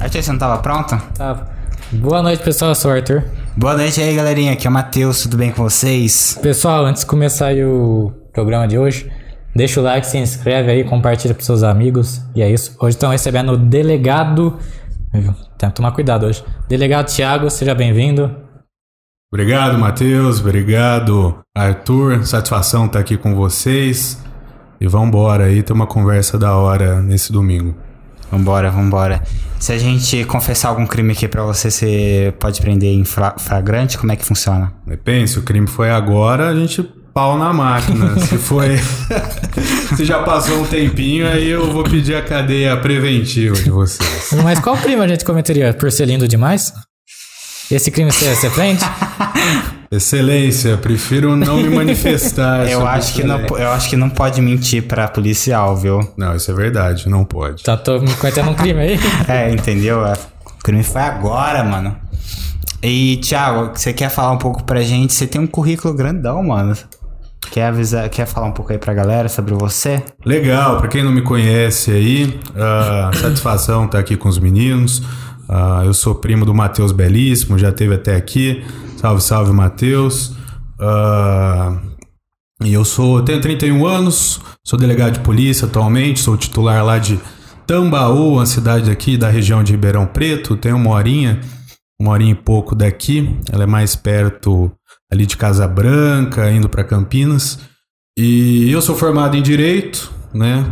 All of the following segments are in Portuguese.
Arthur, você não tava pronto? Tá. Boa noite, pessoal. Eu sou o Arthur. Boa noite aí, galerinha. Aqui é o Matheus, tudo bem com vocês? Pessoal, antes de começar aí o programa de hoje, deixa o like, se inscreve aí, compartilha pros seus amigos. E é isso. Hoje estão recebendo o delegado. Tem que tomar cuidado hoje. Delegado Thiago, seja bem-vindo. Obrigado, Matheus. Obrigado, Arthur. Satisfação estar aqui com vocês. E vamos embora aí ter uma conversa da hora nesse domingo. Vambora, vambora. Se a gente confessar algum crime aqui pra você, você pode prender em fla- flagrante? Como é que funciona? Depende, se o crime foi agora, a gente pau na máquina. se foi. se já passou um tempinho, aí eu vou pedir a cadeia preventiva de vocês. Mas qual crime a gente cometeria? Por ser lindo demais? Esse crime você, você prende? Excelência, prefiro não me manifestar. Eu acho, que não, eu acho que não pode mentir pra policial, viu? Não, isso é verdade, não pode. Tá, tô me cometendo um crime aí. É, entendeu? É, O crime foi agora, mano. E, Thiago, você quer falar um pouco pra gente? Você tem um currículo grandão, mano. Quer avisar, quer falar um pouco aí pra galera sobre você? Legal, pra quem não me conhece aí, ah, satisfação estar aqui com os meninos. Ah, eu sou primo do Matheus Belíssimo, já esteve até aqui. Salve, salve, Matheus. E eu sou, tenho 31 anos, sou delegado de polícia atualmente, sou titular lá de Tambaú, uma cidade aqui da região de Ribeirão Preto. Tenho uma horinha, uma horinha e pouco daqui. Ela é mais perto ali de Casa Branca, indo para Campinas. E eu sou formado em Direito, né?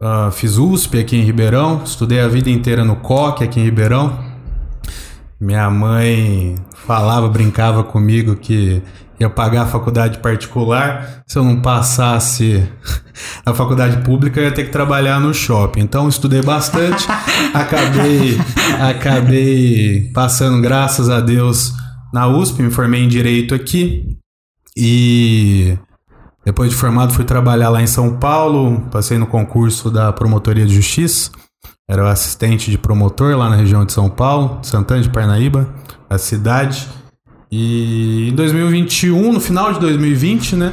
Ah, fiz USP aqui em Ribeirão, estudei a vida inteira no COC aqui em Ribeirão. Minha mãe falava, brincava comigo que ia pagar a faculdade particular. Se eu não passasse a faculdade pública, eu ia ter que trabalhar no shopping. Então, estudei bastante, acabei, acabei passando, graças a Deus, na USP, me formei em Direito aqui. E depois de formado, fui trabalhar lá em São Paulo, passei no concurso da Promotoria de Justiça. Era o assistente de promotor lá na região de São Paulo, Santana de Parnaíba, a cidade. E em 2021, no final de 2020, né?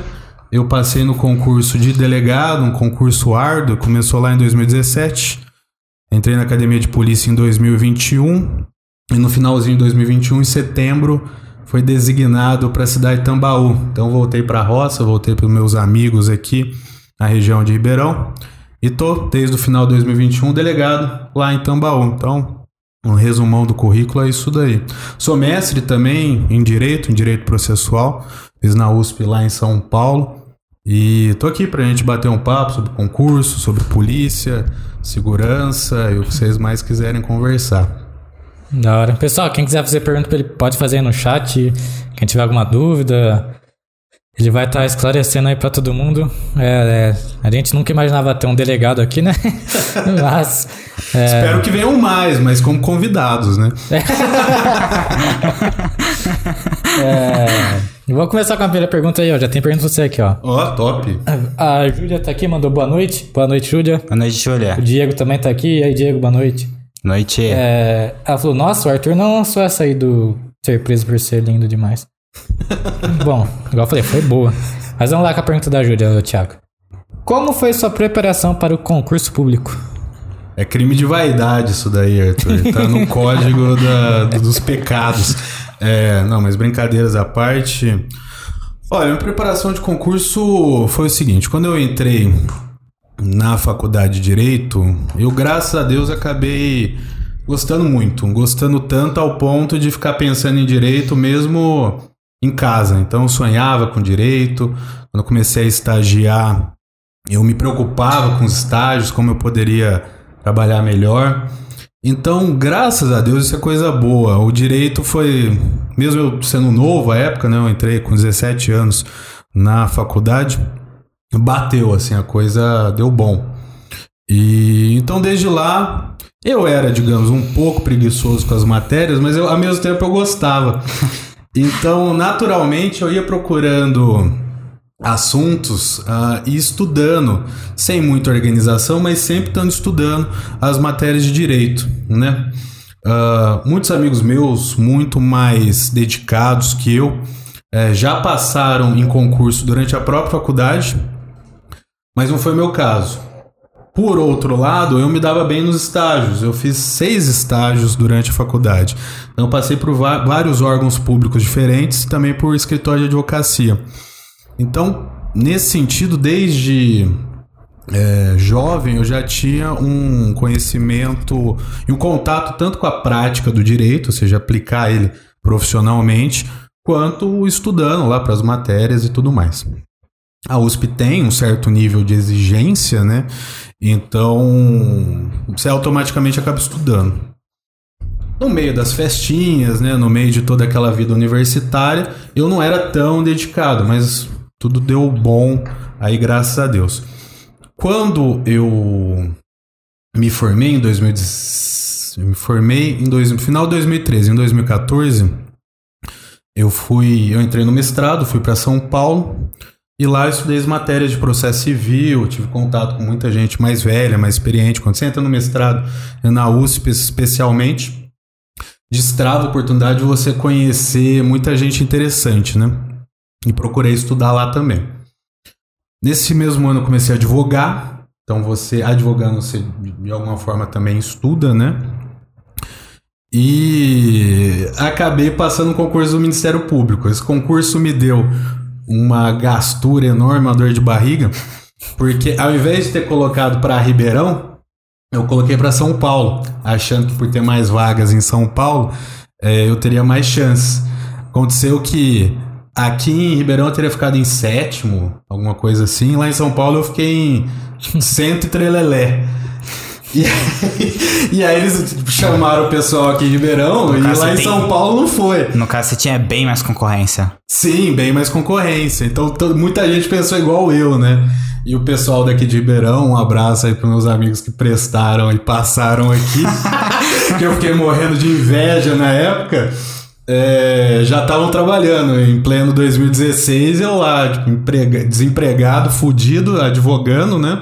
Eu passei no concurso de delegado, um concurso árduo, começou lá em 2017. Entrei na academia de polícia em 2021 e no finalzinho de 2021, em setembro, foi designado para a cidade de Tambaú. Então voltei para a roça, voltei para os meus amigos aqui na região de Ribeirão e tô desde o final de 2021 delegado lá em Tambaú. Então, um resumão do currículo é isso daí. Sou mestre também em direito, em direito processual, fiz na USP lá em São Paulo. E tô aqui pra gente bater um papo sobre concurso, sobre polícia, segurança e o que vocês mais quiserem conversar. Da hora. Pessoal, quem quiser fazer pergunta pra ele, pode fazer aí no chat. Quem tiver alguma dúvida, ele vai estar esclarecendo aí pra todo mundo. É, é, a gente nunca imaginava ter um delegado aqui, né? Mas. é, Espero que venham mais, mas como convidados, né? é, vou começar com a primeira pergunta aí, ó. Já tem pergunta pra você aqui, ó. Ó, top. A Júlia tá aqui, mandou boa noite. Boa noite, Júlia. Boa noite, Júlia. O Diego também tá aqui. E aí, Diego, boa noite. Noite. É, ela falou: Nossa, o Arthur não lançou essa aí do ser preso por ser lindo demais. Bom, igual eu falei, foi boa. Mas vamos lá com a pergunta da Júlia, Thiago. Como foi sua preparação para o concurso público? É crime de vaidade isso daí, Arthur. Tá no código da- dos pecados. É, não, mas brincadeiras à parte. Olha, minha preparação de concurso foi o seguinte: quando eu entrei na faculdade de Direito, eu, graças a Deus, acabei gostando muito. Gostando tanto ao ponto de ficar pensando em direito mesmo em casa. Então, eu sonhava com direito. Quando eu comecei a estagiar, eu me preocupava com os estágios, como eu poderia trabalhar melhor. Então, graças a Deus, isso é coisa boa. O direito foi, mesmo eu sendo novo à época, né? Eu entrei com 17 anos na faculdade, bateu assim, a coisa deu bom. E então desde lá eu era, digamos, um pouco preguiçoso com as matérias, mas eu, ao mesmo tempo eu gostava. Então, naturalmente, eu ia procurando assuntos ah, e estudando, sem muita organização, mas sempre estando estudando as matérias de direito, né? Ah, muitos amigos meus, muito mais dedicados que eu, eh, já passaram em concurso durante a própria faculdade, mas não foi meu caso. Por outro lado, eu me dava bem nos estágios. Eu fiz seis estágios durante a faculdade. Então, passei por vários órgãos públicos diferentes, também por escritório de advocacia. Então, nesse sentido, desde é, jovem, eu já tinha um conhecimento e um contato tanto com a prática do direito, ou seja, aplicar ele profissionalmente, quanto estudando lá para as matérias e tudo mais. A USP tem um certo nível de exigência, né? Então, você automaticamente acaba estudando. No meio das festinhas, né, no meio de toda aquela vida universitária, eu não era tão dedicado, mas tudo deu bom aí, graças a Deus. Quando eu me formei em 2010, eu me formei em dois, final de 2013, em 2014, eu fui, eu entrei no mestrado, fui para São Paulo e lá eu estudei as matérias de processo civil, tive contato com muita gente mais velha, mais experiente. Quando você entra no mestrado, na USP especialmente, destrava a oportunidade de você conhecer muita gente interessante, né? E procurei estudar lá também. Nesse mesmo ano eu comecei a advogar. Então você, advogando, você de alguma forma também estuda, né? E acabei passando no concurso do Ministério Público. Esse concurso me deu uma gastura enorme, uma dor de barriga, porque ao invés de ter colocado para Ribeirão, eu coloquei para São Paulo, achando que por ter mais vagas em São Paulo, eh, eu teria mais chances. Aconteceu que aqui em Ribeirão eu teria ficado em sétimo, alguma coisa assim. Lá em São Paulo eu fiquei em cento e trelelé. E aí, e aí eles chamaram o pessoal aqui em Ribeirão e lá em tem- São Paulo não foi. No caso, você tinha bem mais concorrência. Sim, bem mais concorrência. Então muita gente pensou igual eu, né? E o pessoal daqui de Ribeirão, um abraço aí pros meus amigos que prestaram e passaram aqui, que eu fiquei morrendo de inveja na época. é, já estavam trabalhando em pleno 2016, eu lá, tipo, emprega- desempregado, fudido, advogando, né?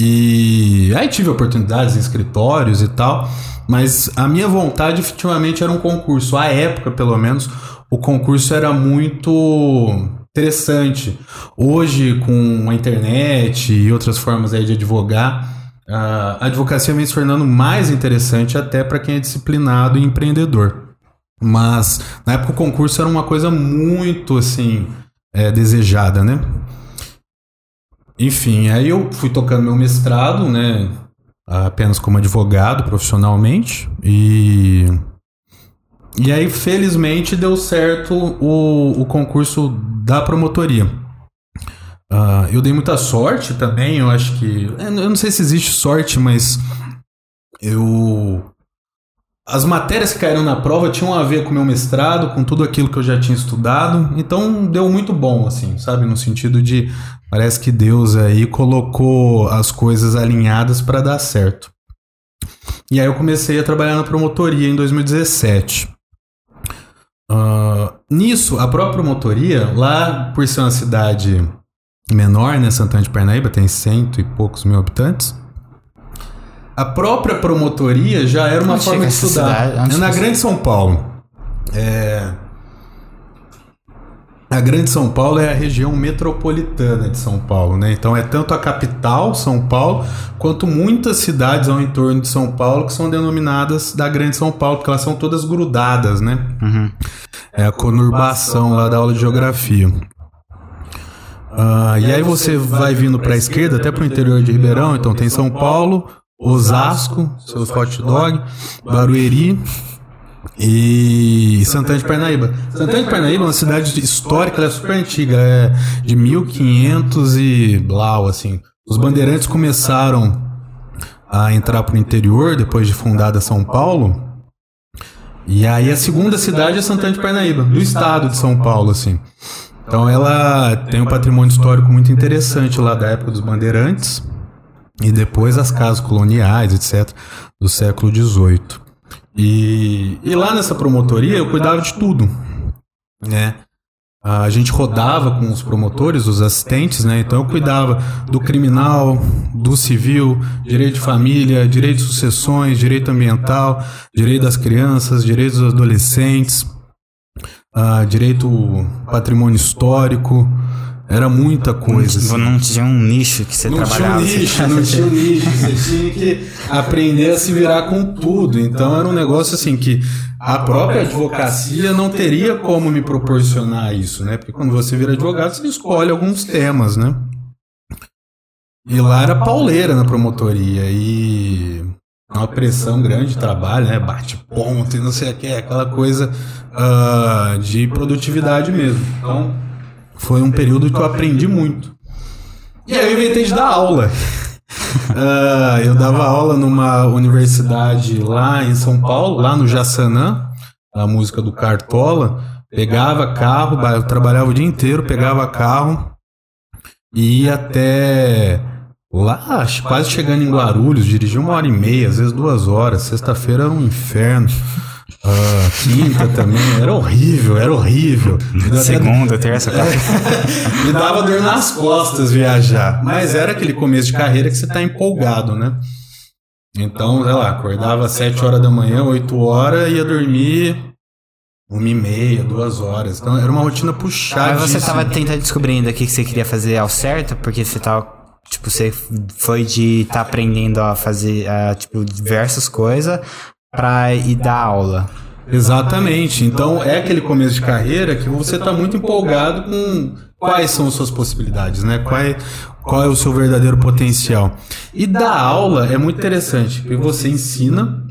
E aí tive oportunidades em escritórios e tal, mas a minha vontade efetivamente era um concurso. À época, pelo menos, o concurso era muito interessante. Hoje, com a internet e outras formas aí de advogar, a advocacia vem se tornando mais interessante até para quem é disciplinado e empreendedor. Mas na época o concurso era uma coisa muito assim é, desejada, né? Enfim, aí eu fui tocando meu mestrado, né? Apenas como advogado profissionalmente. E. E aí, felizmente, deu certo o, o concurso da promotoria. Ah, eu dei muita sorte também, eu acho que. Eu não sei se existe sorte, mas. Eu. As matérias que caíram na prova tinham a ver com o meu mestrado, com tudo aquilo que eu já tinha estudado. Então deu muito bom, assim, sabe? No sentido de parece que Deus aí colocou as coisas alinhadas para dar certo. E aí eu comecei a trabalhar na promotoria em 2017. Ah, nisso, a própria promotoria, lá por ser uma cidade menor, né? Santana de Parnaíba tem cento e poucos mil habitantes. A própria promotoria já era uma forma de estudar. cidade? É na Grande São Paulo. É... A Grande São Paulo é a região metropolitana de São Paulo, né? Então é tanto a capital, São Paulo, quanto muitas cidades ao entorno de São Paulo que são denominadas da Grande São Paulo, porque elas são todas grudadas, né? Uhum. É a conurbação lá da aula de geografia. Ah, e aí você vai vindo para a esquerda, até para o interior de Ribeirão, então tem São Paulo, Osasco, seus hot dog, Barueri e Santana de Parnaíba. Santana de Parnaíba é uma cidade histórica, ela é super antiga, é de 1500 e blau, assim. Os bandeirantes começaram a entrar para o interior depois de fundada São Paulo. E aí a segunda cidade é Santana de Parnaíba, do estado de São Paulo, assim. Então ela tem um patrimônio histórico muito interessante lá da época dos bandeirantes e depois as casas coloniais, etc., do século XVIII. E, e lá nessa promotoria eu cuidava de tudo, né? A gente rodava com os promotores, os assistentes, né? Então eu cuidava do criminal, do civil, direito de família, direito de sucessões, direito ambiental, direito das crianças, direito dos adolescentes, ah, direito patrimônio histórico, Era muita coisa. assim. Não tinha um nicho que você Não tinha trabalhava. um você nicho, não tinha um nicho. Você tinha que aprender a se virar com tudo. Então era um negócio assim que a própria advocacia não teria como me proporcionar isso, né? Porque quando você vira advogado, você escolhe alguns temas, né? E lá era pauleira na promotoria e uma pressão grande de trabalho, né? Bate ponto e não sei o que, aquela coisa ah, de produtividade mesmo. Então foi um período que eu aprendi muito. E aí eu inventei de dar aula. Ah, eu dava aula numa universidade lá em São Paulo, lá no Jaçanã, a música do Cartola. Pegava carro, eu trabalhava o dia inteiro, pegava carro e ia até lá, quase chegando em Guarulhos, dirigia uma hora e meia, às vezes duas horas. Sexta-feira era um inferno. Ah, quinta também, era horrível, era horrível. Segunda, terça, quarta. me dava dor nas costas viajar. Mas era aquele começo de carreira que você tá empolgado, né? Então, sei lá, acordava às 7 horas da manhã, 8 horas, ia dormir uma e meia, duas horas. Então era uma rotina puxada. Mas você tava tentando descobrir ainda o que você queria fazer ao certo, porque você tava. Tipo, você foi de estar aprendendo a fazer, tipo, diversas coisas pra ir dar aula. Exatamente. Então é aquele começo de carreira que você está muito empolgado com quais são as suas possibilidades, né? Qual é, qual é o seu verdadeiro potencial. E dar aula é muito interessante, porque você ensina,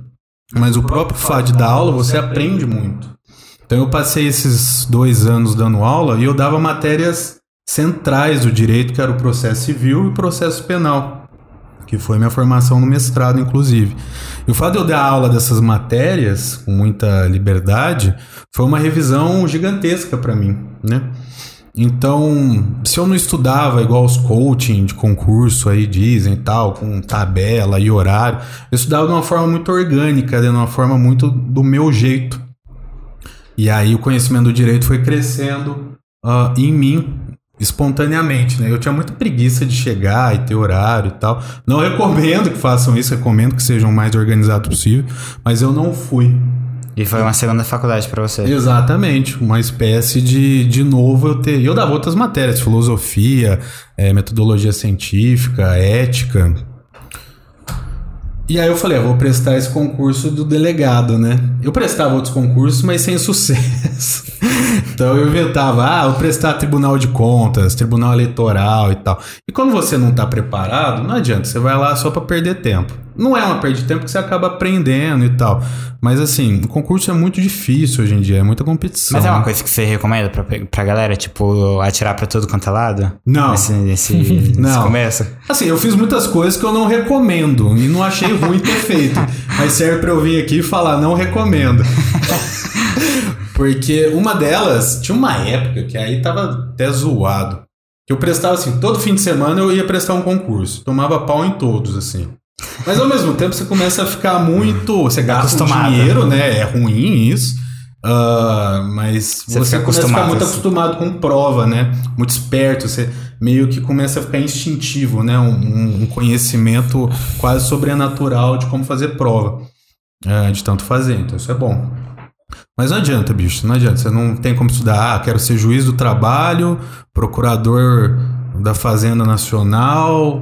mas o próprio fato de dar aula você aprende muito. Então eu passei esses dois anos dando aula e eu dava matérias centrais do direito, que era o processo civil e o processo penal que foi minha formação no mestrado, inclusive. E o fato de eu dar aula dessas matérias com muita liberdade foi uma revisão gigantesca para mim, né? Então, se eu não estudava igual os coaching de concurso aí dizem tal, com tabela e horário, eu estudava de uma forma muito orgânica, de uma forma muito do meu jeito. E aí o conhecimento do direito foi crescendo ah, em mim espontaneamente, né? Eu tinha muita preguiça de chegar e ter horário e tal. Não recomendo que façam isso, recomendo que sejam o mais organizados possível, mas eu não fui. E foi uma segunda faculdade pra você. Exatamente, uma espécie de de novo eu ter. Eu dava outras matérias, filosofia, eh, metodologia científica, ética. E aí eu falei, ah, vou prestar esse concurso do delegado, né? Eu prestava outros concursos, mas sem sucesso. então eu inventava, ah, vou prestar Tribunal de Contas, Tribunal Eleitoral e tal. E quando você não tá preparado, não adianta, você vai lá só para perder tempo. Não é uma perda de tempo que você acaba aprendendo e tal. Mas assim, o concurso é muito difícil hoje em dia, é muita competição. Mas é uma né? coisa que você recomenda pra, pra galera, tipo, atirar pra todo quanto é lado? Não. Nesse, nesse, nesse Não. começo? Assim, eu fiz muitas coisas que eu não recomendo e não achei ruim ter feito. Mas serve pra eu vir aqui e falar, não recomendo. Porque uma delas, tinha uma época que aí tava até zoado. Que eu prestava assim, todo fim de semana eu ia prestar um concurso. Tomava pau em todos, assim. Mas ao mesmo tempo você começa a ficar muito. Você gasta um dinheiro, né? É ruim isso. Ah, mas Você você, fica começa a ficar muito assim. acostumado com prova, né? Muito esperto. Você meio que começa a ficar instintivo, né? Um, um- conhecimento quase sobrenatural de como fazer prova. ah, de tanto fazer. Então isso é bom. Mas não adianta, bicho. Não adianta. Você não tem como estudar. Ah, quero ser juiz do trabalho, procurador da Fazenda Nacional,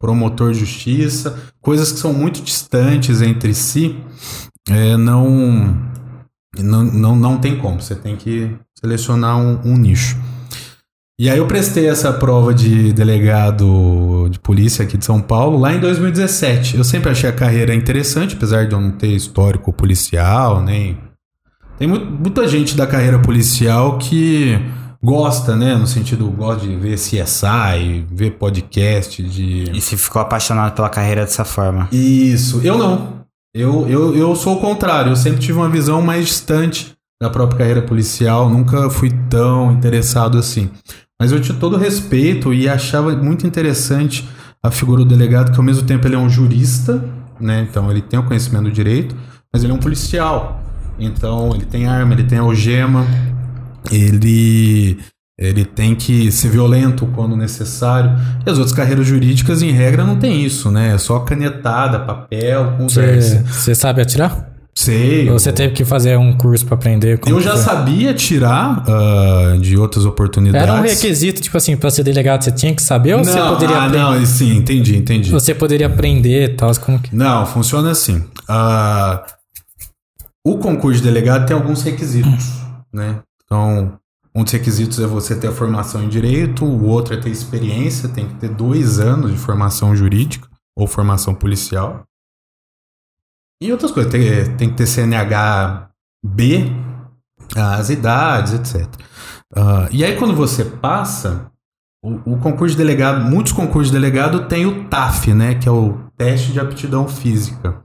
promotor de justiça. Coisas que são muito distantes entre si. É, não, não, não, não tem como. Você tem que selecionar um, um nicho. E aí eu prestei essa prova de delegado de polícia aqui de São Paulo lá em 2017. Eu sempre achei a carreira interessante, apesar de eu não ter histórico policial, nem... Tem mu- muita gente da carreira policial que gosta, né? No sentido, gosta de ver CSI, ver podcast, de... E você ficou apaixonado pela carreira dessa forma? Isso, eu não. Eu, eu, eu sou o contrário, eu sempre tive uma visão mais distante da própria carreira policial, nunca fui tão interessado assim. Mas eu tinha todo respeito e achava muito interessante a figura do delegado, que ao mesmo tempo ele é um jurista, né? Então ele tem o conhecimento do direito, mas ele é um policial. Então ele tem arma, ele tem algema, ele ele tem que ser violento quando necessário. E as outras carreiras jurídicas, em regra, não tem isso, né? É só canetada, papel, conversa. Você sabe atirar? Sei. Você teve que fazer um curso pra aprender? como Eu já foi? sabia tirar ah, de outras oportunidades. Era um requisito, tipo assim, pra ser delegado você tinha que saber ou você Não, poderia ah, aprender? não, sim, entendi, entendi. Você poderia aprender e tal, como que... Não, funciona assim. Ah, o concurso de delegado tem alguns requisitos, né? Então, um dos requisitos é você ter a formação em direito, o outro é ter experiência, tem que ter dois anos de formação jurídica ou formação policial. E outras coisas, tem, tem que ter CNH B, as idades, etc. Ah, e aí, quando você passa, o, o concurso de delegado, muitos concursos de delegado tem o TAF, né? Que é o teste de aptidão física.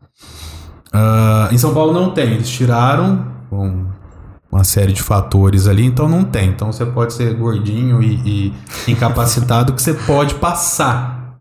Ah, em São Paulo não tem, eles tiraram com uma série de fatores ali, então não tem. Então você pode ser gordinho e, e incapacitado que você pode passar.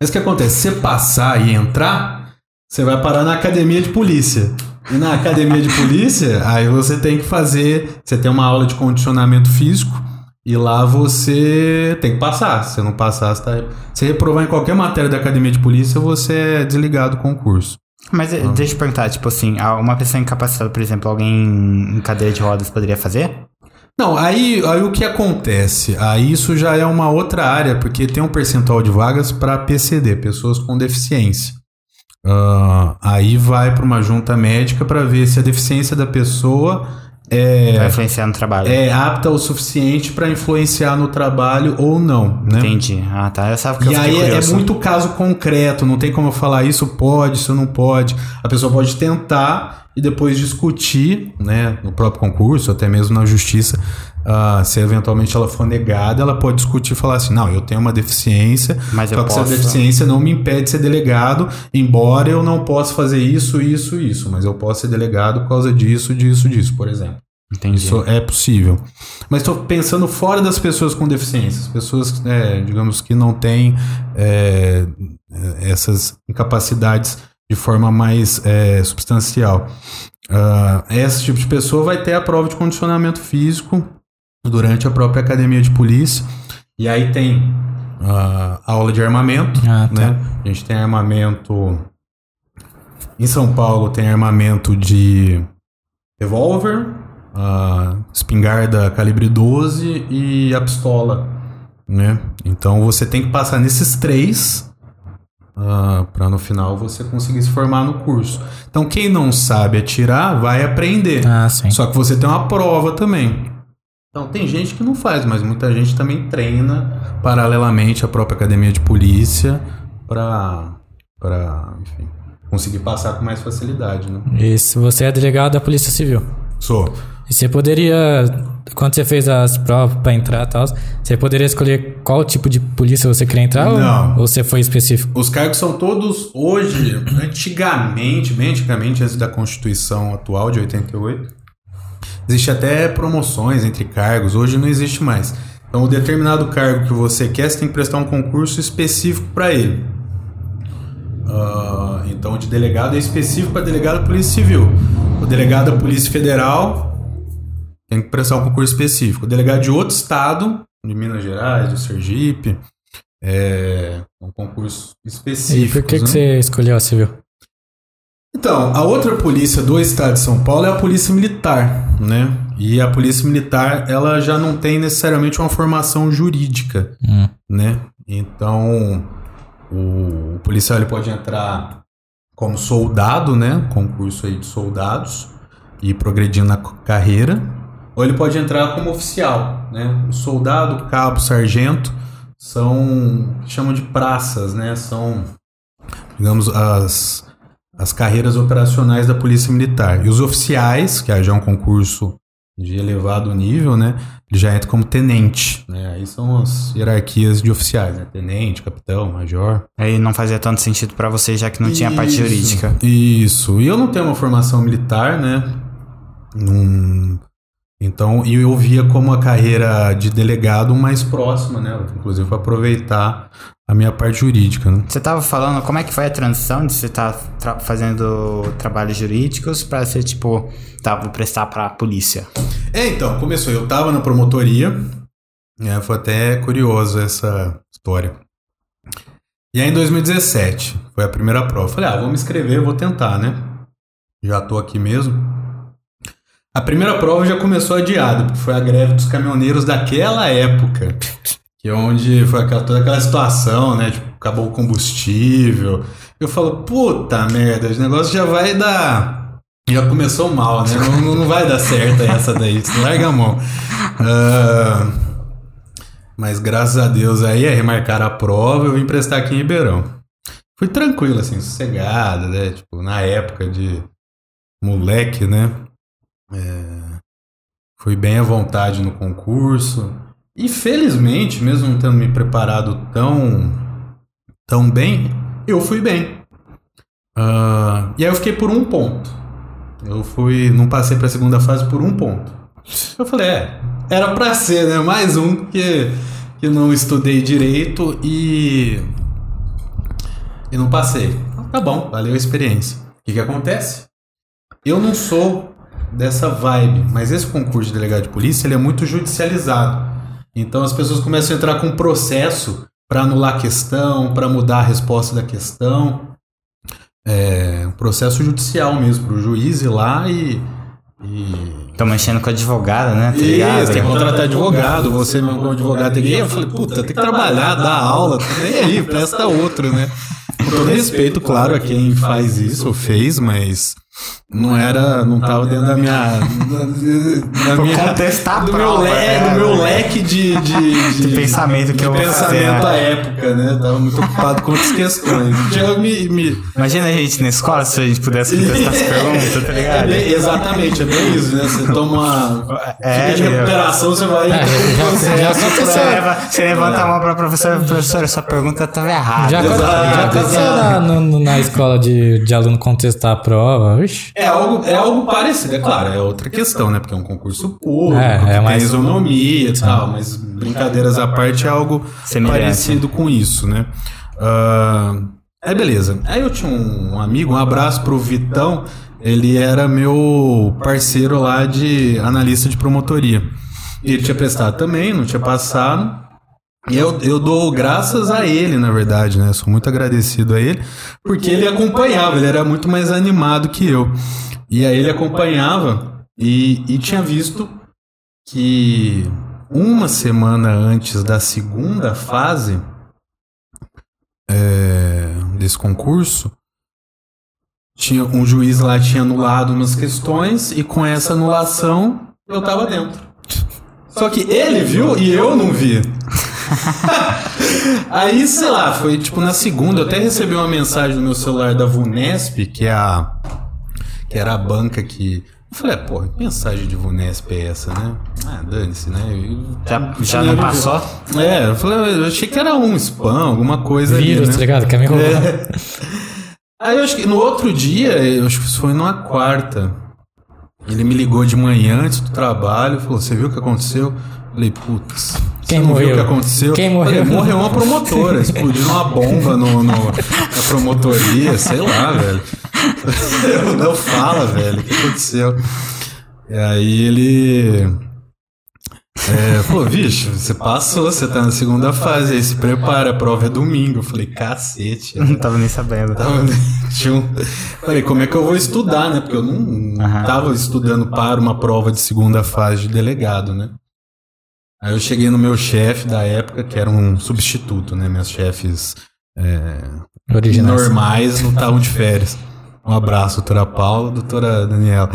Mas o que acontece? Você passar e entrar, você vai parar na academia de polícia. E na academia de polícia, aí você tem que fazer. Você tem uma aula de condicionamento físico. E lá você tem que passar. Se não passar, você tá... Se reprovar em qualquer matéria da academia de polícia, você é desligado do concurso. Mas eh, deixa eu perguntar, tipo assim, uma pessoa incapacitada, por exemplo, alguém em cadeira de rodas poderia fazer? Não, aí, aí o que acontece? Aí isso já é uma outra área, porque tem um percentual de vagas para PCD, pessoas com deficiência. Ah, aí vai para uma junta médica para ver se a deficiência da pessoa Vai é, influenciar no trabalho. é apta o suficiente para influenciar no trabalho ou não, né? Entendi. Ah, tá. Eu sabia que E eu aí é, é muito caso concreto, não tem como eu falar isso pode, isso não pode. A pessoa pode tentar e depois discutir, né, no próprio concurso, até mesmo na justiça, ah, se eventualmente ela for negada, ela pode discutir e falar assim, não, eu tenho uma deficiência, Mas eu só que posso- essa deficiência não me impede de ser delegado, embora eu não possa fazer isso, isso, isso, mas eu posso ser delegado por causa disso, disso, disso, por exemplo. Entendi. Isso é possível. Mas estou pensando fora das pessoas com deficiências, pessoas, é, digamos, que não têm é, essas incapacidades de forma mais é, substancial. Ah, esse tipo de pessoa vai ter a prova de condicionamento físico durante a própria academia de polícia. E aí tem ah, aula de armamento, Ah, tá. né? A gente tem armamento. Em São Paulo tem armamento de revólver, a espingarda calibre 12 e a pistola, né? Então você tem que passar nesses três para no final você conseguir se formar no curso. Então quem não sabe atirar vai aprender. Ah. Só que você tem uma prova também. Então tem gente que não faz, mas muita gente também treina paralelamente à própria academia de polícia para para enfim, conseguir passar com mais facilidade, né? E se você é delegado da Polícia Civil. Sou. E você poderia, quando você fez as provas pra entrar e tal, você poderia escolher qual tipo de polícia você queria entrar? ou- Não. Ou você foi específico? Os cargos são todos hoje, antigamente, bem antigamente, antes da Constituição atual de 88, existe até promoções entre cargos, hoje não existe mais. Então, o determinado cargo que você quer, você tem que prestar um concurso específico para ele. Ah, então, de delegado é específico para delegado da Polícia Civil. O delegado da Polícia Federal tem que prestar um concurso específico. O delegado de outro estado, de Minas Gerais, de Sergipe, é um concurso E específico. por que, que né? você escolheu a civil? Então, a outra polícia do estado de São Paulo é a polícia militar, né? E a polícia militar, ela já não tem necessariamente uma formação jurídica, Hum. né? Então, o, o policial ele pode entrar como soldado, né? Concurso aí de soldados e progredindo na carreira, ou ele pode entrar como oficial, né? O soldado, cabo, sargento são chamam de praças, né? São digamos as as carreiras operacionais da Polícia Militar. E os oficiais, que já é um concurso de elevado nível, né? Ele já entra como tenente, né? Aí são as hierarquias de oficiais, né? Tenente, capitão, major. Aí não fazia tanto sentido pra você, já que não tinha parte Isso, jurídica. Isso. E eu não tenho uma formação militar, né? Não- Então, e eu via como a carreira de delegado mais próxima, né? Inclusive para aproveitar a minha parte jurídica, né? Você tava falando como é que foi a transição de você estar fazendo trabalhos jurídicos pra ser tipo, tá, vou prestar pra polícia. É, então, começou. Eu tava na promotoria. É, foi até curioso essa história. E aí, em 2017, foi a primeira prova. Falei, ah, vou me inscrever, vou tentar, né? já tô aqui mesmo. A primeira prova já começou adiada, porque foi a greve dos caminhoneiros daquela época. Que é onde foi aquela, toda aquela situação, né? Tipo, acabou o combustível. Eu falo, puta merda, o negócio já vai dar. Já começou mal, né? Não, não vai dar certo essa daí. Larga a mão. Ah, mas graças a Deus aí, é remarcar a prova, eu vim prestar aqui em Ribeirão. Fui tranquilo, assim, sossegado, né? Tipo, na época de moleque, né? É, fui bem à vontade no concurso. E felizmente, mesmo não tendo me preparado tão, tão bem, eu fui bem. Ah, e aí eu fiquei por um ponto. Eu fui, não passei para a segunda fase por um ponto. Eu falei, é, era pra ser, né? Mais um que, que não estudei direito e. E não passei. Tá bom, valeu a experiência. O que, que acontece? Eu não sou dessa vibe, mas esse concurso de delegado de polícia ele é muito judicializado. Então as pessoas começam a entrar com um processo para anular a questão, para mudar a resposta da questão. É um processo judicial mesmo, para o juiz ir lá e. e Tô mexendo com advogado, né? Tá ligado? isso, tem que contratar advogado, você mesmo como advogado tem que ir. Eu falei, puta, tem que trabalhar, dar aula, nem aí, presta outro, né? Com todo respeito, claro, a quem faz isso ou fez, mas não era, não tava dentro da minha. Da, da minha contestar do, meu prova, leque, né? do meu leque de, de, De pensamento que de eu vou fazer, pensamento né? à época, né? Tava muito ocupado com outras questões. Eu me, me, Imagina a gente na escola se a gente pudesse contestar as perguntas, tá é ligado? bem- exatamente, é bem isso, né? Você toma. É, fica de meu. recuperação, você vai. É, já- já Você, aconteceu. leva- você levanta a mão pra professora, professora, essa pergunta estava errada. Já, aconteceu na, na escola de, de aluno contestar a prova. É algo, é algo parecido, é claro, é outra questão, né? Porque é um concurso público, É, que é tem mais- isonomia e tal, mas brincadeiras à parte é algo Semelhante. parecido com isso, né? Ah, aí beleza. Aí eu tinha um amigo, um abraço pro Vitão, ele era meu parceiro lá de analista de promotoria. Ele tinha prestado também, não tinha passado. E eu, eu dou graças a ele, na verdade, né? Sou muito agradecido a ele, porque ele acompanhava, ele era muito mais animado que eu. E aí ele acompanhava e, e tinha visto que uma semana antes da segunda fase é, desse concurso, tinha um juiz lá tinha anulado umas questões e com essa anulação eu tava dentro. Só que ele viu e eu não vi. Aí, sei lá, foi tipo na segunda, eu até recebi uma mensagem no meu celular da Vunesp, que é a. que era a banca que. Eu falei, é, porra, que mensagem de Vunesp é essa, né? Ah, dane-se, né? Eu- Já, já não passou? É, eu falei, eu achei que era um spam, alguma coisa Vírus, ali, tá né? ligado? Quer me roubar. É. Aí eu acho que no outro dia, eu acho que isso foi numa quarta. Ele me ligou de manhã antes do trabalho, falou: Você viu o que aconteceu? Eu falei, putz. Quem você não viu morreu? o que aconteceu? Quem morreu? morreu uma promotora, explodiu uma bomba no, no- na promotoria, sei lá, velho. Não fala, velho, o que aconteceu? E aí ele. É, pô, bicho, você passou, você tá na segunda fase, aí se prepara, a prova é domingo. Eu falei, cacete. Não tava nem sabendo. Tava- tinha um- Falei, como é que eu vou estudar, né? Porque eu não, não Aham. tava estudando para uma prova de segunda fase de delegado, né? Aí eu cheguei no meu chefe da época, que era um substituto, né? Meus chefes é, Originais. normais não estavam de férias. Um abraço, doutora Paula, doutora Daniela.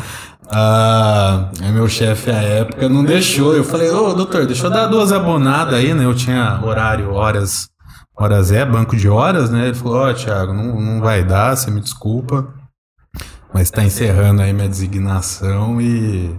Ah, meu chefe à época não deixou. Eu falei, ô doutor, deixa eu dar duas abonadas aí, né? Eu tinha horário, horas, horas é, banco de horas, né? Ele falou, ó, Thiago, não, não vai dar, você me desculpa. Mas tá encerrando aí minha designação e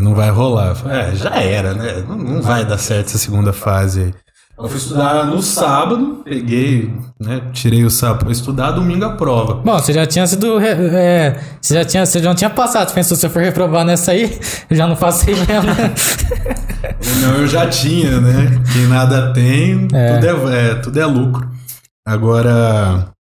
não vai rolar. Eu falei, é, já era, né? Não, não vai dar certo essa segunda fase aí. Eu fui estudar no sábado, peguei, né? Tirei o sábado pra estudar, domingo a prova. Bom, você já tinha sido. é, você, já tinha, você já não tinha passado. Você pensou, se eu for reprovar nessa aí, eu já não passei mesmo. né? Não, eu já tinha, né? Quem nada tem, É. Tudo, é, é, tudo é lucro. Agora.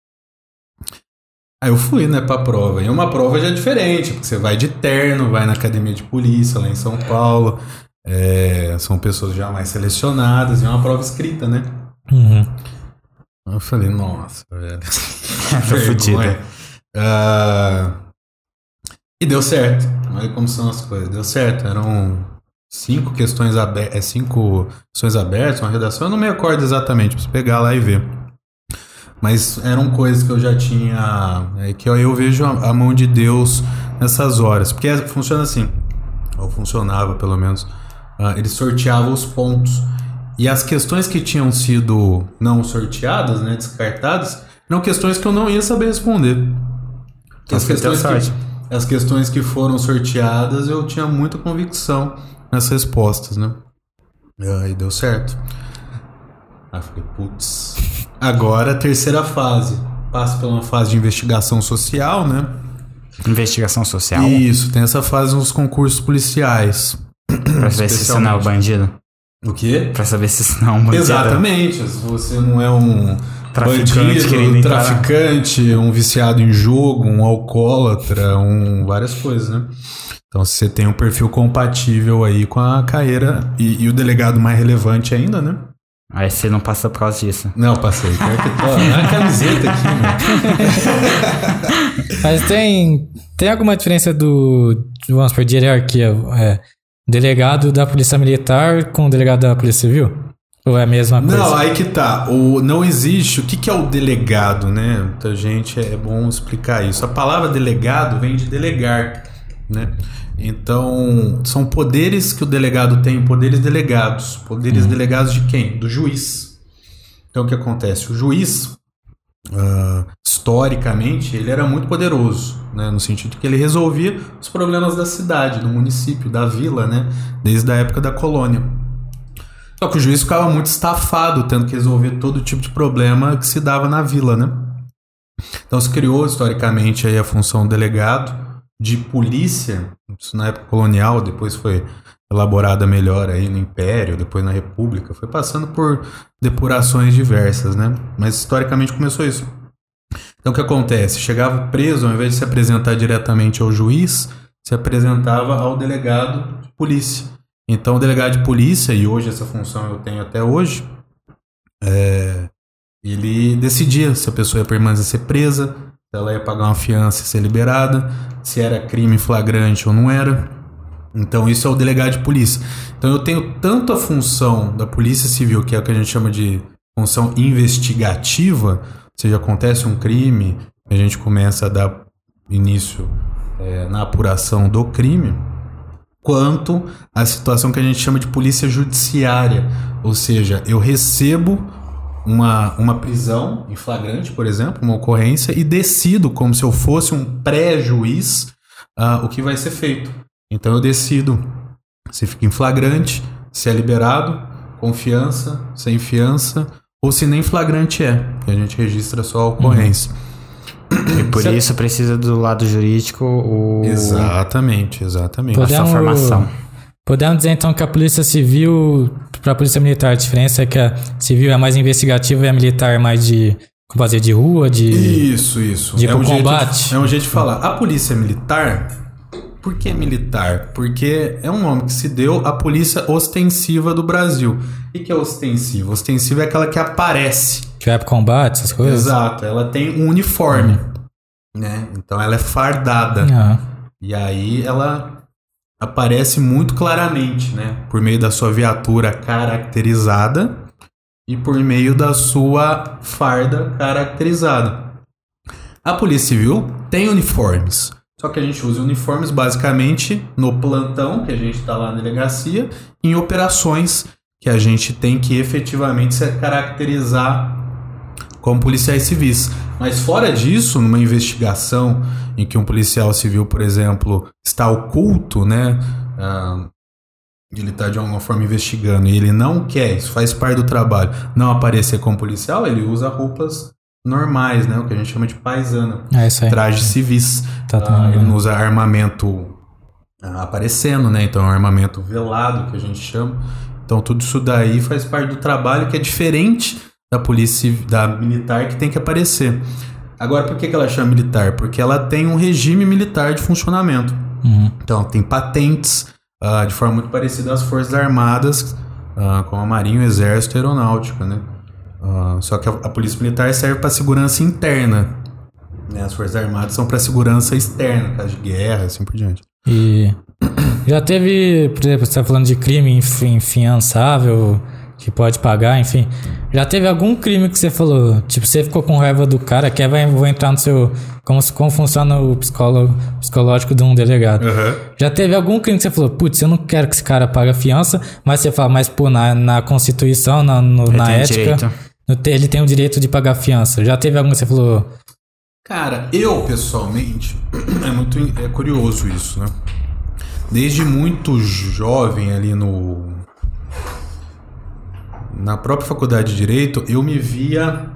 Aí eu fui, né, pra prova. E uma prova já é diferente, porque você vai de terno, vai na academia de polícia lá em São Paulo. é, são pessoas já mais selecionadas, e é uma prova escrita, né? Uhum. Eu falei, nossa, velho. Tô fudido. Ah, E deu certo. Olha como são as coisas. Deu certo. Eram cinco questões abertas, é, cinco questões abertas, uma redação. Eu não me recordo exatamente, preciso pegar lá e ver. Mas eram coisas que eu já tinha. É, que eu, eu vejo a, a, mão de Deus nessas horas. Porque funciona assim. Ou funcionava, pelo menos. Uh, ele sorteava os pontos. E as questões que tinham sido não sorteadas, né, descartadas, eram questões que eu não ia saber responder. As questões, que, as questões que foram sorteadas, eu tinha muita convicção nas respostas, né? E aí deu certo. Aí falei, putz. Agora a terceira fase. Passa por uma fase de investigação social, né? Investigação social? Isso, tem essa fase nos concursos policiais. Pra ver se você não é o bandido. O quê? Pra saber se você não é um bandido. Exatamente. Se você não é um traficante, bandido, traficante, um viciado em jogo, um alcoólatra, um várias coisas, né? Então, se você tem um perfil compatível aí com a carreira e, e o delegado mais relevante ainda, né? Aí você não passa por causa disso. Não, passei. Pior que tô. a camiseta aqui, né? Mas tem, tem alguma diferença do, vamos supor, de hierarquia? É, delegado da Polícia Militar com o delegado da Polícia Civil? Ou é a mesma coisa? Não, aí que tá. O, não existe. O que, que é o delegado, né? Muita gente é bom explicar isso. A palavra delegado vem de delegar, né? Então, são poderes que o delegado tem, poderes delegados. Poderes uhum. delegados de quem? Do juiz. Então, o que acontece? O juiz, uh, historicamente, ele era muito poderoso, né? no sentido que ele resolvia os problemas da cidade, do município, da vila, né? desde a época da colônia. Só que o juiz ficava muito estafado, tendo que resolver todo tipo de problema que se dava na vila. Né? Então, se criou historicamente aí a função delegado de polícia, isso na época colonial, depois foi elaborada melhor aí no Império, depois na República, foi passando por depurações diversas, né? Mas historicamente começou isso. Então o que acontece? Chegava preso, ao invés de se apresentar diretamente ao juiz, se apresentava ao delegado de polícia. Então o delegado de polícia, e hoje essa função eu tenho até hoje, é, ele decidia se a pessoa ia permanecer presa, ela ia pagar uma fiança e ser liberada, se era crime flagrante ou não era. Então isso é o delegado de polícia. Então eu tenho tanto a função da polícia civil, que é o que a gente chama de função investigativa, ou seja, acontece um crime, a gente começa a dar início é, na apuração do crime, quanto a situação que a gente chama de polícia judiciária, ou seja, eu recebo uma, uma prisão em flagrante, por exemplo, uma ocorrência, e decido, como se eu fosse um pré-juiz, uh, o que vai ser feito. Então eu decido se fica em flagrante, se é liberado, confiança, sem fiança, ou se nem flagrante é, que a gente registra só a ocorrência. Uhum. E por isso precisa do lado jurídico o... Exatamente, exatamente. Podemos, a sua formação. Podemos dizer então que a polícia civil para a polícia militar a diferença é que a civil é mais investigativa e a militar é mais de fazer de rua, de isso, isso, de é um combate. De, é um jeito de falar. A polícia militar, por que militar? Porque é um nome que se deu à polícia ostensiva do Brasil. O que é ostensiva? Ostensiva é aquela que aparece. Que vai para combate, essas coisas. Exato. Ela tem um uniforme, né? Então ela é fardada. Ah. E aí ela aparece muito claramente, né? Por meio da sua viatura caracterizada e por meio da sua farda caracterizada. A Polícia Civil tem uniformes, só que a gente usa uniformes basicamente no plantão, que a gente está lá na delegacia, em operações que a gente tem que efetivamente se caracterizar como policiais civis. Mas fora disso, numa investigação em que um policial civil, por exemplo, está oculto, né? Ah, ele está de alguma forma investigando e ele não quer, isso faz parte do trabalho, não aparecer como policial, ele usa roupas normais, né? O que a gente chama de paisana. É isso aí. Trajes civis. Tá, ah, ele não usa armamento ah, aparecendo, né? Então é um armamento velado que a gente chama. Então tudo isso daí faz parte do trabalho que é diferente da polícia da militar que tem que aparecer. Agora, por que, que ela chama militar? Porque ela tem um regime militar de funcionamento. Uhum. Então, tem patentes uh, de forma muito parecida às Forças Armadas, uh, como a Marinha, o Exército e a Aeronáutica, né? Uh, só que a, a, Polícia Militar serve para segurança interna. Né? As Forças Armadas são para segurança externa, caso de guerra, assim por diante. E já teve, por exemplo, você tá falando de crime infi- infiançável, que pode pagar, enfim. Já teve algum crime que você falou, tipo, você ficou com raiva do cara, que vai, vou entrar no seu. Como, como funciona o psicólogo, psicológico de um delegado. Já teve algum crime que você falou, putz, eu não quero que esse cara pague a fiança, mas você fala, mas pô, na, na Constituição, na, no- na ética, no ele tem o direito de pagar a fiança. Já teve algum que você falou, Cara, eu pessoalmente é muito é curioso isso, né? Desde muito jovem ali no na própria faculdade de direito, eu me via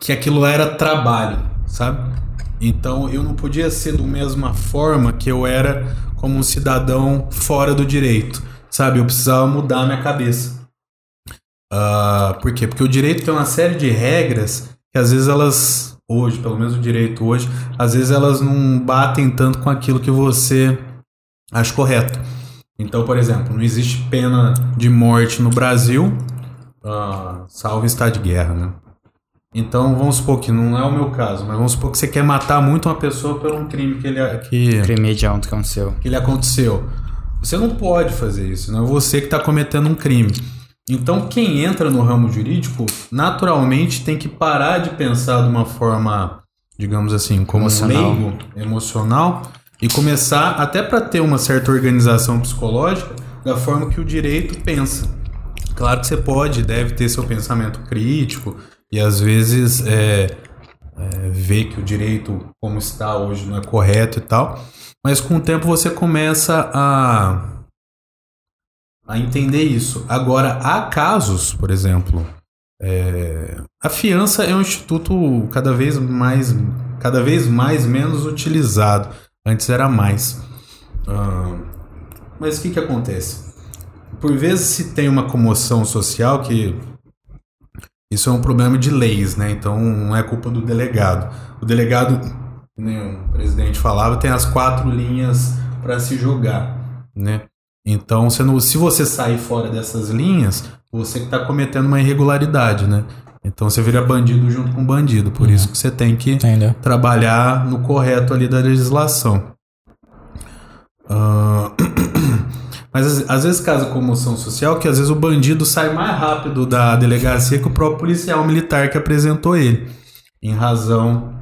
que aquilo era trabalho, sabe? Então eu não podia ser da mesma forma que eu era como um cidadão fora do direito, sabe? Eu precisava mudar minha cabeça. Ah, por quê? Porque o direito tem uma série de regras que às vezes elas, hoje, pelo menos o direito hoje, às vezes elas não batem tanto com aquilo que você acha correto. Então, por exemplo, não existe pena de morte no Brasil, ah, salvo estado de guerra, né? Então, vamos supor que não é o meu caso, mas vamos supor que você quer matar muito uma pessoa por um crime que ele, que, Crime hediondo que aconteceu. que ele aconteceu. Você não pode fazer isso, não é você que está cometendo um crime. Então, quem entra no ramo jurídico, naturalmente tem que parar de pensar de uma forma, digamos assim, como um Emocional. leigo, emocional, e começar, até para ter uma certa organização psicológica, da forma que o direito pensa. Claro que você pode, deve ter seu pensamento crítico, e às vezes é, é, ver que o direito como está hoje não é correto e tal. Mas com o tempo você começa a, a entender isso. Agora, há casos, por exemplo, é, a fiança é um instituto cada vez mais, cada vez mais menos utilizado. Antes era mais. Mas o que, que acontece? Por vezes se tem uma comoção social que isso é um problema de leis, né? Então não é culpa do delegado. O delegado, nem o presidente falava, tem as quatro linhas para se jogar, né? Então, se você sair fora dessas linhas, você que está cometendo uma irregularidade, né? Então você vira bandido junto com bandido. Por isso que você tem que entendeu? trabalhar no correto ali da legislação. Ah, Mas às- vezes causa comoção social que às vezes o bandido sai mais rápido da delegacia que o próprio policial militar que apresentou ele. Em razão,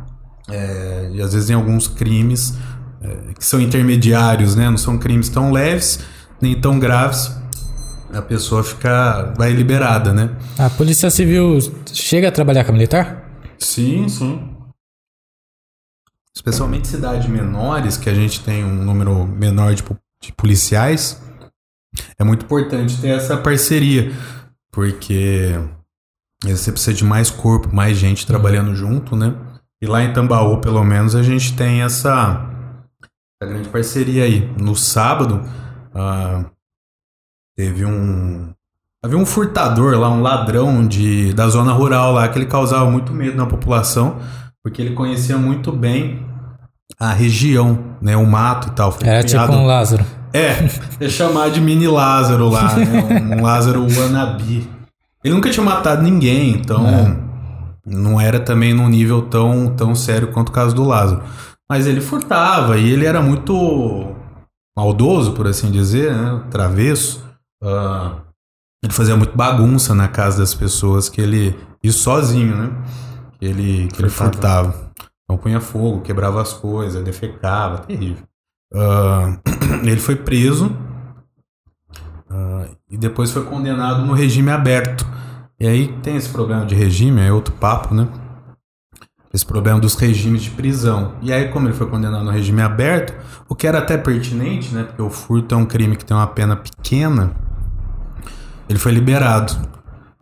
é, e às vezes em alguns crimes é, que são intermediários, né? Não são crimes tão leves nem tão graves. A pessoa fica, vai liberada, né? A Polícia Civil chega a trabalhar com a militar? Sim, sim. Especialmente cidades menores, que a gente tem um número menor de, de policiais, é muito importante ter essa parceria, porque você precisa de mais corpo, mais gente trabalhando junto, né? E lá em Tambaú, pelo menos, a gente tem essa, essa grande parceria aí. No sábado, ah, teve um Havia um furtador lá, um ladrão de, da zona rural lá, que ele causava muito medo na população, porque ele conhecia muito bem a região, né? O mato e tal. Foi É tipo criado- um Lázaro. É, é chamar de mini Lázaro lá, né? Um Lázaro wannabe. Ele nunca tinha matado ninguém, então não era também num nível tão, tão sério quanto o caso do Lázaro. Mas ele furtava e ele era muito maldoso, por assim dizer, né? Travesso. Ah, ele fazia muito bagunça na casa das pessoas que ele. Isso sozinho, né? Que ele, que ele furtava. Então punha fogo, quebrava as coisas, defecava, terrível. Ah, ele foi preso ah, e depois foi condenado no regime aberto. E aí tem esse problema de regime, é outro papo, né? Esse problema dos regimes de prisão. E aí, como ele foi condenado no regime aberto, o que era até pertinente, né? Porque o furto é um crime que tem uma pena pequena, ele foi liberado.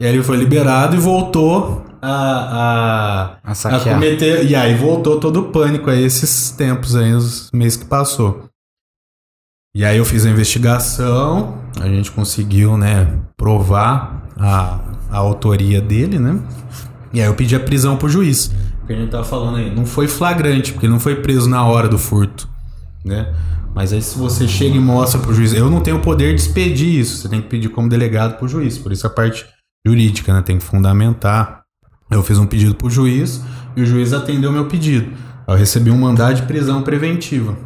E aí ele foi liberado e voltou a, a, A saquear. cometer. E aí voltou todo o pânico aí esses tempos aí, os meses que passou. E aí eu fiz a investigação, a gente conseguiu, né, provar a, a autoria dele, né? E aí eu pedi a prisão pro juiz. Porque a gente tava falando aí, não foi flagrante, porque ele não foi preso na hora do furto, né? Mas aí se você chega e mostra pro juiz, eu não tenho o poder de expedir isso, você tem que pedir como delegado pro juiz, por isso a parte jurídica, né? Tem que fundamentar Eu fiz um pedido pro juiz e o juiz atendeu meu pedido. Eu recebi um mandado de prisão preventiva.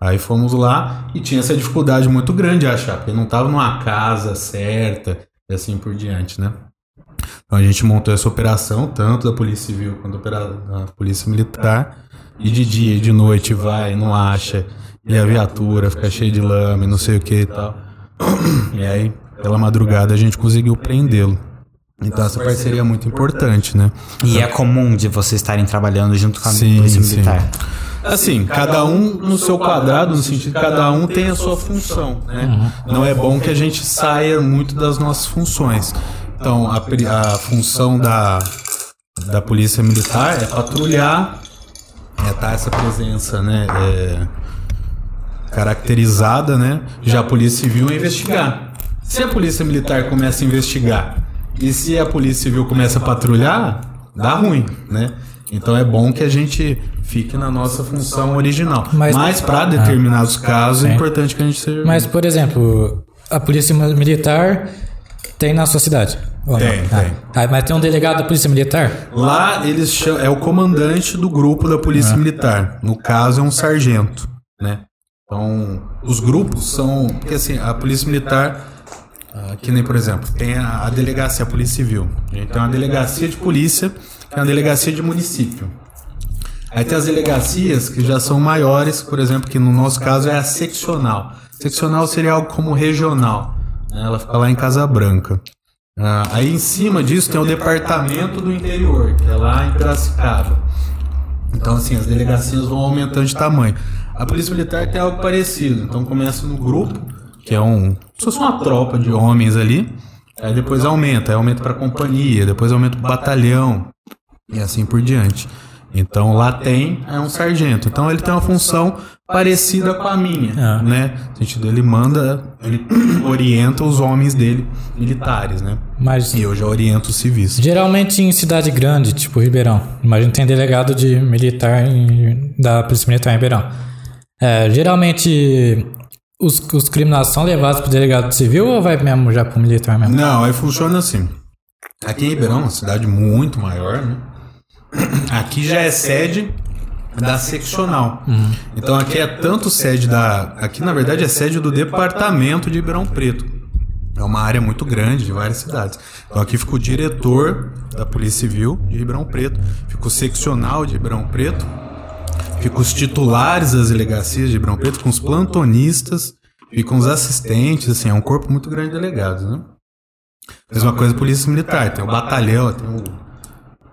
Aí fomos lá e tinha essa dificuldade muito grande de achar, porque não tava numa casa certa e assim por diante, né? Então a gente montou essa operação, tanto da Polícia Civil quanto da Polícia Militar, e de dia e de noite vai, não acha, e a viatura fica cheia de lama e não sei o que e tal. E aí, pela madrugada, a gente conseguiu prendê-lo. Então essa parceria é muito importante, né? E é comum de vocês estarem trabalhando junto com a sim, polícia militar. Sim. Assim, cada um no seu quadrado, no sentido que cada um tem a sua função, né? Não é bom que a gente saia muito das nossas funções. Então, a, a função da, da polícia militar é patrulhar, é estar essa presença, né? É, caracterizada, né? Já a polícia civil é investigar. Se a polícia militar começa a investigar e se a Polícia Civil começa a patrulhar, dá ruim, né? Então é bom que a gente fique na nossa função original. Mas, Mas para determinados ah, casos é importante que a gente seja. Mas, por exemplo, a Polícia Militar tem na sua cidade? Tem, ah. tem. Ah, mas tem um delegado da Polícia Militar? Lá eles chamam, é o comandante do grupo da Polícia ah. Militar. No caso, é um sargento, né? Então, os grupos são. Porque assim, a Polícia Militar Uh, que nem, por exemplo, tem a, delegacia, a Polícia Civil. A gente tem uma delegacia de polícia, que é uma delegacia de município. Aí tem as delegacias que já são maiores, por exemplo, que no nosso caso é a seccional. Seccional seria algo como regional. Né? Ela fica lá em Casa Branca. Uh, aí em cima disso tem o departamento do interior, que é lá em Piracicaba. Então, assim, as delegacias vão aumentando de tamanho. A Polícia Militar tem algo parecido. Então começa no grupo, que é um. Se fosse uma tropa de homens ali. Aí depois aumenta, aí aumenta para companhia, depois aumenta para batalhão e assim por diante. Então lá tem é um sargento. Então ele tem uma função parecida com a minha, é. né? No sentido ele manda, ele orienta os homens dele militares, né? Mas e eu já oriento os civis. Geralmente em cidade grande, tipo Ribeirão. Imagina tem delegado de militar em, da polícia militar em Ribeirão. É, geralmente os, os criminosos são levados para o delegado civil ou vai mesmo já para o militar mesmo? Não, aí funciona assim. Aqui em Ribeirão, uma cidade muito maior, né? Aqui já é sede da seccional. Uhum. Então aqui é tanto sede da. Aqui na verdade é sede do departamento de Ribeirão Preto. É uma área muito grande de várias cidades. Então aqui fica o diretor da Polícia Civil de Ribeirão Preto, fica o seccional de Ribeirão Preto, Ficam os titulares das delegacias de Ribeirão Preto, com os plantonistas, ficam os assistentes, assim, é um corpo muito grande de delegados, né? Mesma coisa polícia militar, tem o batalhão, tem o.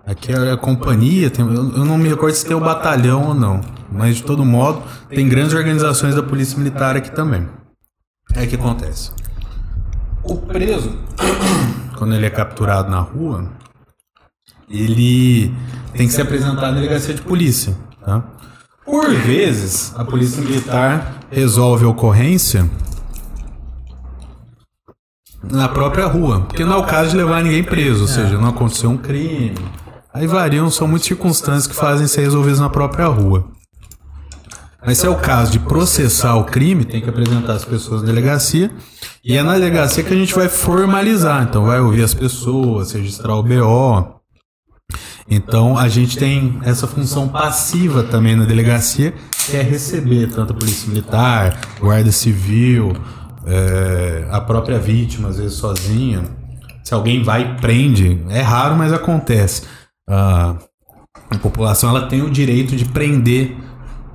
Aqui é a companhia, tem, eu não me recordo se tem o batalhão ou não, mas de todo modo tem grandes organizações da polícia militar aqui também. É que acontece. O preso, quando ele é capturado na rua, ele tem que se apresentar na delegacia de polícia, tá? Por vezes, a polícia militar resolve a ocorrência na própria rua, porque não é o caso de levar ninguém preso, ou seja, não aconteceu um crime. Aí variam, são muitas circunstâncias que fazem ser resolvidas na própria rua. Mas se é o caso de processar o crime, tem que apresentar as pessoas na delegacia. E é na delegacia que a gente vai formalizar. Então vai ouvir as pessoas, registrar o BO, então a gente tem essa função passiva também na delegacia, que é receber tanto a polícia militar, guarda civil, é, a própria vítima, às vezes sozinha. Se alguém vai e prende, é raro, mas acontece. a população ela tem o direito de prender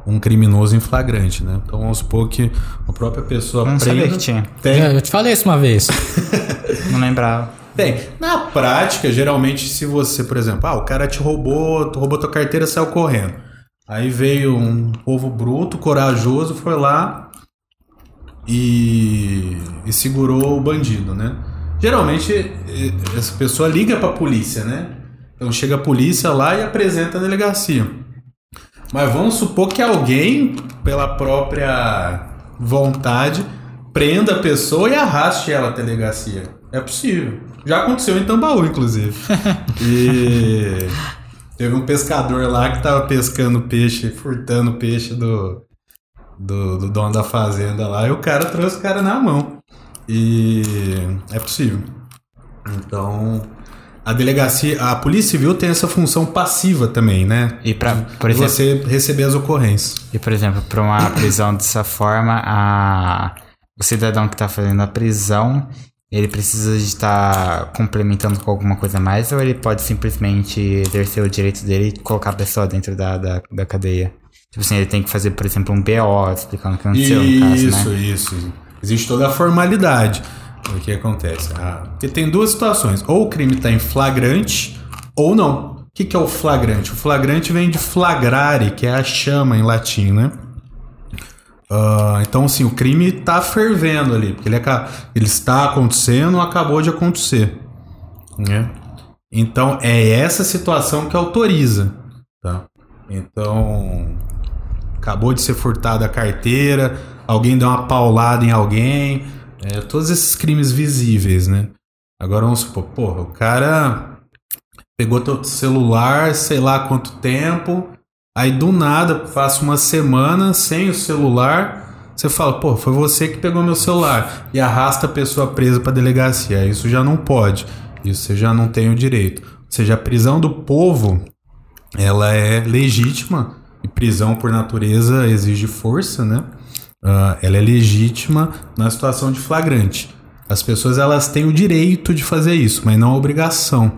um criminoso em flagrante, né? Então vamos supor que a própria pessoa Não prenda... sabia que tinha. Tem. Eu te falei isso uma vez. Não lembrava. Tem. Na prática, geralmente, se você, por exemplo, ah, o cara te roubou, roubou tua carteira saiu correndo. Aí veio um povo bruto, corajoso, foi lá e, e segurou o bandido, né? Geralmente, essa pessoa liga pra polícia, né? Então chega a polícia lá e apresenta a delegacia. Mas vamos supor que alguém, pela própria vontade, prenda a pessoa e arraste ela a delegacia. É possível. Já aconteceu em Tambaú, inclusive. e teve um pescador lá que tava pescando peixe, furtando peixe do, do, do dono da fazenda lá, e o cara trouxe o cara na mão. E é possível. Então, a delegacia, a polícia civil tem essa função passiva também, né? E por exemplo, você receber as ocorrências. e por exemplo, para uma prisão dessa forma, a, o cidadão que tá fazendo a prisão, ele precisa de estar complementando com alguma coisa a mais ou ele pode simplesmente exercer o direito dele e colocar a pessoa dentro da, da, da cadeia? Tipo assim, ele tem que fazer, por exemplo, um BO explicando o que aconteceu no caso, Isso, né? isso. Existe toda a formalidade. O que acontece? Ah, porque tem duas situações. Ou o crime está em flagrante, ou não. O que, que é o flagrante? O flagrante vem de flagrare, que é a chama em latim, né? Ah, então, assim, o crime está fervendo ali, porque ele, aca- ele está acontecendo ou acabou de acontecer. Né? Então, é essa situação que autoriza. Tá? Então, acabou de ser furtada a carteira, alguém deu uma paulada em alguém, é, todos esses crimes visíveis, né? Agora vamos supor, porra, o cara pegou teu celular, sei lá quanto tempo, aí do nada, passa uma semana sem o celular, você fala, pô, foi você que pegou meu celular e arrasta a pessoa presa pra delegacia. Isso já não pode, isso você já não tem o direito. Ou seja, a prisão do povo ela é legítima e prisão por natureza exige força, né? Ah, ela é legítima na situação de flagrante. As pessoas elas têm o direito de fazer isso, mas não a obrigação.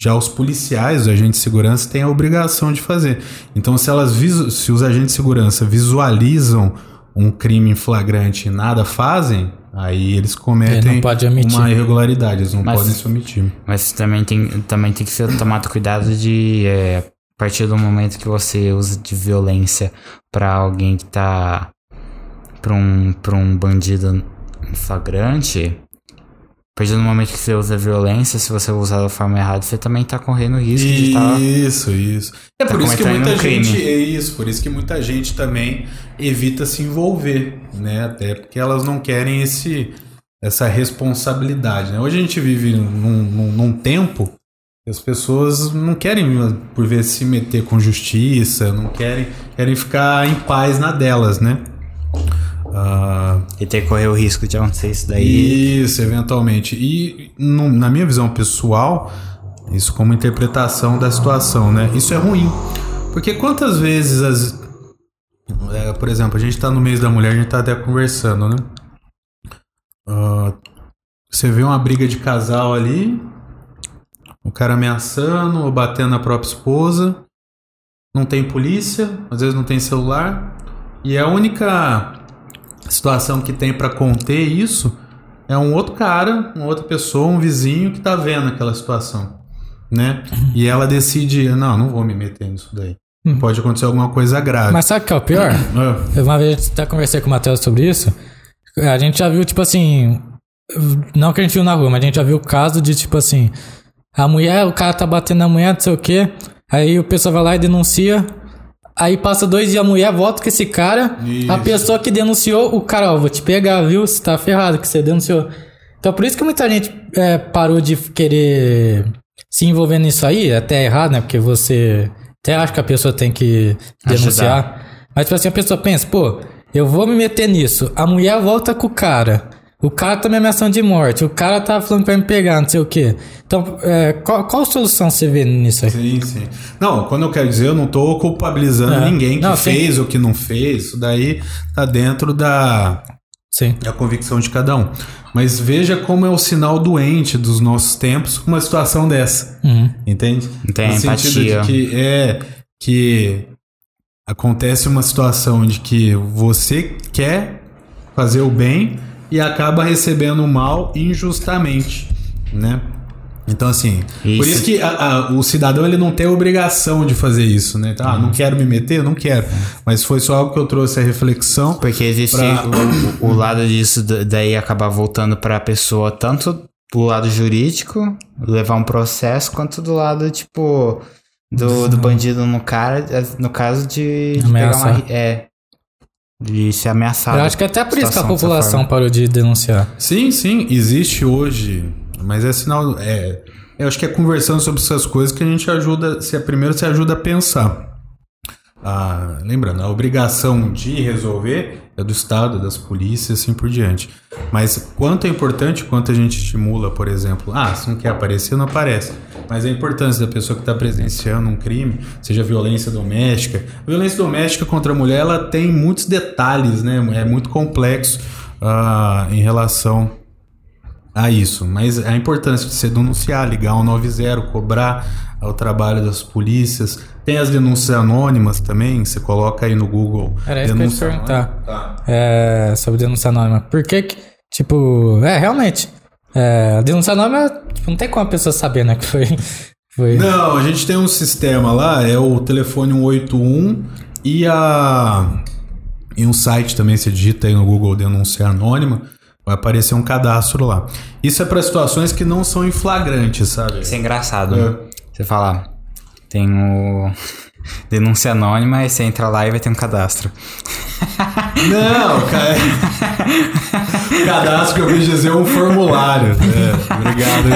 Já os policiais, os agentes de segurança têm a obrigação de fazer. Então, se elas se os agentes de segurança visualizam um crime em flagrante e nada fazem, aí eles cometem uma irregularidade, eles não Mas- podem se omitir. Mas também tem, também tem que ser tomado cuidado de, é, a partir do momento que você usa de violência pra alguém que tá. pra um, pra um bandido em flagrante. Partir do momento que você usa violência, se você usar da forma errada, você também tá correndo risco de estar. Isso, isso. É tá por isso que muita um gente. É isso, por isso que muita gente também evita se envolver, né? Até porque elas não querem esse, essa responsabilidade. Né? Hoje a gente vive num, num, num tempo que as pessoas não querem, por vezes, se meter com justiça, não querem, querem ficar em paz na delas, né? Ah, E ter que correr o risco de acontecer isso daí. isso, eventualmente. E no- na minha visão pessoal, isso como interpretação da situação, né? Isso é ruim. Porque quantas vezes as. é, por exemplo, a gente tá no mês da mulher, a gente tá até conversando, né? Ah, você vê uma briga de casal ali, o cara ameaçando ou batendo na própria esposa, não tem polícia, às vezes não tem celular, e a única situação que tem pra conter isso é um outro cara, uma outra pessoa, um vizinho que tá vendo aquela situação, né? E ela decide, não, não vou me meter nisso daí. Pode acontecer alguma coisa grave. Mas sabe o que é o pior? Ah, Uma vez até conversei com o Matheus sobre isso. A gente já viu, tipo assim. Não que a gente viu na rua, mas a gente já viu o caso de, tipo assim. A mulher, o cara tá batendo na mulher, não sei o quê. Aí o pessoal vai lá e denuncia. Aí passa dois dias a mulher volta com esse cara. A Isso. pessoa que denunciou, o cara, ó, vou te pegar, viu? Você tá ferrado que você denunciou. Então por isso que muita gente é, parou de querer se envolver nisso aí. Até errado, né? Porque você até acha que a pessoa tem que denunciar. Mas tipo assim, a pessoa pensa, pô, eu vou me meter nisso. A mulher volta com o cara. O cara tá me ameaçando de morte. O cara tá falando que vai me pegar, não sei o quê. Então, é, qual, qual solução você vê nisso aí? Sim, sim. Não, quando eu quero dizer, eu não tô culpabilizando É. ninguém que Não, sim. fez ou que não fez. Isso daí tá dentro da, Sim. da convicção de cada um. Mas veja como é o sinal doente dos nossos tempos uma situação dessa. Uhum. Entende? Tem no sentido empatia. de que é que acontece uma situação de que você quer fazer o bem e acaba recebendo o mal injustamente, né? Então assim, por Isso. isso que a- a- o cidadão ele não tem a obrigação de fazer isso, né? Ah, não quero me meter, não quero. Mas foi só algo que eu trouxe a reflexão. Porque existe Pra- o, o lado disso, da- daí acabar voltando pra pessoa, tanto do lado jurídico, levar um processo, quanto do lado, tipo, do, do bandido no cara, no caso de, de pegar uma. É. De ser ameaçado. Eu acho que até por isso que a população parou de denunciar. Sim, sim, existe hoje, mas é sinal. É, eu acho que é conversando sobre essas coisas que a gente ajuda. Se é primeiro se ajuda a pensar. a, lembrando, a obrigação de resolver é do Estado, das polícias, assim por diante. Mas quanto é importante, quanto a gente estimula, por exemplo, ah, se não quer aparecer, não aparece. Mas a importância da pessoa que está presenciando um crime, seja violência doméstica. A violência doméstica contra a mulher, ela tem muitos detalhes, né? É muito complexo uh, em relação a isso. Mas a importância de você denunciar, ligar o 90, cobrar o trabalho das polícias. Tem as denúncias anônimas também, você coloca aí no Google. Era isso que eu ia te perguntar. Tá. É, sobre denúncia anônima. Por que que, tipo, é, realmente, é, a denúncia anônima, tipo, não tem como a pessoa saber, né, que foi... foi... Não, a gente tem um sistema lá, é o telefone 181 e a... E um site também, você digita aí no Google denúncia anônima, vai aparecer um cadastro lá. Isso é para situações que não são em flagrantes, sabe? Isso é engraçado. É. Né? Você fala, tem o denúncia anônima e você entra lá e vai ter um cadastro. Não, cara. o cadastro que eu quis dizer é um formulário. É, obrigado,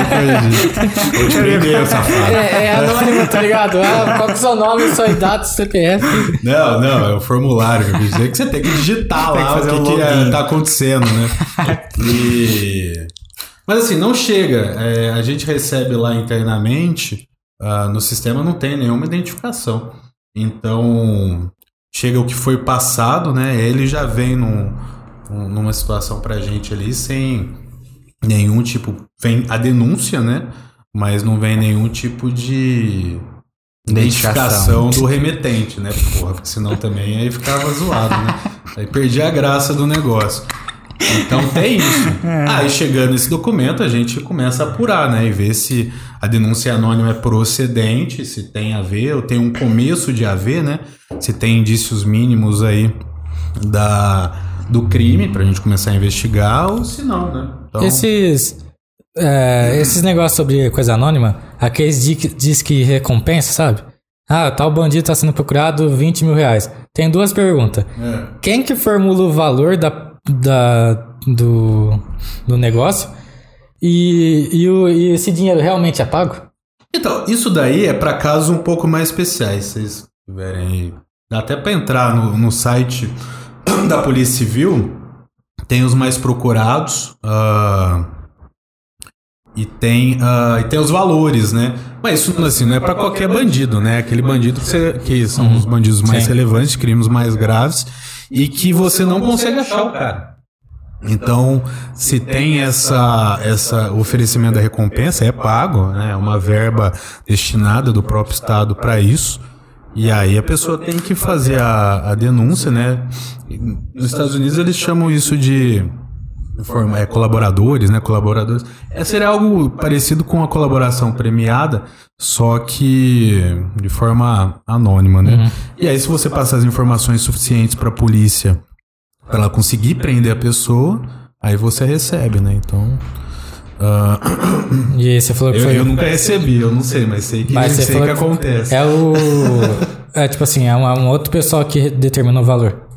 eu Eu te peguei, safado. É, é anônimo, tá ligado? Ah, qual que é o seu nome, sua idade, CPF? Não, não, é o formulário que eu quis dizer que você tem que digitar tem lá que fazer o que, um que é, tá acontecendo, né? E... Mas assim, não chega. É, a gente recebe lá internamente uh, no sistema não tem nenhuma identificação. Então, chega o que foi passado, né? Ele já vem num, numa situação pra gente ali sem nenhum tipo. Vem a denúncia, né? Mas não vem nenhum tipo de identificação do remetente, né? Porra, porque senão também aí ficava zoado, né? Aí perdi a graça do negócio. Então tem isso. É. Aí chegando esse documento, a gente começa a apurar, né? E ver se a denúncia anônima é procedente, se tem a ver, ou tem um começo de haver, né? Se tem indícios mínimos aí da, do crime pra gente começar a investigar, ou se não, né? Então... Esses. É, esses negócios sobre coisa anônima, aqueles diz, diz que recompensa, sabe? Ah, tal bandido tá sendo procurado 20 mil reais. Tem duas perguntas. É. Quem que formula o valor da da, do, do negócio. E, e, o, e esse dinheiro realmente é pago? Então, isso daí é para casos um pouco mais especiais. Se vocês tiverem aí. Dá até para entrar no, no site da Polícia Civil. Tem os mais procurados. Uh, e tem, uh, e tem os valores, né? Mas isso assim, não é para qualquer bandido, né? Aquele bandido que, você, que são os bandidos mais Sim. relevantes, crimes mais graves e que você não consegue achar o cara. Então, se tem essa, essa oferecimento da recompensa, é pago, né? É uma verba destinada do próprio Estado para isso. E aí a pessoa tem que fazer a, a denúncia, né? Nos Estados Unidos eles chamam isso de forma, é, colaboradores, né? Colaboradores. É, seria algo parecido com a colaboração premiada, só que de forma anônima, né? Uhum. E aí, se você passar as informações suficientes para a polícia para ela conseguir prender a pessoa, aí você recebe, né? Então. Uh... E você falou que eu, foi. Eu nunca recebi, eu não sei, mas sei que, mas sei que, que acontece. É o. É tipo assim, é um, um outro pessoal que determina o valor.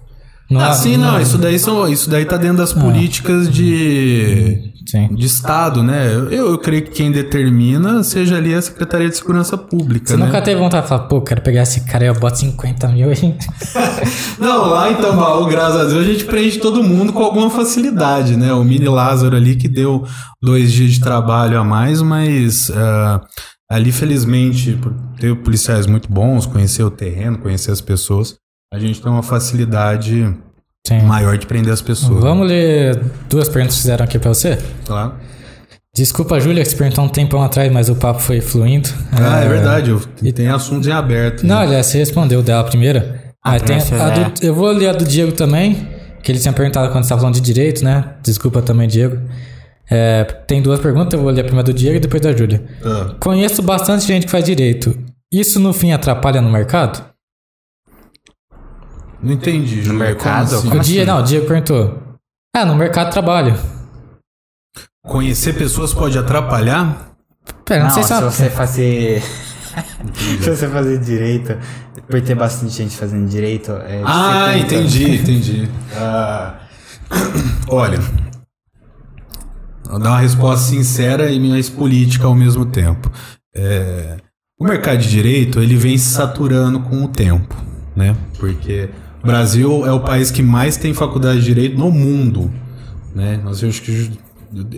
Não, ah, sim, não, não, isso daí são, isso daí tá dentro das políticas de, de Estado, né? Eu, eu creio que quem determina seja ali a Secretaria de Segurança Pública. Você né? nunca teve vontade de falar, pô, quero pegar esse cara e eu boto 50 mil aí. não, lá em Tambaú, graças a Deus, a gente prende todo mundo com alguma facilidade, né? O mini Lázaro ali que deu dois dias de trabalho a mais, mas. Uh, ali, felizmente, teve policiais muito bons, conhecer o terreno, conhecer as pessoas a gente tem uma facilidade Sim. maior de prender as pessoas. Vamos ler duas perguntas que fizeram aqui pra você? Claro. Desculpa, Júlia, que se perguntou um tempão atrás, mas o papo foi fluindo. Ah, é, é verdade. Eu, e tem assuntos em aberto. Não, aliás, você respondeu dela primeira. Ah, tem a do, eu vou ler a do Diego também, que ele tinha perguntado quando estava falando de direito, né? Desculpa também, Diego. É, tem duas perguntas, eu vou ler a primeira do Diego e depois da Júlia. Ah. Conheço bastante gente que faz direito. Isso no fim atrapalha no mercado? Não entendi. No mercado? Como assim? Como o dia, assim? não, o Diego perguntou. Ah, no mercado de trabalho. Conhecer pessoas pode atrapalhar? Pera, não, não sei se, se você fazer. se você fazer direito, por ter bastante gente fazendo direito. É, ah, entendi, entendi. Ah, olha, vou dar uma resposta sincera e mais política ao mesmo tempo. É, o mercado de direito ele vem se saturando com o tempo. né? Porque Brasil é o país que mais tem faculdade de direito no mundo, né? Acho que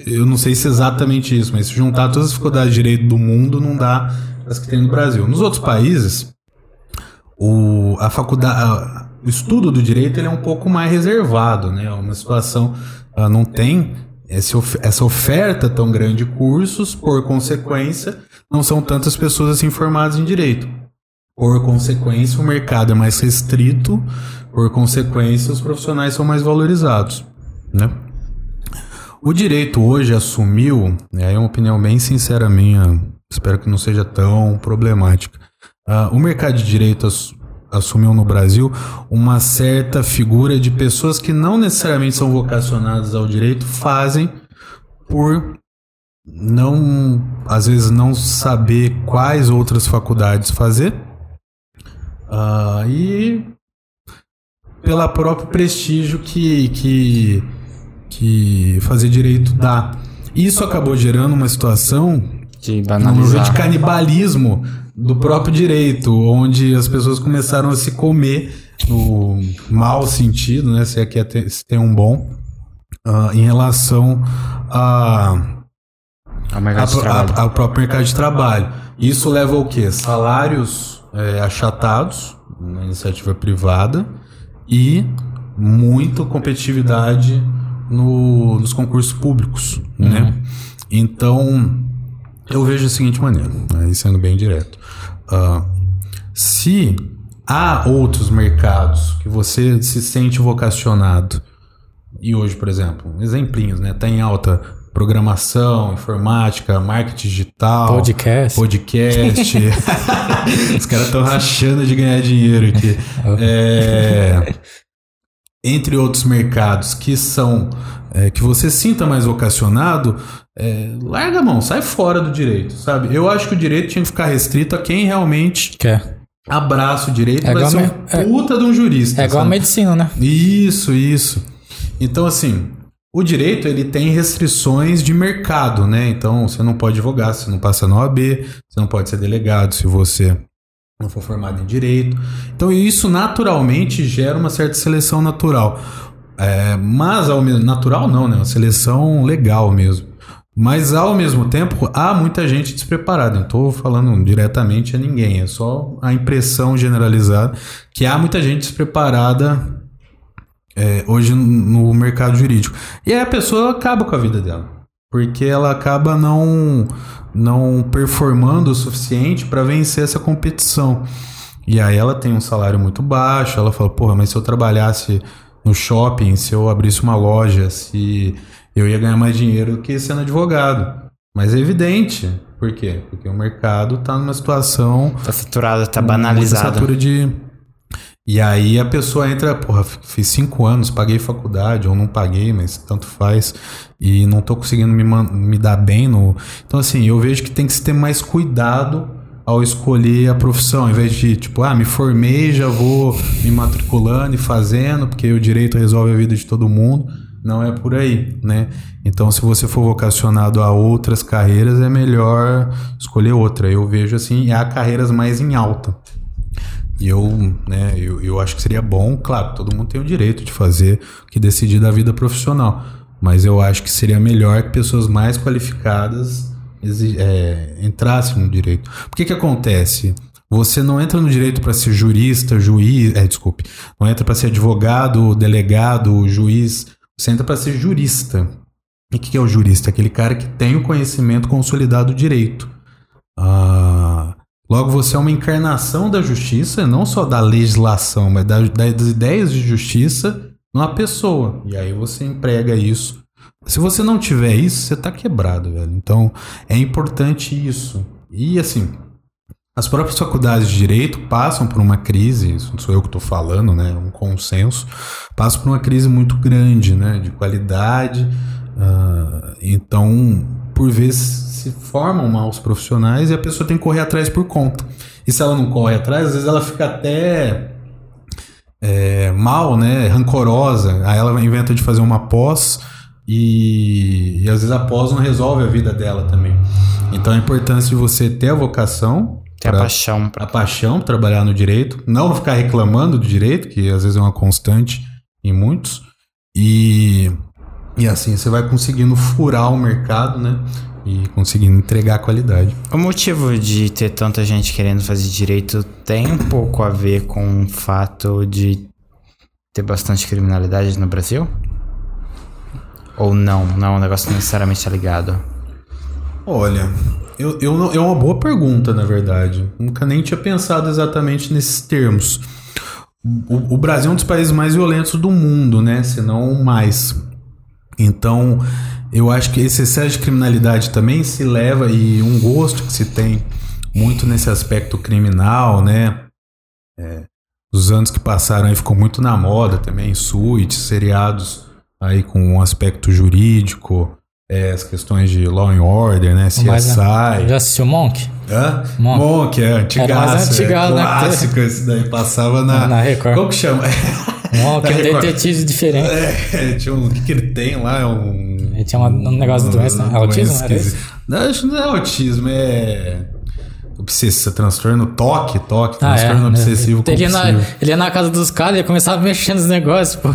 eu não sei se é exatamente isso, mas se juntar todas as faculdades de direito do mundo não dá as que tem no Brasil. Nos outros países, o, a faculdade, a, o estudo do direito ele é um pouco mais reservado, né? É uma situação não tem essa oferta tão grande de cursos, por consequência, não são tantas pessoas assim formadas em direito. Por consequência, o mercado é mais restrito, por consequência, os profissionais são mais valorizados, né? O direito hoje assumiu, é uma opinião bem sincera minha, espero que não seja tão problemática. Uh, o mercado de direito assumiu no Brasil uma certa figura de pessoas que não necessariamente são vocacionadas ao direito, fazem por não, às vezes, não saber quais outras faculdades fazer uh, e pela próprio prestígio que, que, que fazer direito dá. Isso acabou gerando uma situação de banalizar. de canibalismo do próprio direito, onde as pessoas começaram a se comer no mau sentido, né? Se aqui é se tem um bom, uh, em relação a, ao, mercado a, a, ao próprio mercado de trabalho. Isso leva ao quê? Salários é, achatados na iniciativa privada e muita competitividade no, nos concursos públicos, né? uhum. né? Então, eu vejo da seguinte maneira, aí sendo bem direto. Uh, se há outros mercados que você se sente vocacionado, e hoje, por exemplo, exemplinhos, né? Tá em alta programação, informática, marketing digital, podcast. Podcast. Os caras estão rachando de ganhar dinheiro aqui. É, entre outros mercados que são é, que você sinta mais vocacionado, é, larga a mão, sai fora do direito, sabe? Eu acho que o direito tinha que ficar restrito a quem realmente quer. Abraça o direito, é vai ser um é, puta de um jurista. É igual sabe? a medicina, né? Isso, isso. Então, assim, o direito ele tem restrições de mercado, né? Então, você não pode advogar se não passa na OAB, você não pode ser delegado se você não for formado em direito. Então, isso naturalmente gera uma certa seleção natural. É, mas ao mesmo natural não, né? Uma seleção legal mesmo. Mas ao mesmo tempo há muita gente despreparada. Não estou falando diretamente a ninguém, é só a impressão generalizada que há muita gente despreparada é, hoje no mercado jurídico. E aí a pessoa acaba com a vida dela, porque ela acaba não não performando o suficiente para vencer essa competição. E aí ela tem um salário muito baixo, ela fala, porra, mas se eu trabalhasse no shopping, se eu abrisse uma loja, se eu ia ganhar mais dinheiro do que sendo advogado. Mas é evidente. Por quê? Porque o mercado está numa situação. Está saturado, está banalizado. Satura de. E aí a pessoa entra, porra, fiz cinco anos, paguei faculdade, ou não paguei, mas tanto faz, e não estou conseguindo me, me dar bem no. Então, assim, eu vejo que tem que se ter mais cuidado ao escolher a profissão, ao invés de, tipo, ah, me formei, já vou me matriculando e fazendo, porque o direito resolve a vida de todo mundo. Não é por aí, né? Então, se você for vocacionado a outras carreiras, é melhor escolher outra. Eu vejo assim, há carreiras mais em alta. E eu, né, eu, eu acho que seria bom, claro, todo mundo tem o direito de fazer o que decidir da vida profissional. Mas eu acho que seria melhor que pessoas mais qualificadas é, entrasse no direito. Por que que acontece? Você não entra no direito para ser jurista, juiz, é, desculpe, não entra para ser advogado, delegado, juiz, você entra para ser jurista. E o que, que é o jurista? Aquele cara que tem o conhecimento consolidado do direito. Ah, logo, você é uma encarnação da justiça, não só da legislação, mas das ideias de justiça numa pessoa. E aí você emprega isso se você não tiver isso, você tá quebrado, velho. Então, é importante isso. E assim, as próprias faculdades de direito passam por uma crise, isso não sou eu que estou falando, né? Um consenso, passam por uma crise muito grande, né? De qualidade. Uh, então, por vezes se formam maus profissionais e a pessoa tem que correr atrás por conta. E se ela não corre atrás, às vezes ela fica até é, mal, né? Rancorosa. Aí ela inventa de fazer uma pós e, e às vezes a pós não resolve a vida dela também. Então a importância de você ter a vocação Ter a paixão pra a paixão trabalhar no direito, não ficar reclamando do direito, que às vezes é uma constante em muitos, e, e assim você vai conseguindo furar o mercado, né? E conseguindo entregar qualidade. O motivo de ter tanta gente querendo fazer direito tem um pouco a ver com o fato de ter bastante criminalidade no Brasil? Ou não? Não, o negócio não necessariamente ligado. Olha, eu, eu não- é uma boa pergunta, na verdade. Nunca nem tinha pensado exatamente nesses termos. O, o Brasil é um dos países mais violentos do mundo, né? Se não o mais. Então, eu acho que esse excesso de criminalidade também se leva e um gosto que se tem muito nesse aspecto criminal, né? É, os anos que passaram aí ficou muito na moda também, suítes, seriados aí com um aspecto jurídico, é, as questões de law and order, né? CSI. Mas, né, Já assistiu Monk? Hã? Monk. Monk, é, antigaço. Era mais antigado, é, né? Clássico, esse daí passava na... Na Record. Como que chama? Monk é um detetive diferente. É, tinha um, o que, que ele tem lá? É um. Ele tinha uma- um negócio de doença, né? Autismo, doença. Não, acho que não é autismo, é. Obsessivo, transtorno toque, toque, Ah, transtorno é. obsessivo ele, ia na, ele ia na casa dos caras e começava a mexer nos negócios, pô.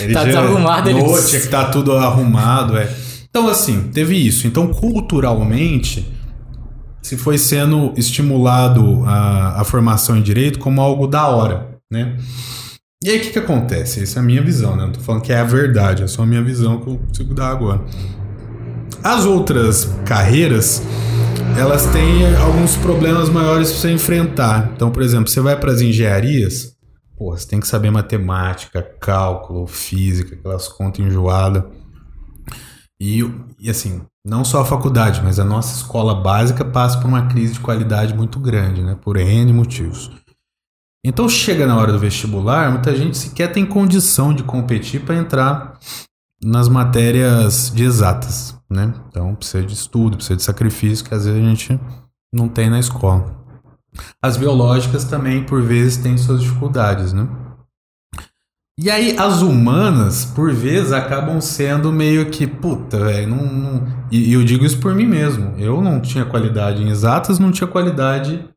Ele tá desarrumado, ele. Noite, tinha que tá tudo arrumado, é. Então, assim, teve isso. Então, culturalmente, se foi sendo estimulado a, a formação em direito como algo da hora, né? E aí, o que que acontece? Essa é a minha visão, né? Não tô falando que é a verdade, é só a minha visão que eu consigo dar agora. As outras carreiras, elas têm alguns problemas maiores para você enfrentar. Então, por exemplo, você vai para as engenharias, pô, você tem que saber matemática, cálculo, física, aquelas contas enjoadas. E, e assim, não só a faculdade, mas a nossa escola básica passa por uma crise de qualidade muito grande, né? Por N motivos. Então chega na hora do vestibular, muita gente sequer tem condição de competir para entrar nas matérias de exatas, né? Então precisa de estudo, precisa de sacrifício que às vezes a gente não tem na escola. As biológicas também por vezes têm suas dificuldades, né? E aí as humanas por vezes acabam sendo meio que puta, velho, não, não... E, e eu digo isso por mim mesmo. Eu não tinha qualidade em exatas, não tinha qualidade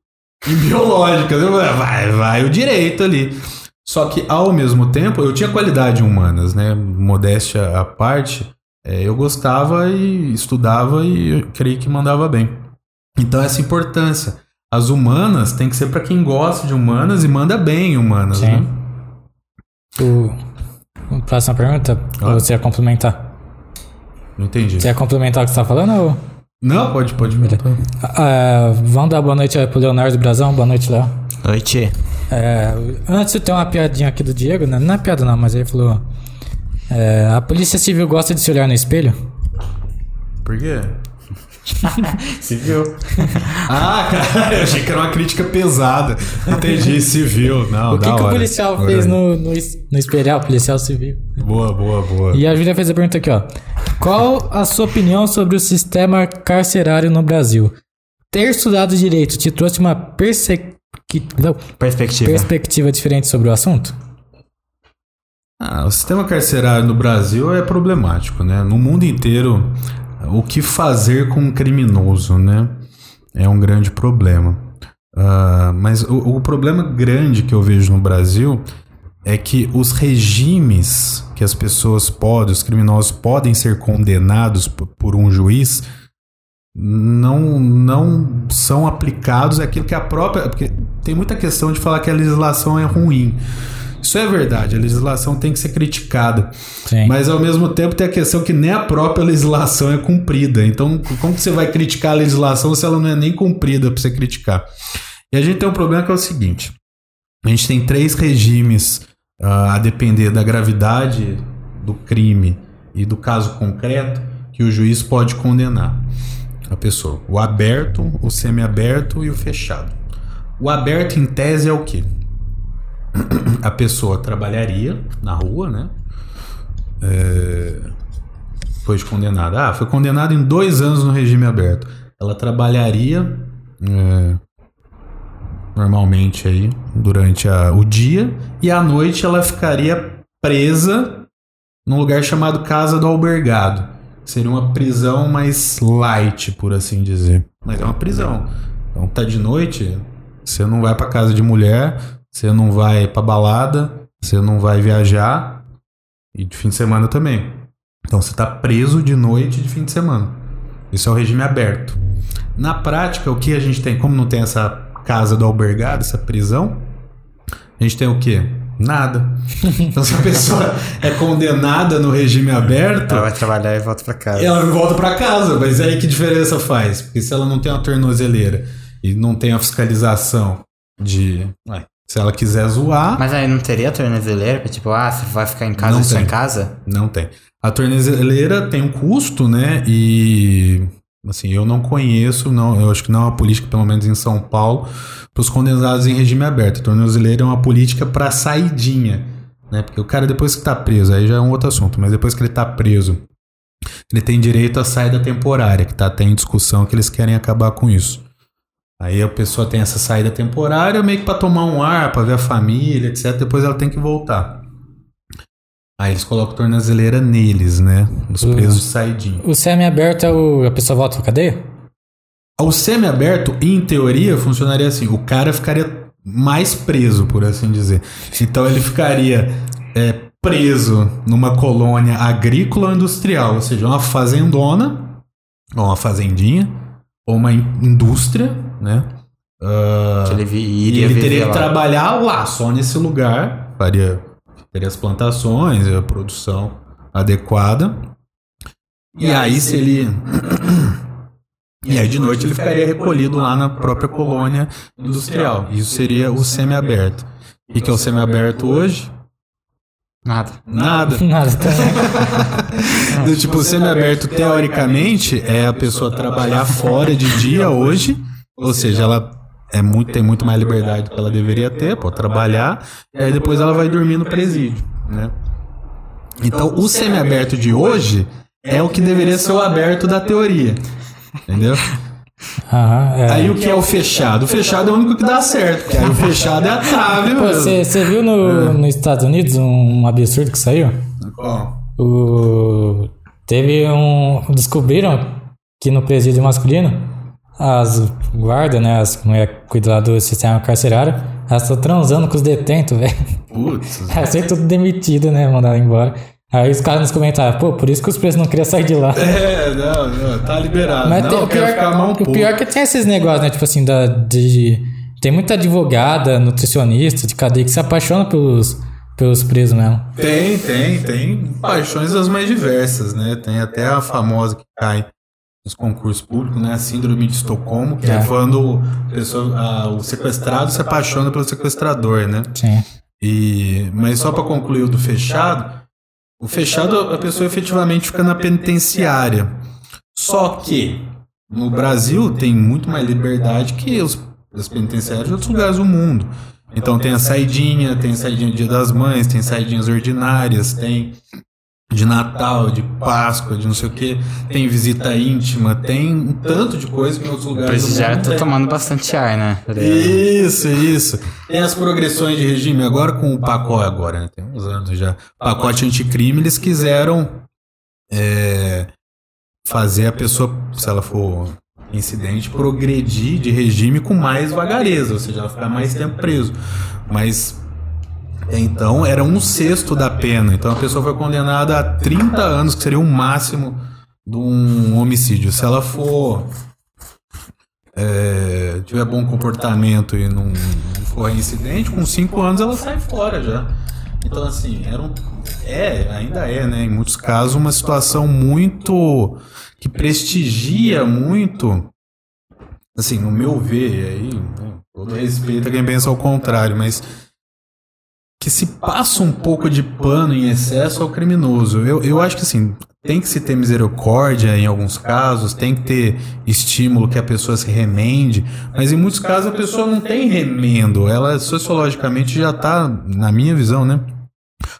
em biológicas. Eu falei, vai, vai o direito ali. Só que ao mesmo tempo eu tinha qualidade em humanas, né? Modéstia à parte, é, eu gostava e estudava e eu creio que mandava bem. Então essa importância. As humanas tem que ser para quem gosta de humanas e manda bem em humanas, Sim. né? O, próxima pergunta? Ah. Ou você ia complementar? Não entendi. Você ia complementar o que você tá falando? Ou... Não, pode, pode. Ah, vamos dar boa noite aí pro Leonardo Brazão. Boa noite, Léo. Noite. É, antes tem uma piadinha aqui do Diego, né? Não é piada não, mas ele falou... é, a polícia civil gosta de se olhar no espelho? Por quê? Civil. ah, cara, eu achei que era uma crítica pesada. Entendi, civil. Não, o que, que o policial fez no, no, es- no espelho? Ah, o policial civil. Boa, boa, boa. E a Júlia fez a pergunta aqui, ó. Qual a sua opinião sobre o sistema carcerário no Brasil? Ter estudado direito te trouxe uma perse- Perspectiva. perspectiva diferente sobre o assunto? Ah, o sistema carcerário no Brasil é problemático, né? No mundo inteiro, o que fazer com um criminoso, né? É um grande problema. Ah, mas o, o problema grande que eu vejo no Brasil é que os regimes que as pessoas podem, os criminosos podem ser condenados por um juiz não, não são aplicados àquilo que a própria. Porque tem muita questão de falar que a legislação é ruim. Isso é verdade, a legislação tem que ser criticada. Sim. Mas ao mesmo tempo tem a questão que nem a própria legislação é cumprida. Então, como que você vai criticar a legislação se ela não é nem cumprida para você criticar? E a gente tem um problema que é o seguinte: a gente tem três regimes a depender da gravidade do crime e do caso concreto que o juiz pode condenar a pessoa: o aberto, o semiaberto e o fechado. O aberto, em tese, é o quê? A pessoa trabalharia na rua, né? É, Foi condenada. Ah, foi condenada em dois anos no regime aberto. Ela trabalharia é, normalmente aí durante a- o dia e à noite ela ficaria presa num lugar chamado Casa do Albergado. Seria uma prisão mais light, por assim dizer. Mas é uma prisão. Então tá de noite, você não vai pra casa de mulher, você não vai pra balada, você não vai viajar e de fim de semana também. Então você tá preso de noite e de fim de semana. Isso é o regime aberto. Na prática, o que a gente tem, como não tem essa casa do albergado, essa prisão, a gente tem o quê? Nada. Então, se a pessoa é condenada no regime aberto, Ela vai trabalhar e volta pra casa. ela volta pra casa. Mas aí que diferença faz? Porque se ela não tem uma tornozeleira e não tem a fiscalização de. Ué, se ela quiser zoar, Mas aí não teria tornozeleira? pra, Tipo, ah, você vai ficar em casa só em casa? não tem. A tornozeleira tem um custo, né? E. Assim, eu não conheço, não, eu acho que não é uma política, pelo menos em São Paulo, para os condenados em regime aberto. A tornozeleira é uma política para saidinha, né? Porque o cara, depois que tá preso, aí já é um outro assunto, mas depois que ele tá preso, ele tem direito à saída temporária, que tá até em discussão que eles querem acabar com isso. Aí a pessoa tem essa saída temporária meio que para tomar um ar, para ver a família, etc. Depois ela tem que voltar. Aí eles colocam tornozeleira neles, né? Os Uhum. presos de saidinha. O semi-aberto é o. A pessoa volta pra cadeia? O semi-aberto, em teoria, funcionaria assim: o cara ficaria mais preso, por assim dizer. Então ele ficaria é, preso numa colônia agrícola ou industrial, ou seja, uma fazendona, ou uma fazendinha, ou uma in- indústria, né? Que ele vi- e iria ele teria que lá. trabalhar lá, só nesse lugar, faria teria as plantações, a produção adequada. E aí, se ele. E aí, de noite, ele ficaria recolhido lá na própria colônia industrial. Isso seria o semi-aberto. O que é o semi-aberto hoje? Nada. Nada. Nada. Do tipo, o semi-aberto, teoricamente, é a pessoa trabalhar fora de dia hoje, ou seja, ela é muito, tem muito mais liberdade do que ela deveria ter, pode trabalhar, e aí depois ela vai dormir no presídio, né? Então, o semi-aberto de hoje é o que deveria ser o aberto da teoria, entendeu? É. Aí o que é o fechado? O fechado é o único que dá certo, porque aí o fechado é a trave, mano. Você viu no, nos Estados Unidos um, absurdo que saiu? Ó, O, teve um. Descobriram que no presídio masculino, as guardas, né? As cuidam lá do sistema carcerário, elas estão transando com os detentos, velho. Putz. Ser tudo demitido, né? Mandado embora. Aí os caras nos comentários, pô, por isso que os presos não queriam sair de lá. É, não, não, tá liberado. Mas não, tem- o, pior, ficar mal o pior é que tem esses negócios, né? Tipo assim, da, de. Tem muita advogada, nutricionista de cadeia que se apaixona pelos, pelos presos mesmo. Tem, tem, tem paixões das mais diversas, né? Tem até a famosa que cai nos concursos públicos, né? A síndrome de Estocolmo, que é, É. quando a pessoa- a- o sequestrado se apaixona pelo sequestrador, né? Sim. E, mas só para concluir o do fechado, o fechado a pessoa efetivamente fica na penitenciária. Só que no Brasil tem muito mais liberdade que os, as penitenciárias de outros lugares do mundo. Então tem a saidinha, tem saidinha do Dia das Mães, tem saidinhas ordinárias, tem de Natal, de Páscoa, de não sei o que, tem visita íntima, tem um tanto de coisa que em outros lugares presidiário mundo tá tomando bastante ar, né? Isso, isso. Tem as progressões de regime agora com o pacote agora, né? Tem uns anos já. Pacote anticrime, eles quiseram é, fazer a pessoa, se ela for incidente, progredir de regime com mais vagareza, ou seja, ela ficar mais tempo preso. Mas então era um sexto da pena. Então a pessoa foi condenada a 30 anos, que seria o máximo de um homicídio. Se ela for é, tiver bom comportamento e não, for incidente, com 5 anos ela sai fora já. Então, assim, era um, é, ainda é, né? Em muitos casos, uma situação muito. que prestigia muito. Assim, no meu ver, aí, né, todo respeito a quem pensa ao contrário, mas que se passa um pouco de pano em excesso ao criminoso. Eu, eu acho que assim, tem que se ter misericórdia em alguns casos, tem que ter estímulo que a pessoa se remende, mas em muitos casos a pessoa não tem remendo, ela sociologicamente já está, na minha visão, né?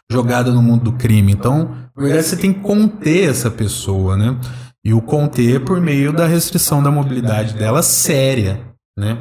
Jogada no mundo do crime. Então, na verdade, você tem que conter essa pessoa, né? E o conter por meio da restrição da mobilidade dela séria, né?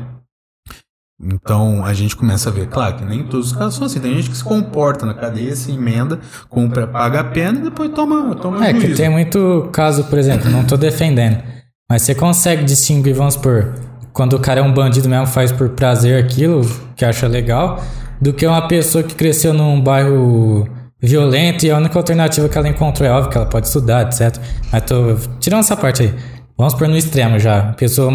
Então a gente começa a ver, claro, que nem todos os casos são assim. Tem gente que se comporta na cadeia, se emenda, cumpre, paga a pena e depois toma, toma É que tem muito caso, por exemplo, não tô defendendo, mas você consegue distinguir, vamos supor, quando o cara é um bandido mesmo, faz por prazer aquilo, que acha legal, do que uma pessoa que cresceu num bairro violento e a única alternativa que ela encontrou é óbvio que ela pode estudar, etc. Mas tô tirando essa parte aí. Vamos por no extremo já. A pessoa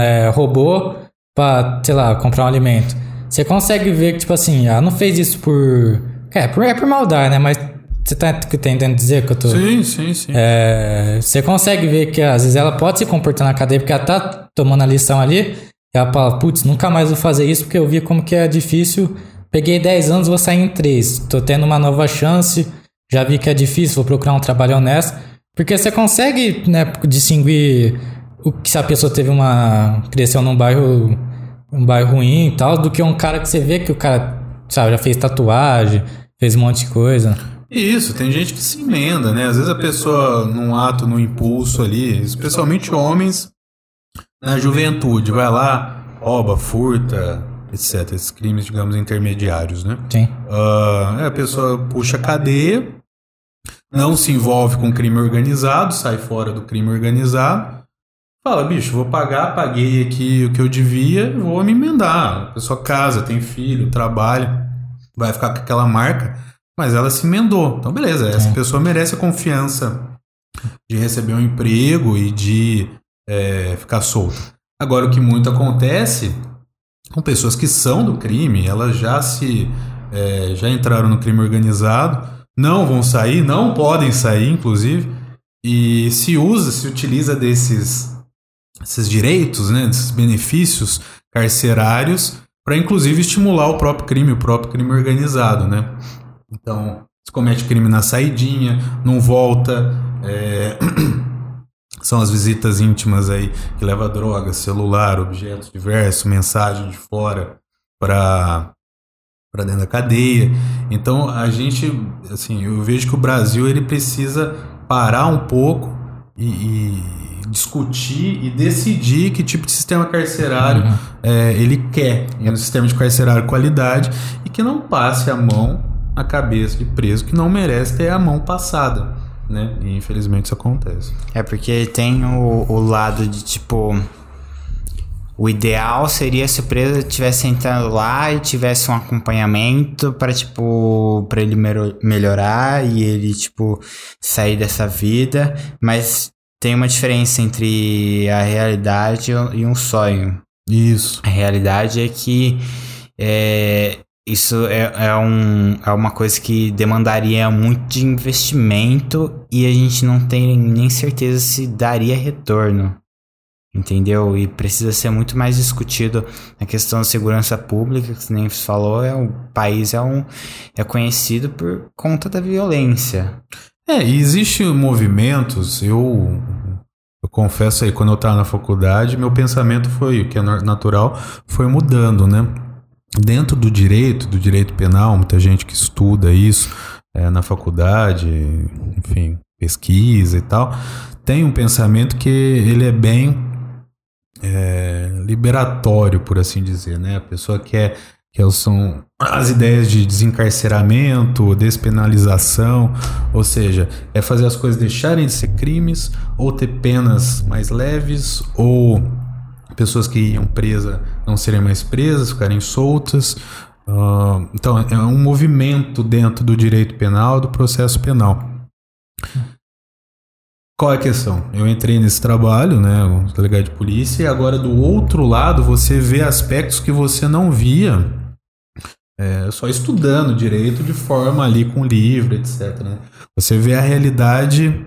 é, roubou pra, sei lá, comprar um alimento. Você consegue ver que, tipo assim, ela não fez isso por. É, por, é por maldade, né? Mas você tá entendendo dizer que eu tô. Sim, sim, sim. É, você consegue ver que às vezes ela pode se comportar na cadeia porque ela tá tomando a lição ali. E ela fala, putz, nunca mais vou fazer isso porque eu vi como que é difícil. Peguei 10 anos, vou sair em 3. Tô tendo uma nova chance. Já vi que é difícil, vou procurar um trabalho honesto. Porque você consegue, né, distinguir o que se a pessoa teve uma. cresceu num bairro. Um bairro ruim e tal, do que um cara que você vê que o cara, sabe, já fez tatuagem, fez um monte de coisa. Isso, tem gente que se emenda, né? Às vezes a pessoa, num ato, num impulso ali, especialmente homens na juventude, vai lá, rouba, furta, etc. Esses crimes, digamos, intermediários, né? Sim. Uh, a pessoa puxa a cadeia, não se envolve com crime organizado, sai fora do crime organizado, fala, bicho, vou pagar, paguei aqui o que eu devia, vou me emendar. A pessoa casa, tem filho, trabalha, vai ficar com aquela marca mas ela se emendou. Então, beleza, essa é. pessoa merece a confiança de receber um emprego e de é, ficar solta. Agora, o que muito acontece com pessoas que são do crime, elas já se é, já entraram no crime organizado, não vão sair, não podem sair, inclusive, e se usa, se utiliza desses esses direitos, né, desses benefícios carcerários para inclusive estimular o próprio crime, o próprio crime organizado, né? Então, se comete crime na saidinha, não volta. É... São as visitas íntimas aí que leva droga, celular, objetos diversos, mensagem de fora para para dentro da cadeia. Então a gente, assim, eu vejo que o Brasil ele precisa parar um pouco e, e discutir e decidir que tipo de sistema carcerário uhum. é, ele quer, um sistema de carcerário qualidade e que não passe a mão a cabeça de preso que não merece ter a mão passada, né? E infelizmente isso acontece. É porque tem o, o lado de tipo. O ideal seria se o preso tivesse entrando lá e tivesse um acompanhamento para tipo para ele melhorar e ele tipo sair dessa vida, mas tem uma diferença entre a realidade e um sonho. Isso. A realidade é que é, isso é, é, um, é uma coisa que demandaria muito de investimento e a gente não tem nem certeza se daria retorno. Entendeu? E precisa ser muito mais discutido a questão da segurança pública, que nem falou, é, o país é, um, é conhecido por conta da violência. É, e existem movimentos, eu, eu confesso aí, quando eu estava na faculdade, meu pensamento foi, o que é natural, foi mudando, né? dentro do direito, do direito penal, muita gente que estuda isso é, na faculdade, enfim, pesquisa e tal, tem um pensamento que ele é bem é, liberatório, por assim dizer, né? A pessoa quer que são as ideias de desencarceramento, despenalização, ou seja, é fazer as coisas deixarem de ser crimes, ou ter penas mais leves, ou pessoas que iam presas não serem mais presas, ficarem soltas. Uh, então, é um movimento dentro do direito penal, do processo penal. Qual é a questão? Eu entrei nesse trabalho, né, o delegado de polícia, e agora do outro lado você vê aspectos que você não via é, só estudando direito de forma ali com livro, etc. Né? Você vê a realidade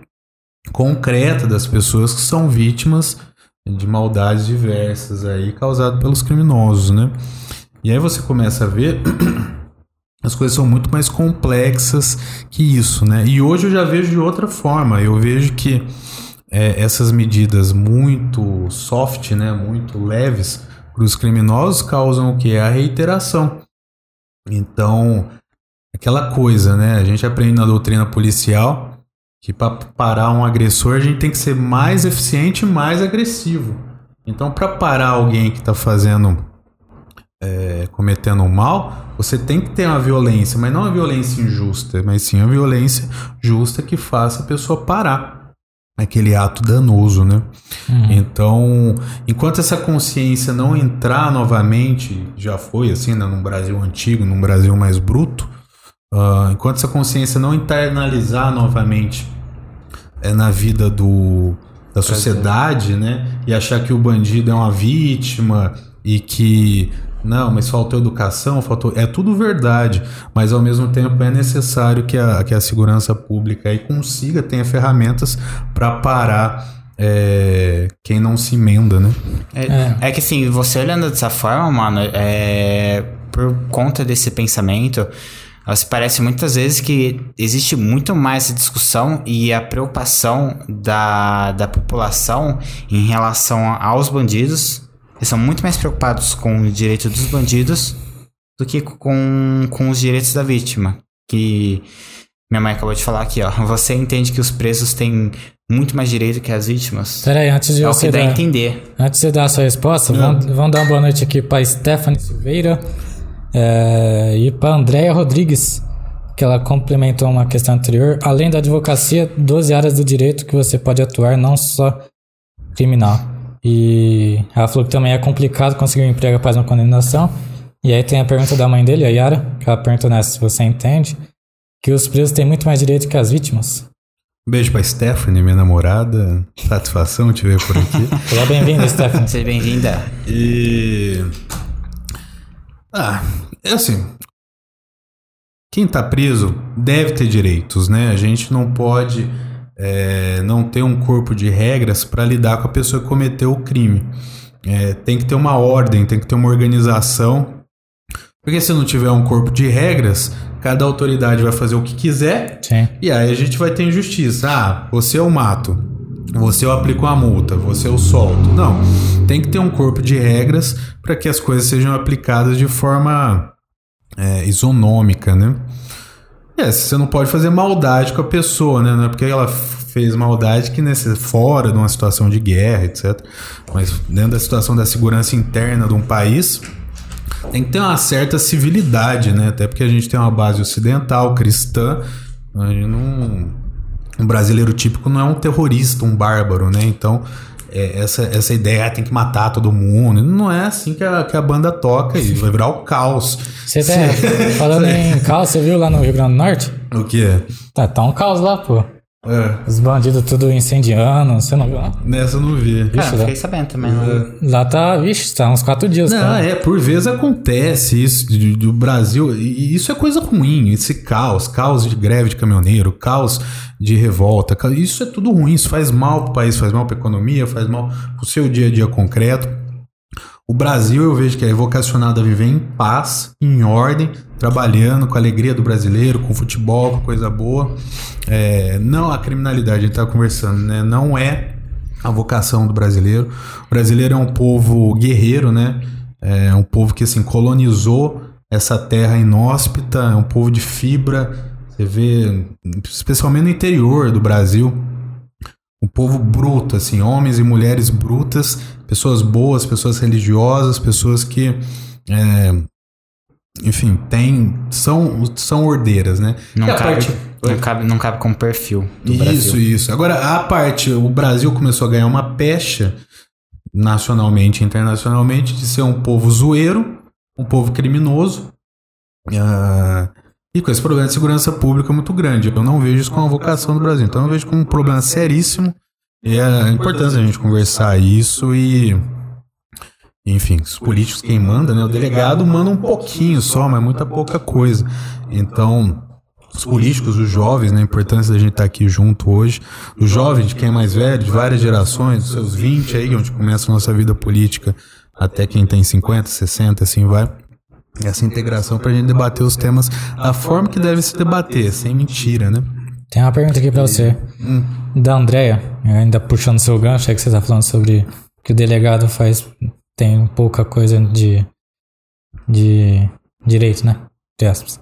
concreta das pessoas que são vítimas de maldades diversas aí causado pelos criminosos, né? E aí você começa a ver as coisas são muito mais complexas que isso, né? E hoje eu já vejo de outra forma. Eu vejo que é, essas medidas muito soft, né, muito leves para os criminosos causam o que a reiteração. Então, aquela coisa, né? A gente aprende na doutrina policial que para parar um agressor a gente tem que ser mais eficiente e mais agressivo. Então, para parar alguém que está fazendo, é, cometendo um mal, você tem que ter uma violência, mas não uma violência injusta, mas sim uma violência justa que faça a pessoa parar. aquele ato danoso, né? Uhum. Então, enquanto essa consciência não entrar novamente, já foi assim, né, num Brasil antigo, num Brasil mais bruto, ah, enquanto essa consciência não internalizar novamente é, na vida do, da sociedade, né, e achar que o bandido é uma vítima e que não, mas faltou educação, faltou. É tudo verdade, mas ao mesmo tempo é necessário que a, que a segurança pública aí consiga, tenha ferramentas para parar é, quem não se emenda, né? É, é que assim, você olhando dessa forma, mano, é, por conta desse pensamento, se parece muitas vezes que existe muito mais discussão e a preocupação da, da população em relação aos bandidos eles são muito mais preocupados com o direito dos bandidos do que com, com os direitos da vítima. Que minha mãe acabou de falar aqui, ó. Você entende que os presos têm muito mais direito que as vítimas? Peraí, antes de é você dar, entender. Antes de você dar a sua resposta, vamos, vamos dar uma boa noite aqui para Stephanie Silveira é, e para Andréia Rodrigues, que ela complementou uma questão anterior. Além da advocacia, 12 áreas do direito que você pode atuar, não só criminal. E ela falou que também é complicado conseguir um emprego após uma condenação. E aí tem a pergunta da mãe dele, a Yara, que ela perguntou nessa se você entende, que os presos têm muito mais direito que as vítimas. Um beijo pra Stephanie, minha namorada. Satisfação te ver por aqui. Seja bem-vinda, Stephanie. Seja bem-vinda. E. Ah, é assim. Quem tá preso deve ter direitos, né? A gente não pode é, não ter um corpo de regras para lidar com a pessoa que cometeu o crime. É, tem que ter uma ordem, tem que ter uma organização. Porque se não tiver um corpo de regras, cada autoridade vai fazer o que quiser. Sim. E aí a gente vai ter injustiça. Ah, você eu mato. Você eu aplico uma multa, você eu solto. Não. Tem que ter um corpo de regras para que as coisas sejam aplicadas de forma é, isonômica, né? É, você não pode fazer maldade com a pessoa, né? Não é porque ela fez maldade que nesse, fora de uma situação de guerra, etc. Mas dentro da situação da segurança interna de um país, tem que ter uma certa civilidade, né? Até porque a gente tem uma base ocidental, cristã. Não... Um brasileiro típico não é um terrorista, um bárbaro, né? Então, é, essa, essa ideia, ah, tem que matar todo mundo. Não é assim que a, que a banda toca e vai virar o caos. Você tá falando em caos, você viu lá no Rio Grande do Norte? O quê? Tá, tá um caos lá, pô. É, Os bandidos tudo incendiando, você não viu lá? nessa eu não vi. Cara, Vixe, fiquei sabendo também. não- Lá tá, vixe, tá uns quatro dias. Não, tá? é, por vezes acontece isso do Brasil, e isso é coisa ruim, esse caos, caos de greve de caminhoneiro, caos de revolta, isso é tudo ruim, isso faz mal pro país, faz mal pra economia, faz mal pro seu dia a dia concreto. O Brasil eu vejo que é vocacionado a viver em paz, em ordem, trabalhando com a alegria do brasileiro, com futebol, com coisa boa. É, não a criminalidade, a gente estava conversando, né? Não é a vocação do brasileiro. O brasileiro é um povo guerreiro, né? É um povo que assim colonizou essa terra inóspita, é um povo de fibra. Você vê, especialmente no interior do Brasil, um povo bruto, assim, homens e mulheres brutas, pessoas boas, pessoas religiosas, pessoas que, é, enfim, tem, são, são ordeiras, né? Não, cabe, parte- não, cabe, não cabe como perfil do isso, Brasil. isso. Agora, a parte, o Brasil começou a ganhar uma pecha nacionalmente e internacionalmente de ser um povo zoeiro, um povo criminoso. ah, e com esse problema de segurança pública muito grande. Eu não vejo isso como uma vocação do Brasil. Então eu vejo como um problema seríssimo. E é importante a gente conversar isso e. Enfim, os políticos quem manda, né? O delegado manda um pouquinho só, mas muita pouca coisa. Então, os políticos, os jovens, né? A importância da gente estar aqui junto hoje. Os jovens, de quem é mais velho, de várias gerações, dos seus 20 aí, onde começa a nossa vida política, até quem tem 50, 60, assim vai. Essa integração pra gente debater os temas da forma que deve se debater, sem mentira, né? Tem uma pergunta aqui pra você. Da Andrea, ainda puxando seu gancho, é que você tá falando sobre que o delegado faz. tem pouca coisa de. de direito, né? Entre aspas.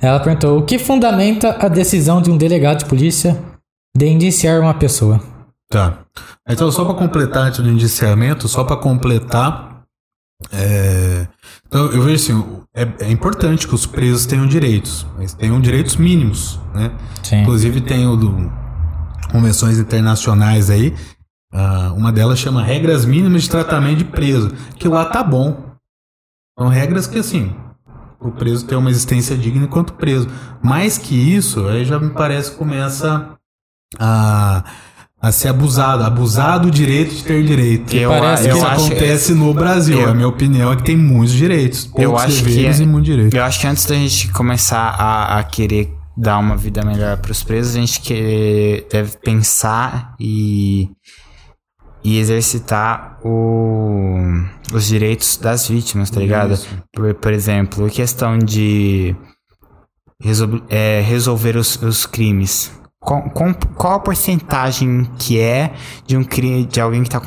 Ela perguntou: o que fundamenta a decisão de um delegado de polícia de indiciar uma pessoa? Tá. Então, só para completar antes do indiciamento, só para completar. É, Então, eu vejo assim: é, é importante que os presos tenham direitos, mas tenham direitos mínimos, né? Sim. Inclusive, tem o do- convenções internacionais aí. Uh, uma delas chama Regras Mínimas de Tratamento de Preso. Que lá tá bom. São regras que, assim, o preso ter uma existência digna enquanto preso. Mais que isso, aí já me parece que começa a, a ser abusado. Abusar do direito de ter direito. Eu, parece eu que isso acho- acontece no Brasil. eu- a minha opinião é que tem muitos direitos. Eu Poucos acho que deveres é- e muitos direitos. Eu acho que antes da gente começar a, a querer dar uma vida melhor para os presos, a gente que deve pensar e, e exercitar o, os direitos das vítimas, tá ligado? Por, por exemplo, a questão de resol- é, resolver os, os crimes. Qual, qual a porcentagem que é de um crime de alguém que está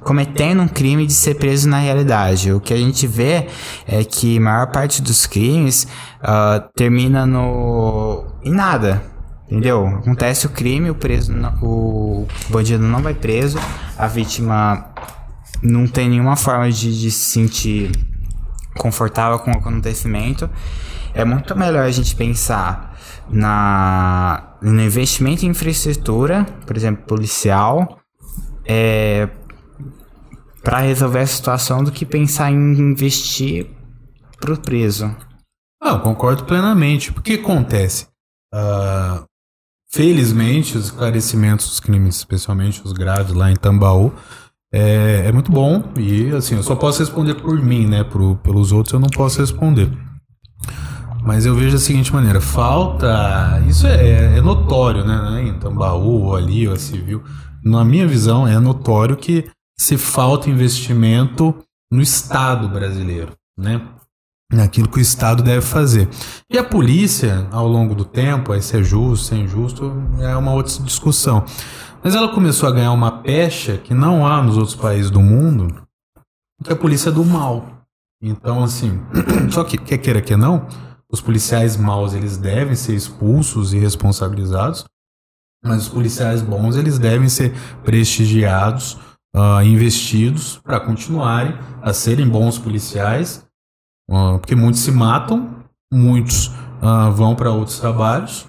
cometendo um crime de ser preso na realidade? O que a gente vê é que a maior parte dos crimes ah, termina no em nada. Entendeu? Acontece o crime, o preso, o bandido não vai preso, a vítima não tem nenhuma forma de, de se sentir confortável com o acontecimento. É muito melhor a gente pensar na, no investimento em infraestrutura, por exemplo, policial, é, para resolver a situação do que pensar em investir pro preso. Ah, eu concordo plenamente. O que acontece? Ah, felizmente, os esclarecimentos dos crimes, especialmente os graves lá em Tambaú, é, é muito bom. E assim, eu só posso responder por mim, né? Pro, pelos outros eu não posso responder. Mas eu vejo da seguinte maneira: falta. Isso é, é notório, né? Em Tambaú, ou ali, ou civil. Na minha visão, é notório que se falta investimento no Estado brasileiro, né? naquilo que o Estado deve fazer. E a polícia, ao longo do tempo, aí se é justo, se é injusto, é uma outra discussão. Mas ela começou a ganhar uma pecha que não há nos outros países do mundo, que é a polícia do mal. Então, assim, só que, quer queira que não, os policiais maus, eles devem ser expulsos e responsabilizados, mas os policiais bons, eles devem ser prestigiados, ah, investidos para continuarem a serem bons policiais ah, porque muitos se matam, muitos ah, vão para outros trabalhos,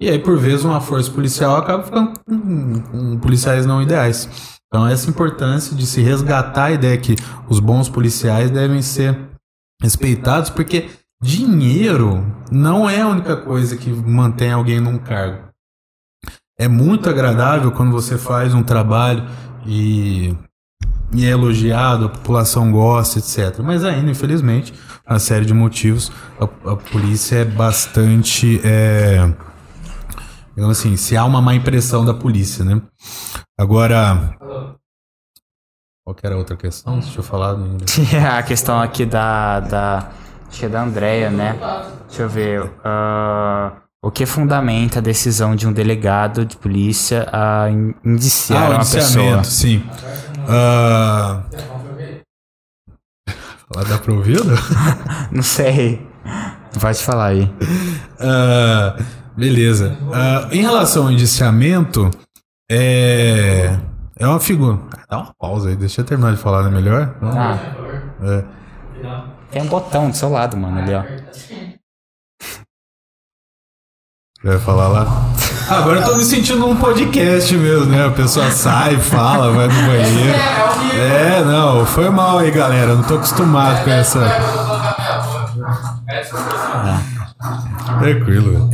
e aí, por vezes, uma força policial acaba ficando com, com policiais não ideais. Então, essa importância de se resgatar a ideia que os bons policiais devem ser respeitados, porque dinheiro não é a única coisa que mantém alguém num cargo. É muito agradável quando você faz um trabalho e e é elogiado, a população gosta, etc. Mas ainda, infelizmente, uma série de motivos, a, a polícia é bastante. É, digamos assim, se há uma má impressão da polícia, né? Agora. Qual era a outra questão? Deixa eu falar. né? a questão aqui da. da acho que é da Andrea, né? Deixa eu ver. ah, o que fundamenta a decisão de um delegado de polícia a in- indiciar Ah, o uma pessoa? sim. Ah, Falar dá pra ouvir? não? Não sei. Pode falar aí. Ah, beleza. Ah, em relação ao indiciamento, é. É uma figura. Dá uma pausa aí, deixa eu terminar de falar, não é melhor? Ah, É. tem um botão do seu lado, mano, ali, ó. Vai falar lá? Ah, agora eu tô me sentindo num podcast mesmo, né? A pessoa sai, fala, vai no banheiro. É, não, foi mal aí, galera. Eu não tô acostumado com essa. Tranquilo.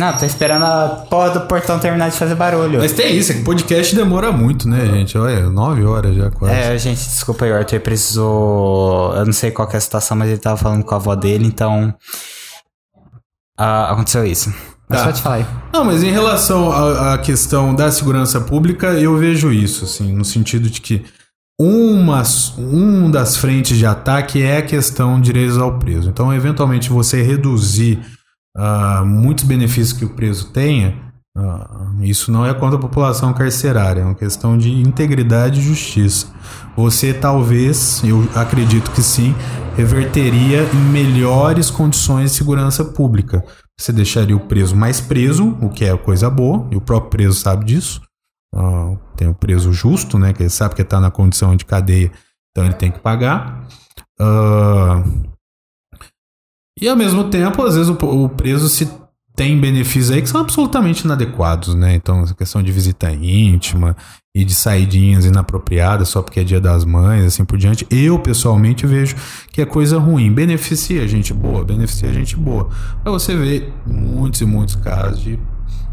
Não, tô esperando a porra do portão terminar de fazer barulho. Mas tem isso, é que podcast demora muito, né, gente? Olha, nove horas já quase. É, gente, desculpa aí, o Arthur precisou. Eu não sei qual que é a situação, mas ele tava falando com a avó dele, então. ah, aconteceu isso. Mas Tá. pode falar aí. Não, mas em relação à, à questão da segurança pública, eu vejo isso, assim, no sentido de que uma, um das frentes de ataque é a questão de direitos ao preso. Então, eventualmente, você reduzir ah, muitos benefícios que o preso tenha, ah, isso não é contra a população carcerária, é uma questão de integridade e justiça. Você talvez, eu acredito que sim, reverteria em melhores condições de segurança pública. Você deixaria o preso mais preso, o que é coisa boa, e o próprio preso sabe disso. Ah, tem o preso justo, né? Que ele sabe que está na condição de cadeia, então ele tem que pagar. Ah, e ao mesmo tempo, às vezes o, o preso se tem benefícios aí que são absolutamente inadequados, né? Então, essa questão de visita íntima e de saidinhas inapropriadas só porque é dia das mães, assim por diante. Eu, pessoalmente, vejo que é coisa ruim. Beneficia gente boa, beneficia gente boa. Mas você vê muitos e muitos casos de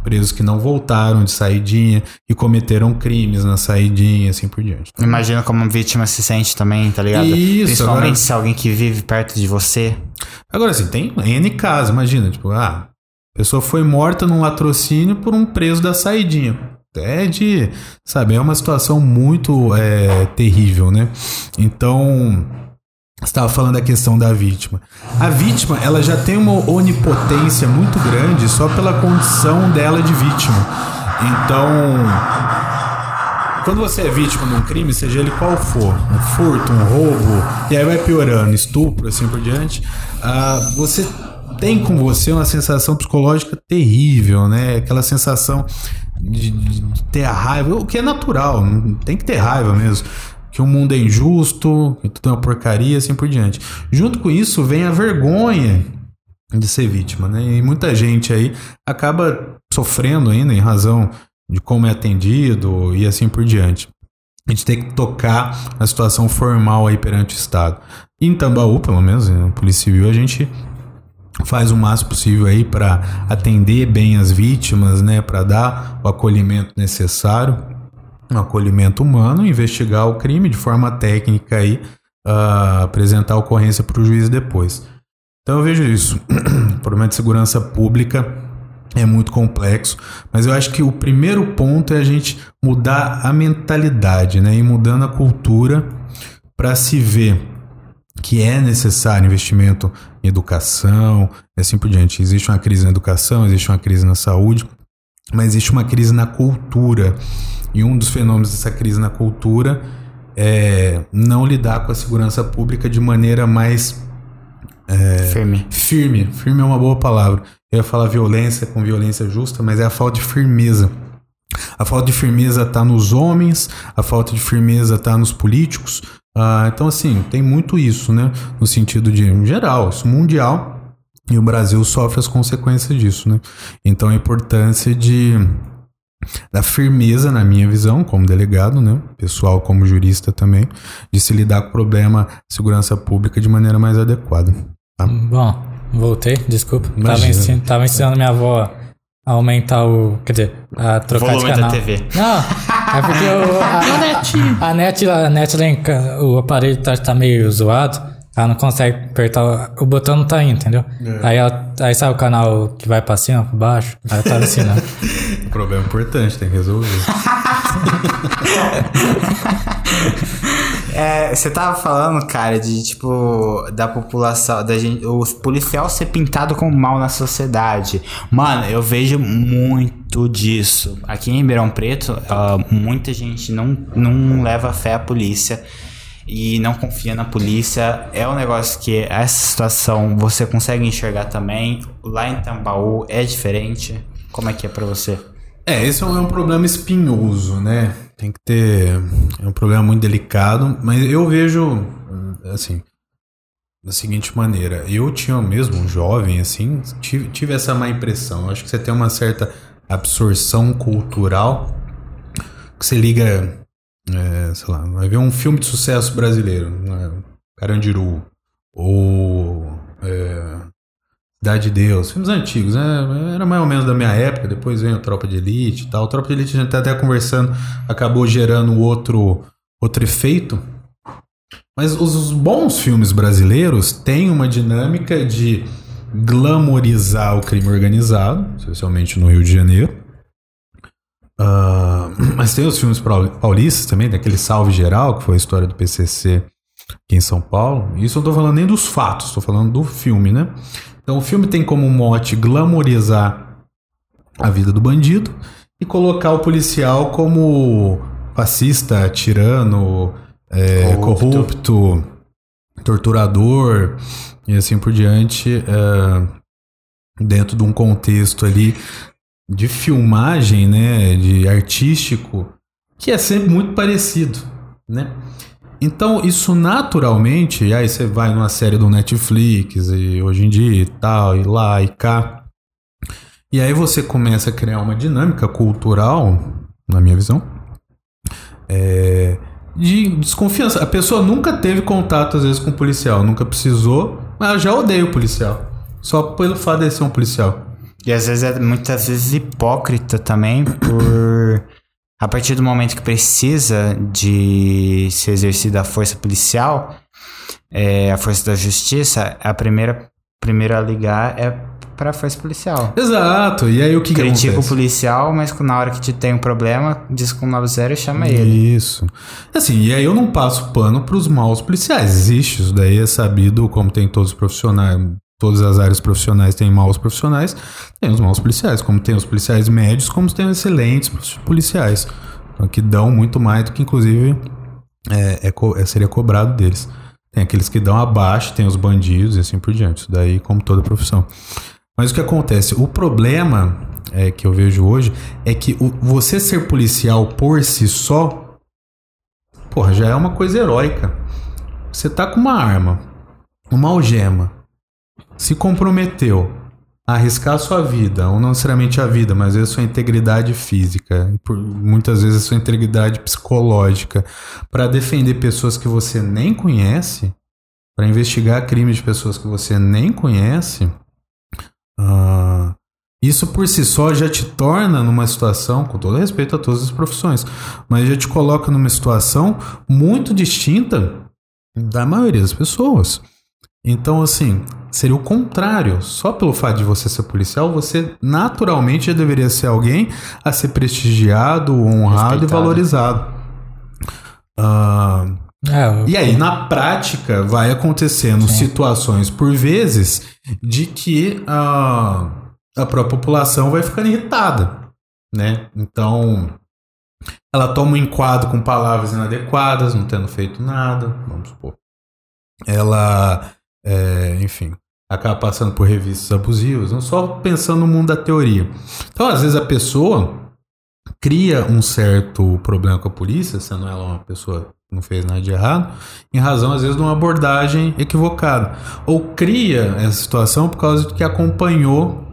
presos que não voltaram de saidinha e cometeram crimes na saidinha, assim por diante. Imagina como a vítima se sente também, tá ligado? Isso, Principalmente agora- se alguém que vive perto de você. Agora, assim, tem N casos, imagina, tipo, ah, a pessoa foi morta num latrocínio por um preso da saidinha. É de, sabe, é uma situação muito é, terrível, né? Então, estava falando da questão da vítima. A vítima, ela já tem uma onipotência muito grande só pela condição dela de vítima. Então, quando você é vítima de um crime, seja ele qual for, um furto, um roubo, e aí vai piorando, estupro, assim por diante, ah, você tem com você uma sensação psicológica terrível, né? Aquela sensação de, de ter a raiva, o que é natural, tem que ter raiva mesmo. Que o mundo é injusto, que tudo é uma porcaria, assim por diante. Junto com isso vem a vergonha de ser vítima, né? E muita gente aí acaba sofrendo ainda em razão de como é atendido e assim por diante. A gente tem que tocar a situação formal aí perante o Estado. Em Tambaú, pelo menos, na Polícia Civil, a gente faz o máximo possível aí para atender bem as vítimas, né, para dar o acolhimento necessário, um acolhimento humano, investigar o crime de forma técnica aí, ah, apresentar a ocorrência para o juiz depois. Então eu vejo isso. o problema de segurança pública é muito complexo, mas eu acho que o primeiro ponto é a gente mudar a mentalidade, né, e mudando a cultura para se ver que é necessário investimento em educação e assim por diante. Existe uma crise na educação, existe uma crise na saúde, mas existe uma crise na cultura. E um dos fenômenos dessa crise na cultura é não lidar com a segurança pública de maneira mais Firme. firme. Firme é uma boa palavra. Eu ia falar violência com violência justa, mas é a falta de firmeza. A falta de firmeza está nos homens, a falta de firmeza está nos políticos. Ah, então, assim, tem muito isso, né? No sentido de, em geral, isso mundial. E o Brasil sofre as consequências disso, né? Então, a importância de da firmeza, na minha visão, como delegado, né? Pessoal, como jurista também, de se lidar com o problema de segurança pública de maneira mais adequada. Tá? Bom, voltei, desculpa. Tava, Imagina. ensin tava ensinando minha avó a aumentar o. Quer dizer, a trocar Volume de da canal. TV. Não, é porque o, a, a net, a net em ca- o aparelho tá, tá meio zoado. Ela não consegue apertar. O, o botão não tá indo, entendeu? Aí, ela, aí sabe o canal que vai pra cima, pra baixo? Aí eu tava ensinando. Um problema importante, tem que resolver. É, você tava falando, cara, de tipo, da população, da gente, o policial ser pintado como mal na sociedade. Mano, eu vejo muito disso. Aqui em Ribeirão Preto, ah, muita gente não, não leva fé à polícia e não confia na polícia. É um negócio que essa situação você consegue enxergar também. Lá em Tambaú é diferente. Como é que é pra você? É, esse é um, é um problema espinhoso, né? Tem que ter. É um problema muito delicado, mas eu vejo, assim, da seguinte maneira. Eu tinha mesmo, um jovem, assim, tive, tive essa má impressão. Eu acho que você tem uma certa absorção cultural que você liga, é, sei lá, vai ver um filme de sucesso brasileiro, né? Carandiru, ou. É, Cidade de Deus, filmes antigos, né? Era mais ou menos da minha época, depois veio a Tropa de Elite e tal. Tropa de Elite a gente tá até conversando, acabou gerando outro, outro efeito. Mas os, bons filmes brasileiros têm uma dinâmica de glamorizar o crime organizado, especialmente no Rio de Janeiro. Ah, mas tem os filmes paul- paulistas também, daquele Salve Geral, que foi a história do PCC aqui em São Paulo. Isso eu não tô falando nem dos fatos, tô falando do filme, né? Então o filme tem como mote glamorizar a vida do bandido e colocar o policial como fascista, tirano, é, Corrupto. corrupto, torturador e assim por diante, é, dentro de um contexto ali de filmagem, né, de artístico, que é sempre muito parecido, né? Então, isso naturalmente, aí você vai numa série do Netflix, e hoje em dia e tal, e lá e cá, E aí você começa a criar uma dinâmica cultural, na minha visão, é, de desconfiança. A pessoa nunca teve contato, às vezes, com o policial, nunca precisou, mas ela já odeia o policial. Só pelo fato de ser um policial. E às vezes é muitas vezes hipócrita também por a partir do momento que precisa de ser exercida a força policial, é, a força da justiça, a primeira, primeira a ligar é para a força policial. Exato. E aí o que, que Critica acontece? o policial, mas na hora que te tem um problema, diz com 90 e chama ele. Isso. Assim, e aí eu não passo pano pros maus policiais. Existe, isso daí é sabido, como tem todos os profissionais, todas as áreas profissionais têm maus profissionais, tem os maus policiais, como tem os policiais médios, como tem os excelentes policiais, que dão muito mais do que, inclusive, é, é é- seria cobrado deles. Tem aqueles que dão abaixo, tem os bandidos e assim por diante. Isso daí, como toda profissão. Mas o que acontece? O problema é, que eu vejo hoje é que o- você ser policial por si só, porra, já é uma coisa heróica. Você tá com uma arma, uma algema, se comprometeu a arriscar sua vida, ou não necessariamente a vida, mas a sua integridade física, muitas vezes a sua integridade psicológica, para defender pessoas que você nem conhece, para investigar crimes de pessoas que você nem conhece, ah, isso por si só já te torna numa situação, com todo respeito a todas as profissões, mas já te coloca numa situação muito distinta da maioria das pessoas. Então, assim, seria o contrário. Só pelo fato de você ser policial, você naturalmente já deveria ser alguém a ser prestigiado, honrado e valorizado. Ah, É, e aí, na prática, vai acontecendo situações, por vezes, de que a, a própria população vai ficando irritada, né? Então, ela toma um enquadro com palavras inadequadas, não tendo feito nada, vamos supor. Ela, é, enfim, acaba passando por revistas abusivas, não só pensando no mundo da teoria. Então, às vezes, a pessoa cria um certo problema com a polícia, sendo ela uma pessoa que não fez nada de errado, em razão, às vezes, de uma abordagem equivocada. Ou cria essa situação por causa de que acompanhou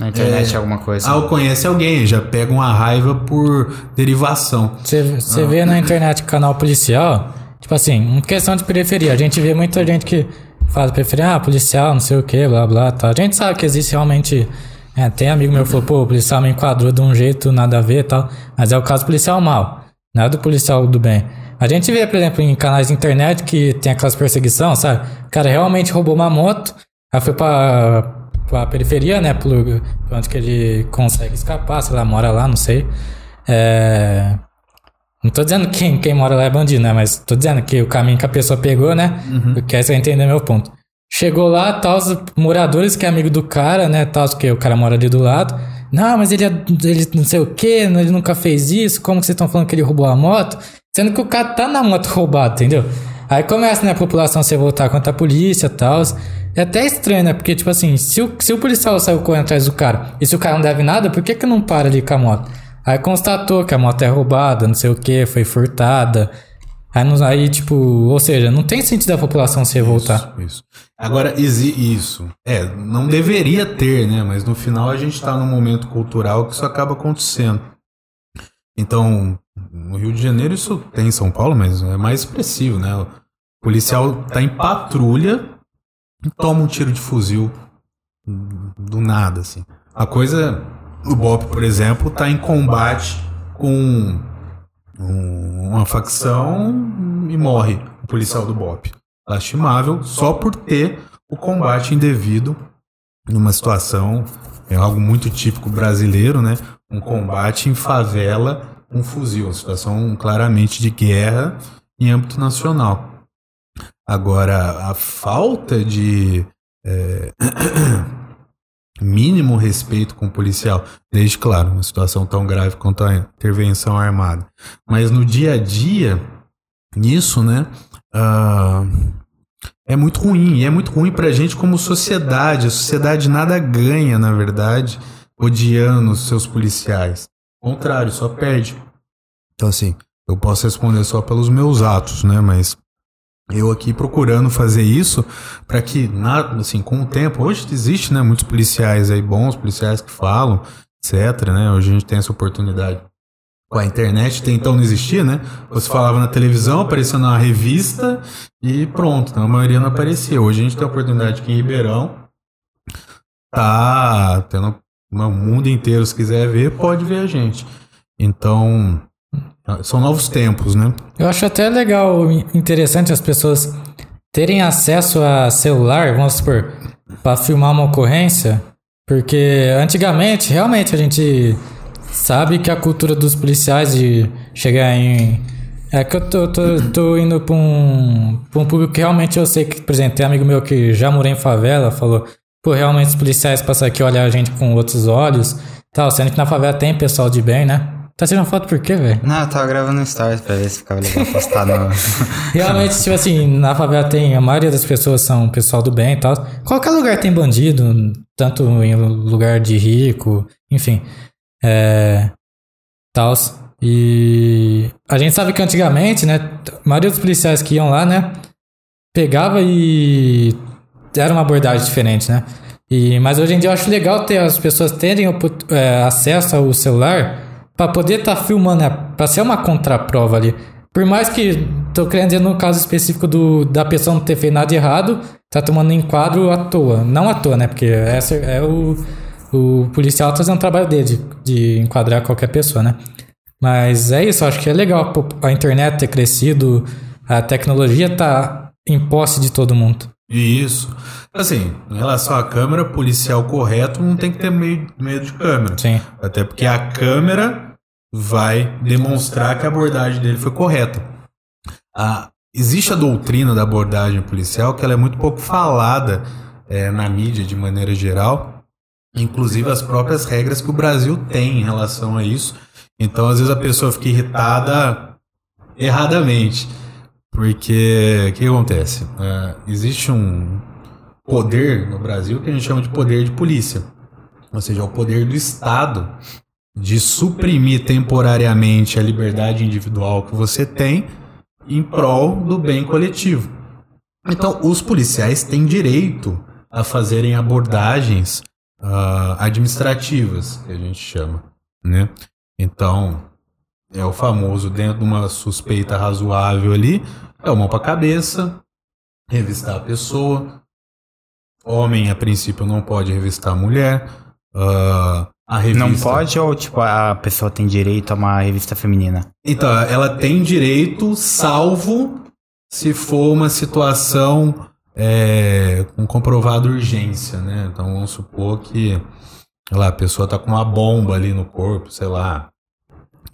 Na internet É. alguma coisa. ah, ou conhece alguém, já pega uma raiva por derivação. Você, você vê na internet canal policial, tipo assim, em questão de periferia, a gente vê muita gente que fala periferia, ah, policial, não sei o que, blá blá, tal. A gente sabe que existe realmente. é, tem amigo meu que falou, pô, o policial me enquadrou de um jeito nada a ver e tal. Mas é o caso policial mal, não é do policial do bem. A gente vê, por exemplo, em canais de internet que tem aquelas perseguição, sabe? O cara realmente roubou uma moto, aí foi pra, pra periferia, né? Pro, pra onde que ele consegue escapar, sei lá, mora lá, não sei. É. Não tô dizendo que quem, quem mora lá é bandido, né? Mas tô dizendo que o caminho que a pessoa pegou, né? Porque aí você vai entender meu ponto. Chegou lá, tal, os moradores que é amigo do cara, né? Tal, que o cara mora ali do lado. Não, mas ele, é, ele não sei o que, ele nunca fez isso. Como que vocês estão falando que ele roubou a moto? Sendo que o cara tá na moto roubado, entendeu? Aí começa, né, a população se voltar contra a polícia e tal. É até estranho, né? Porque, tipo assim, se o, se o policial saiu correndo atrás do cara e se o cara não deve nada, por que que não para ali com a moto? Aí constatou que a moto é roubada, não sei o que, foi furtada. Aí, aí, tipo, ou seja, não tem sentido a população se revoltar. Isso, isso. Agora, isso. É, não deveria ter, né? Mas no final a gente está num momento cultural que isso acaba acontecendo. Então, no Rio de Janeiro isso tem em São Paulo, mas é mais expressivo, né? O policial tá em patrulha e toma um tiro de fuzil do nada, assim. A coisa, o BOP, por exemplo, tá em combate com um- uma facção e morre o policial do BOP. Lastimável só por ter o combate indevido numa situação, é algo muito típico brasileiro, né? Um combate em favela, um fuzil, uma situação claramente de guerra em âmbito nacional. Agora, a falta de é, mínimo respeito com o policial, desde, claro, uma situação tão grave quanto a intervenção armada. Mas no dia a dia, nisso, né? ah, é muito ruim. E é muito ruim pra gente como sociedade. A sociedade nada ganha, na verdade, odiando os seus policiais. Ao contrário, só perde. Então, assim, eu posso responder só pelos meus atos, né? Mas Eu aqui procurando fazer isso para que, na, assim, com o tempo, hoje existe, né, muitos policiais aí bons, policiais que falam, etc, né? Hoje a gente tem essa oportunidade com a internet, até então não existia, né? Você falava na televisão, aparecia na revista e pronto, então a maioria não aparecia. Hoje a gente tem a oportunidade aqui em Ribeirão, tá tendo o mundo inteiro, se quiser ver, pode ver a gente. Então, são novos tempos, né? Eu acho até legal, interessante as pessoas terem acesso a celular, vamos supor, para filmar uma ocorrência, porque antigamente, realmente, a gente sabe que a cultura dos policiais de chegar em. É que eu tô, tô, tô indo pra um, pra um público que realmente eu sei que, por exemplo, tem um amigo meu que já morou em favela, falou, pô, realmente os policiais passam aqui olhar a gente com outros olhos, tal, sendo que na favela tem pessoal de bem, né? Tá tirando foto por quê, velho? Não, eu tava gravando um stories pra ver se ficava legal postar no... Realmente, tipo assim, na favela tem... A maioria das pessoas são pessoal do bem e tal. Qualquer lugar tem bandido, tanto em lugar de rico, enfim. É... Tals. E... A gente sabe que antigamente, né? A maioria dos policiais que iam lá, né? Pegava e... Era uma abordagem diferente, né? E, mas hoje em dia eu acho legal ter as pessoas terem é, acesso ao celular para poder estar tá filmando, né? para ser uma contraprova ali. Por mais que, tô querendo dizer no caso específico do, da pessoa não ter feito nada errado, tá tomando enquadro à toa. Não à toa, né? Porque essa é o, o policial tá fazendo o trabalho dele de, de enquadrar qualquer pessoa, né? Mas é isso, acho que é legal a internet ter crescido, a tecnologia tá em posse de todo mundo. Isso. Assim, em relação à câmera, policial correto não tem que ter medo, de câmera. Sim. Até porque a câmera vai demonstrar que a abordagem dele foi correta. A, existe a doutrina da abordagem policial que ela é muito pouco falada é, na mídia de maneira geral, inclusive as próprias regras que o Brasil tem em relação a isso. Então, às vezes a pessoa fica irritada erradamente. Porque o que acontece? É, existe um poder no Brasil que a gente chama de poder de polícia. Ou seja, é o poder do Estado de suprimir temporariamente a liberdade individual que você tem em prol do bem coletivo. Então, os policiais têm direito a fazerem abordagens uh, administrativas, que a gente chama, né? Então, é o famoso dentro de uma suspeita razoável ali, é o mão para cabeça, revistar a pessoa. Homem, a princípio, não pode revistar a mulher. Uh, a revista... Não pode ou tipo a pessoa tem direito a uma revista feminina? Então, ela tem direito, salvo se for uma situação é, com comprovada urgência, né? Então vamos supor que lá, a pessoa tá com uma bomba ali no corpo, sei lá,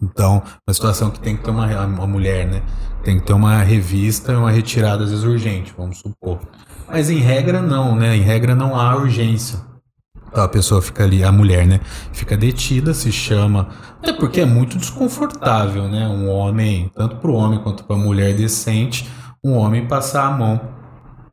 então, uma situação que tem que ter uma, uma mulher, né? Tem que ter uma revista e uma retirada, às vezes urgente, vamos supor. Mas em regra, não, né? Em regra, não há urgência. Então a pessoa fica ali, a mulher, né? Fica detida, se chama. Até porque é muito desconfortável, né? Um homem, tanto para o homem quanto para a mulher decente, um homem passar a mão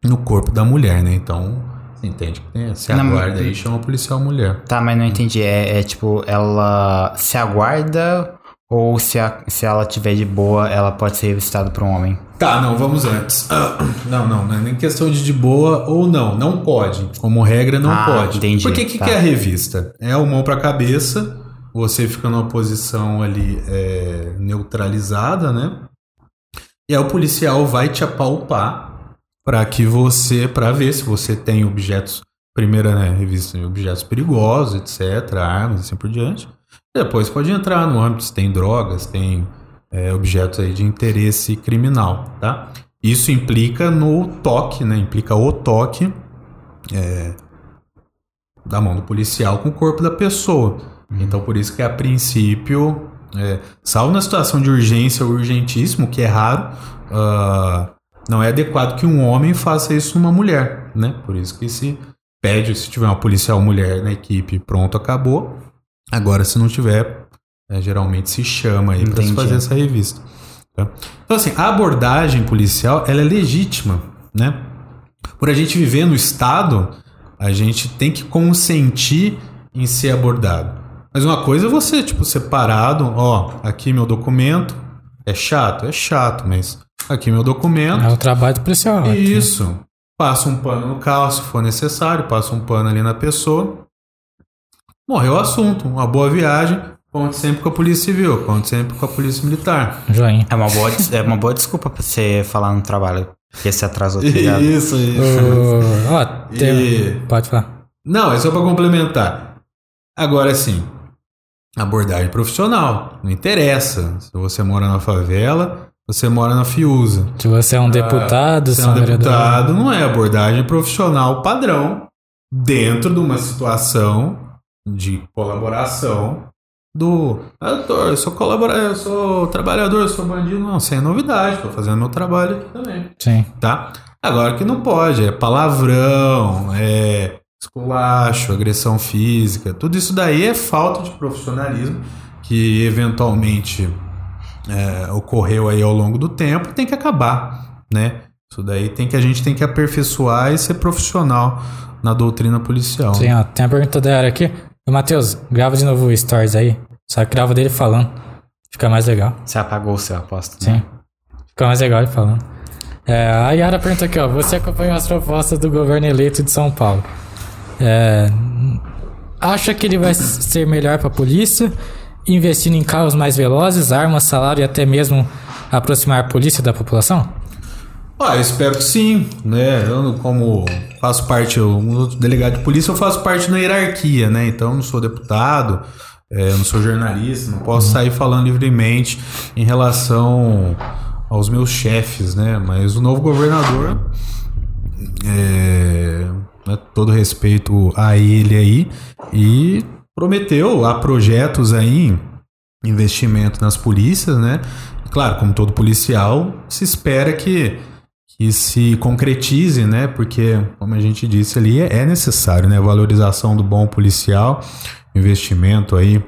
no corpo da mulher, né? Então, você entende que tem, se aguarda não, aí, chama policial mulher. Tá, mas não entendi. É, é tipo, ela se aguarda ou se, a, se ela tiver de boa, ela pode ser revistada por um homem? Tá, não, vamos antes. Ah, não, não, não é nem questão de de boa ou não. Não pode. Como regra, não ah, pode. Entendi. Porque o que, tá. que é a revista? É o mão pra cabeça, você fica numa posição ali é, neutralizada, né? E aí o policial vai te apalpar para que você, para ver se você tem objetos, primeira né, revista, objetos perigosos, etc, armas e assim por diante. Depois pode entrar no âmbito se tem drogas, tem é, objetos aí de interesse criminal, tá? Isso implica no toque, né? Implica o toque é, da mão do policial com o corpo da pessoa. Uhum. Então por isso que a princípio, é, salvo na situação de urgência ou urgentíssimo, que é raro, uh, não é adequado que um homem faça isso numa mulher, né? Por isso que se pede, se tiver uma policial mulher na equipe, pronto, acabou. Agora, se não tiver, é, geralmente se chama aí para fazer essa revista. Tá? Então, assim, a abordagem policial ela é legítima, né? Por a gente viver no Estado, a gente tem que consentir em ser abordado. Mas uma coisa é você, tipo, separado, ó, aqui meu documento, é chato, é chato, mas aqui meu documento. É o trabalho do policial. aqui. Isso. Passa um pano no carro se for necessário, passa um pano ali na pessoa. Morreu o assunto. Uma boa viagem. Conte sempre com a Polícia Civil, conte sempre com a Polícia Militar. Joinha. É uma boa, é uma boa desculpa pra você falar no trabalho. Porque você atrasou, tá? Isso, isso. Ô, Ó, tem... E- Pode falar. Não, é só pra complementar. Agora sim, abordagem profissional. Não interessa se você mora na favela, você mora na Fiuza. Se você é um deputado, Se é se é um vereador. deputado, não é abordagem profissional padrão dentro de uma situação de colaboração do. Ah, eu sou colaborador, eu sou trabalhador, eu sou bandido. Não, sem novidade, tô fazendo meu trabalho aqui também Sim. tá? Agora que não pode, é palavrão, é esculacho, agressão física, tudo isso daí é falta de profissionalismo que eventualmente é, ocorreu aí ao longo do tempo, tem que acabar, né? Isso daí tem que a gente tem que aperfeiçoar e ser profissional na doutrina policial. Sim, ó. Tem a pergunta da área aqui. Ô, Matheus, grava de novo o Stories aí. Só que grava dele falando. Fica mais legal. Você apagou o seu aposto. Sim. Fica mais legal ele falando. É, a Yara pergunta aqui, ó. Você acompanhou as propostas do governo eleito de São Paulo. É, acha que ele vai ser melhor para a polícia, investindo em carros mais velozes, armas, salário e até mesmo aproximar a polícia da população? Ah, eu espero que sim, né? Eu, como faço parte, eu, um delegado de polícia, eu faço parte da hierarquia, né? Então, eu não sou deputado, é, eu não sou jornalista, não posso sair falando livremente em relação aos meus chefes, né? Mas o novo governador, é, né, todo respeito a ele aí, e prometeu há projetos aí, investimento nas polícias, né? Claro, como todo policial, se espera que que se concretize, né? Porque, como a gente disse ali, é necessário, né? Valorização do bom policial, investimento aí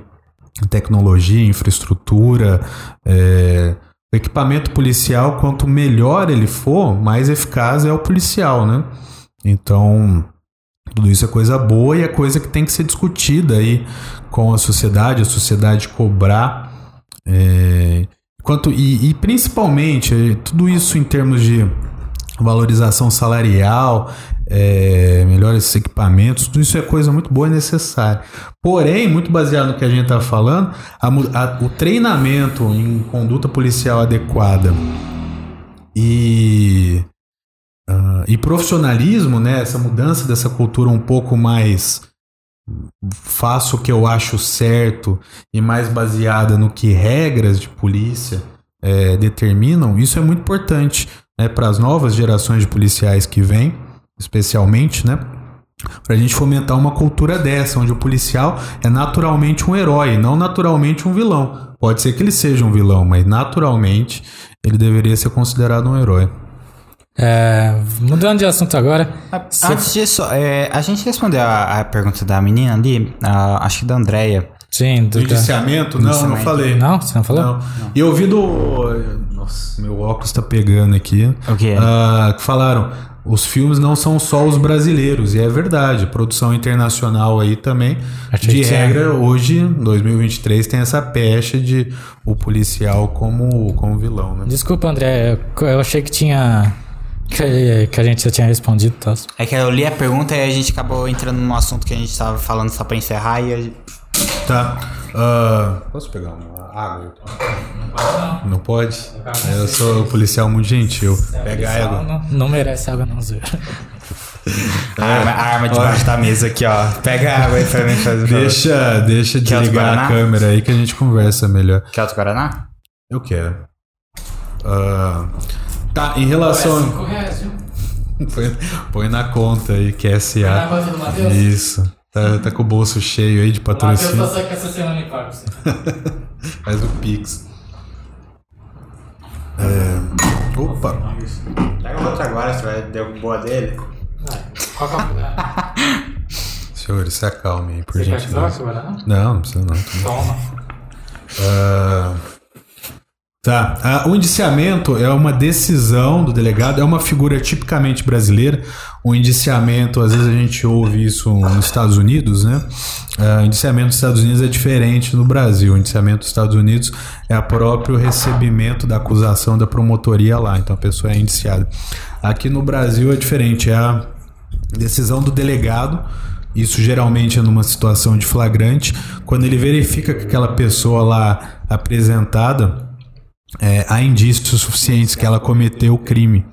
em tecnologia, infraestrutura, é, o equipamento policial, quanto melhor ele for, mais eficaz é o policial, né? Então, tudo isso é coisa boa e é coisa que tem que ser discutida aí com a sociedade, a sociedade cobrar. é, quanto, e, e principalmente, tudo isso em termos de valorização salarial, é, melhores equipamentos, tudo isso é coisa muito boa e necessária. Porém, muito baseado no que a gente está falando, a a- o treinamento em conduta policial adequada e, ah, e profissionalismo, né, essa mudança dessa cultura um pouco mais faço o que eu acho certo e mais baseada no que regras de polícia é, determinam, isso é muito importante né, para as novas gerações de policiais que vêm, especialmente, né? Para a gente fomentar uma cultura dessa, onde o policial é naturalmente um herói, não naturalmente um vilão. Pode ser que ele seja um vilão, mas naturalmente ele deveria ser considerado um herói. É, mudando de assunto agora. Antes disso, é, a gente respondeu a, a pergunta da menina ali, a- acho que da Andrea. Sim, do, Indiciamento? Não, não Indiciamento. falei. Não? Você não falou? Não. E eu ouvi do. Nossa, meu óculos tá pegando aqui. O quê? Ah, que falaram. Os filmes não são só os brasileiros, e é verdade. Produção internacional aí também. Achei de que regra, hoje, em 2023, tem essa pecha de o policial como, como vilão, né? Desculpa, André. Eu, eu achei que tinha. Que, que a gente já tinha respondido tal. É que eu li a pergunta e a gente acabou entrando num assunto que a gente tava falando só pra encerrar e. Tá. Ah, posso pegar uma água? Não pode? Eu sou policial muito gentil. Pega água. Não, não merece água, não, Zé. A arma, a arma debaixo da mesa aqui, ó. Pega a água aí pra mim fazer. Deixa, deixa outro desligar a câmera aí que a gente conversa melhor. Quer outro Guaraná? Eu quero. Ah, tá, em relação. Põe, põe na conta aí, que é SA. Isso. Tá, tá com o bolso cheio aí de patrocínio. só que essa semana em pago. Faz o Pix. É, Opa! Pega outro agora, você vai derrubar dele. É Senhores, se acalmem aí, por Você quer que eu? Não, não precisa não. bem. Toma. Ah, Tá. Ah, o indiciamento é uma decisão do delegado, é uma figura tipicamente brasileira. O indiciamento, às vezes a gente ouve isso nos Estados Unidos, né? Ah, indiciamento nos Estados Unidos é diferente no Brasil. O indiciamento dos Estados Unidos é o próprio recebimento da acusação da promotoria lá. Então a pessoa é indiciada. Aqui no Brasil é diferente, é a decisão do delegado. Isso geralmente é numa situação de flagrante, quando ele verifica que aquela pessoa lá apresentada é, há indícios suficientes que ela cometeu o crime.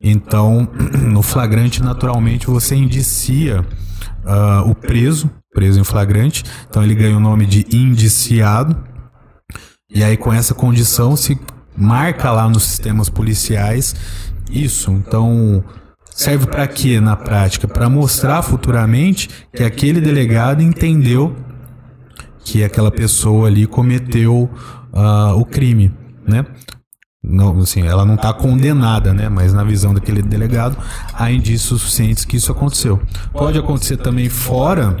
Então, no flagrante, naturalmente, você indicia uh, o preso, preso em flagrante. Então, ele ganha o nome de indiciado. E aí, com essa condição, se marca lá nos sistemas policiais isso. Então, serve para quê na prática? Para mostrar futuramente que aquele delegado entendeu que aquela pessoa ali cometeu uh, o crime né? Não, assim, ela não está condenada, né? Mas na visão daquele delegado, há indícios suficientes que isso aconteceu. Pode acontecer também fora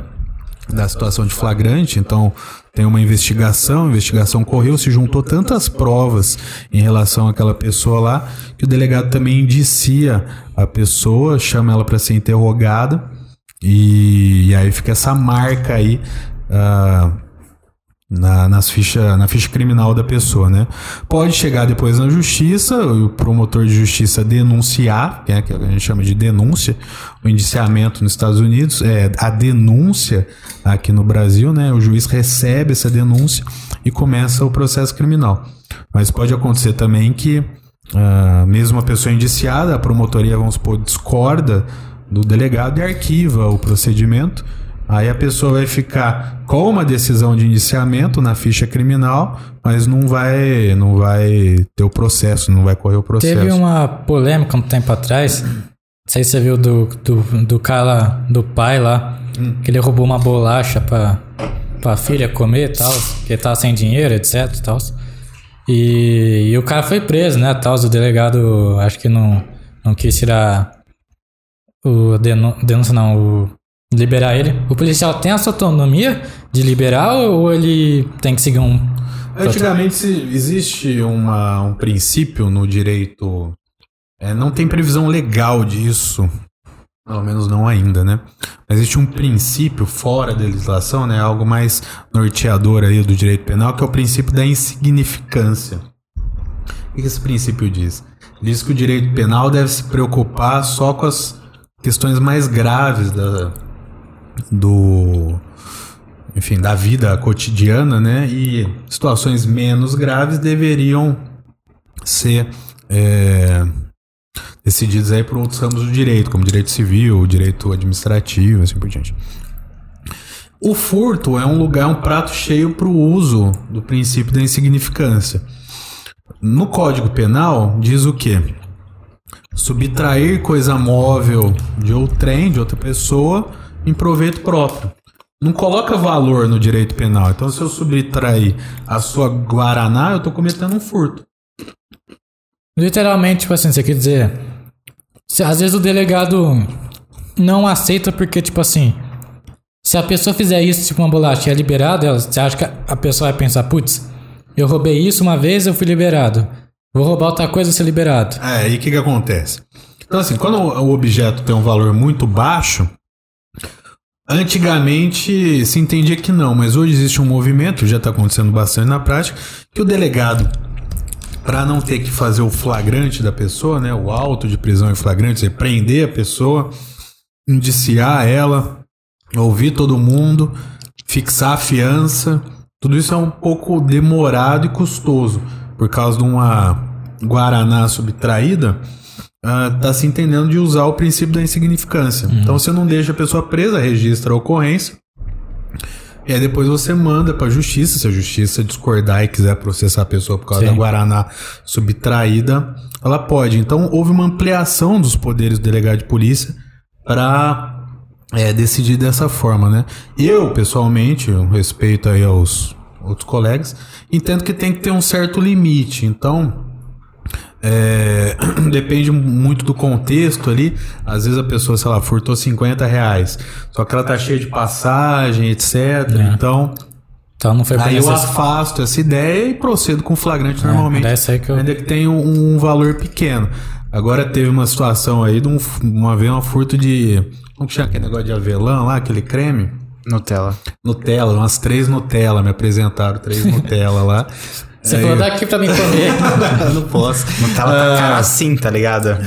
da situação de flagrante, então tem uma investigação, a investigação correu, se juntou tantas provas em relação àquela pessoa lá, que o delegado também indicia a pessoa, chama ela para ser interrogada, e, e, aí fica essa marca aí. Uh, na, nas ficha, na ficha criminal da pessoa, né? Pode chegar depois na justiça, o promotor de justiça denunciar, que é que a gente chama de denúncia, o indiciamento nos Estados Unidos, é a denúncia aqui no Brasil, né? O juiz recebe essa denúncia e começa o processo criminal. Mas pode acontecer também que, uh, mesmo a pessoa indiciada, a promotoria, vamos supor, discorda do delegado e arquiva o procedimento Aí a pessoa vai ficar com uma decisão de indiciamento na ficha criminal, mas não vai, não vai ter o processo, não vai correr o processo. Teve uma polêmica um tempo atrás, não sei se você viu do, do, do cara, do pai lá, hum. que ele roubou uma bolacha pra, pra filha comer e tal, que ele tava sem dinheiro, etc e tal. E, e, o cara foi preso, né, tal, o delegado acho que não, não quis tirar o denúncia, não, o liberar ele. O policial tem essa autonomia de liberar ou ele tem que seguir um. Antigamente existe uma, um princípio no direito. É, não tem previsão legal disso. Pelo menos não ainda, né? Mas existe um princípio fora da legislação, né? Algo mais norteador aí do direito penal, que é o princípio da insignificância. O que esse princípio diz? Diz que o direito penal deve se preocupar só com as questões mais graves da, do enfim, da vida cotidiana, né? E situações menos graves deveriam ser é, aí por outros ramos do direito, como direito civil, direito administrativo, assim por diante. O furto é um lugar, um prato cheio para o uso do princípio da insignificância. No Código Penal diz o quê? Subtrair coisa móvel de outrem, de outra pessoa, em proveito próprio. Não coloca valor no direito penal. Então, se eu subtrair a sua Guaraná, eu estou cometendo um furto. Literalmente, tipo assim, você quer dizer. Se, às vezes o delegado não aceita porque, tipo assim. Se a pessoa fizer isso, tipo uma bolacha, é liberado, você acha que a pessoa vai pensar, putz, eu roubei isso uma vez, eu fui liberado. Vou roubar outra coisa e ser liberado. É, e o que, que acontece? Então, assim, quando o objeto tem um valor muito baixo, Antigamente se entendia que não, mas hoje existe um movimento, já está acontecendo bastante na prática, que o delegado, para não ter que fazer o flagrante da pessoa, né, o auto de prisão em flagrante, você prender a pessoa, indiciar ela, ouvir todo mundo, fixar a fiança, tudo isso é um pouco demorado e custoso por causa de uma guaraná subtraída está uh, se entendendo de usar o princípio da insignificância. Uhum. Então você não deixa a pessoa presa, registra a ocorrência. E aí depois você manda para a justiça, se a justiça discordar e quiser processar a pessoa por causa Sim. da Guaraná subtraída, ela pode. Então houve uma ampliação dos poderes do delegado de polícia para é, decidir dessa forma, né? Eu, pessoalmente, respeito aí aos outros colegas, entendo que tem que ter um certo limite. Então, é, depende muito do contexto ali. Às vezes a pessoa, sei lá, furtou 50 reais. Só que ela tá cheia de passagem, etc. É. Então, Então não foi Aí eu afasto essa ideia e procedo com flagrante normalmente. era essa aí que eu- Ainda que tenha um, um valor pequeno. Agora teve uma situação aí de um, uma vez um furto de. Como que chama aquele negócio de avelã lá, aquele creme? Nutella. Nutella, umas três Nutella, me apresentaram três Nutella lá. Você falou eu- daqui pra mim comer. não posso. Nutella tá cara assim, tá ligado?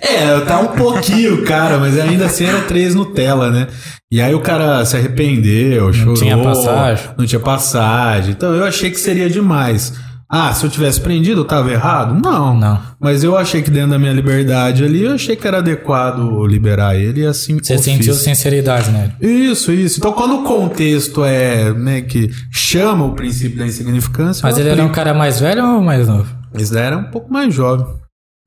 É, tá um pouquinho, cara, mas ainda assim era três Nutella, né? E aí o cara se arrependeu, chorou. tinha passagem. Não tinha passagem. Então eu achei que seria demais. Ah, se eu tivesse prendido, eu tava errado? Não. Não. Mas eu achei que dentro da minha liberdade ali, eu achei que era adequado liberar ele e assim Você sentiu sinceridade nele. Isso, isso. Então quando o contexto é, né, que chama o princípio da insignificância... Mas ele era um cara mais velho ou mais novo? Daí era um pouco mais jovem.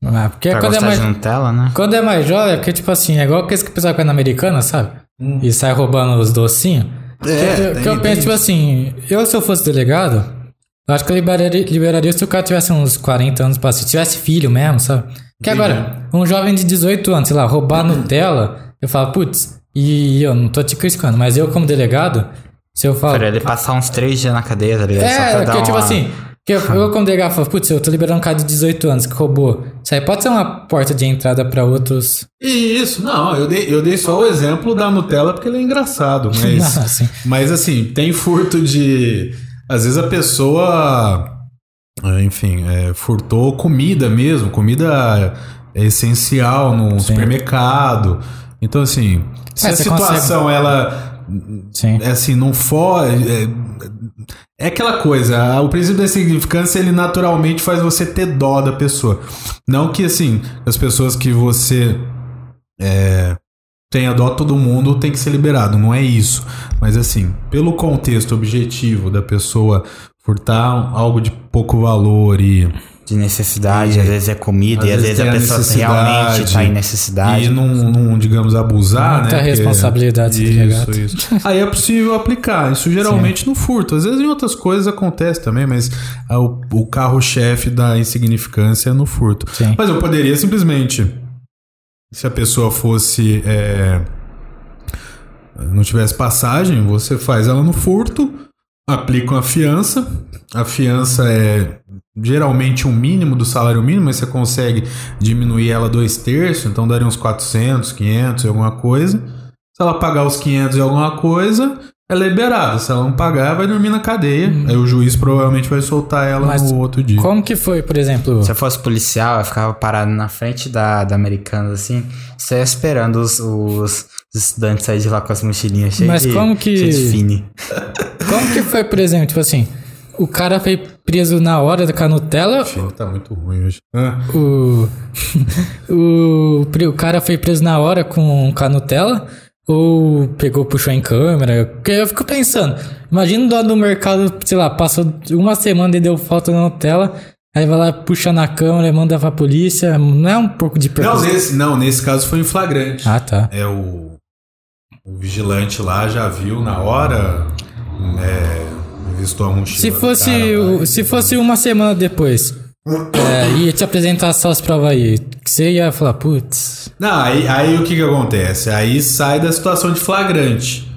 Ah, porque Pra quando é, mais, de Nutella, né? quando é mais jovem, é porque, tipo assim, é igual aqueles que pessoal vai na americana, sabe? Hum. E sai roubando os docinhos. É, que, eu- tem- que eu penso, tipo assim, eu se eu fosse delegado, eu acho que eu liberaria, liberaria se o cara tivesse uns 40 anos pra se tivesse filho mesmo, sabe? Que agora, um jovem de 18 anos, sei lá, roubar Nutella, eu falo, putz, e eu não tô te criticando, mas eu como delegado, se eu falo. Pra ele passar uns três dias na cadeia, tá ligado? É, porque, tipo uma- assim, que eu, eu como delegado falo, putz, eu tô liberando um cara de 18 anos que roubou. Isso aí pode ser uma porta de entrada pra outros. Isso, não, eu dei, eu dei só o exemplo da Nutella porque ele é engraçado, mas, Ah, sim. mas assim, tem furto de. Às vezes a pessoa, é, enfim, é, furtou comida mesmo, comida é essencial no supermercado. Então, assim, se É, a situação ela Sim. é assim, não for. É, é aquela coisa, o princípio da insignificância ele naturalmente faz você ter dó da pessoa. Não que assim, as pessoas que você é, tenha dó, todo mundo tem que ser liberado, não é isso. Mas assim, pelo contexto objetivo da pessoa furtar algo de pouco valor e De necessidade, E- às vezes é comida, às e às vezes vezes a tem a pessoa necessidade, realmente tá em necessidade. E não, não, digamos, abusar, Muita né? Porque- responsabilidade. Isso, isso. Aí é possível aplicar. Isso geralmente no furto. Às vezes em outras coisas acontece também, mas ah, o, o carro-chefe da insignificância é no furto. Sim. Mas eu poderia simplesmente, se a pessoa fosse. é, não tivesse passagem, você faz ela no furto, aplica uma fiança. A fiança é geralmente um mínimo do salário mínimo, mas você consegue diminuir ela dois terços, então daria uns 400, 500 e alguma coisa. Se ela pagar os 500 e alguma coisa, é liberada. Se ela não pagar, vai dormir na cadeia. Aí o juiz provavelmente vai soltar ela Mas no outro dia. Como que foi, por exemplo? Se eu fosse policial, eu ficava parado na frente da, da Americanas, assim, só esperando os, os, estudantes saírem de lá com as mochilinhas cheias Mas de, como que- de fine. Como que foi, por exemplo, tipo assim, o cara foi preso na hora com a Nutella, Filho, tá muito ruim hoje. Ah. o, o, o cara foi preso na hora com, com a Nutella, ou pegou, puxou em câmera, porque eu fico pensando, imagina o dono do mercado, sei lá, passou uma semana e deu falta na Nutella, aí vai lá, puxa na câmera, manda pra polícia, não é um pouco de Não, nesse, não, nesse caso foi em flagrante. Ah, tá. É o, o vigilante lá já viu na hora, é, revistou a mochila. Se do fosse, cara o- se fosse uma semana depois, é, ia te apresentar só as provas aí, que você ia falar, putz, Não, aí, aí o que que acontece? Aí sai da situação de flagrante.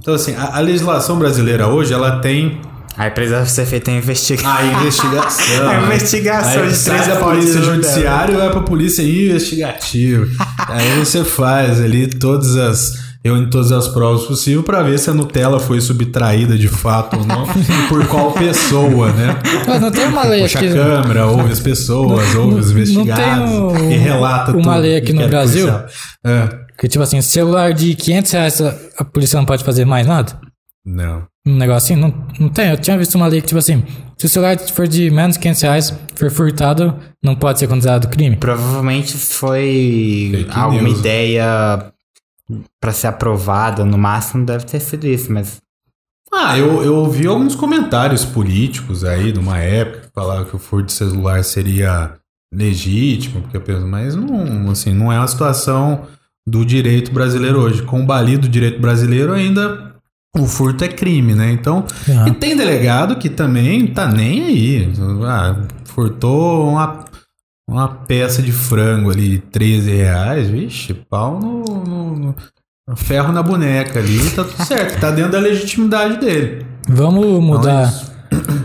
Então, assim, a, a legislação brasileira hoje, ela tem Aí precisa ser feita a investigação. a investigação. A né? investigação aí sai três da polícia de judiciária e vai pra polícia investigativa. aí você faz ali todas as... Reúne todas as provas possíveis pra ver se a Nutella foi subtraída de fato ou não e por qual pessoa, né? Pô, não tem uma lei Puxa aqui. a câmera, ouve as pessoas, ouve os não investigados um- e relata uma tudo. lei aqui no Brasil? É. Que tipo assim, celular de 500 reais a polícia não pode fazer mais nada? Não. Um negocinho? Não, não tem. Eu tinha visto uma lei que tipo assim, se o celular for de menos de 500 reais, for furtado, não pode ser considerado crime. Provavelmente foi Fake alguma news. ideia pra ser aprovada, no máximo deve ter sido isso, mas Ah, eu, eu ouvi alguns comentários políticos aí, numa época, que falavam que o furto de celular seria legítimo, porque eu penso, mas não, assim, não é uma situação do direito brasileiro hoje. Combalido o direito brasileiro ainda o furto é crime, né? Então, Ah. e tem delegado que também tá nem aí. Ah, furtou uma, uma peça de frango ali, 13 reais, vixe, pau no, no- no- ferro na boneca ali, tá tudo certo, tá dentro da legitimidade dele. Vamos mudar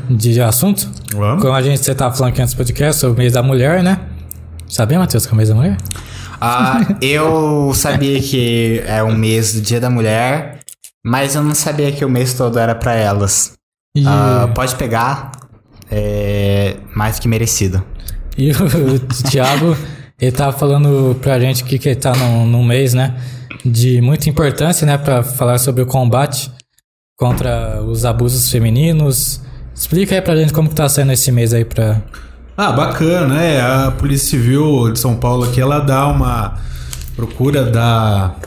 de assunto? Vamos. Como a gente, você tava falando aqui antes do podcast sobre o mês da mulher, né? Sabia, Matheus, que é o mês da mulher? Ah, eu sabia que é um mês do Dia da Mulher, mas eu não sabia que o mês todo era pra elas. E, Ah, pode pegar, é mais que merecido. E o Thiago, ele tava falando pra gente que, que ele tá num, num mês, né? De muita importância, né? Pra falar sobre o combate contra os abusos femininos. Explica aí pra gente como que tá sendo esse mês aí pra... Ah, bacana, é. A Polícia Civil de São Paulo aqui, ela dá uma. procura dar.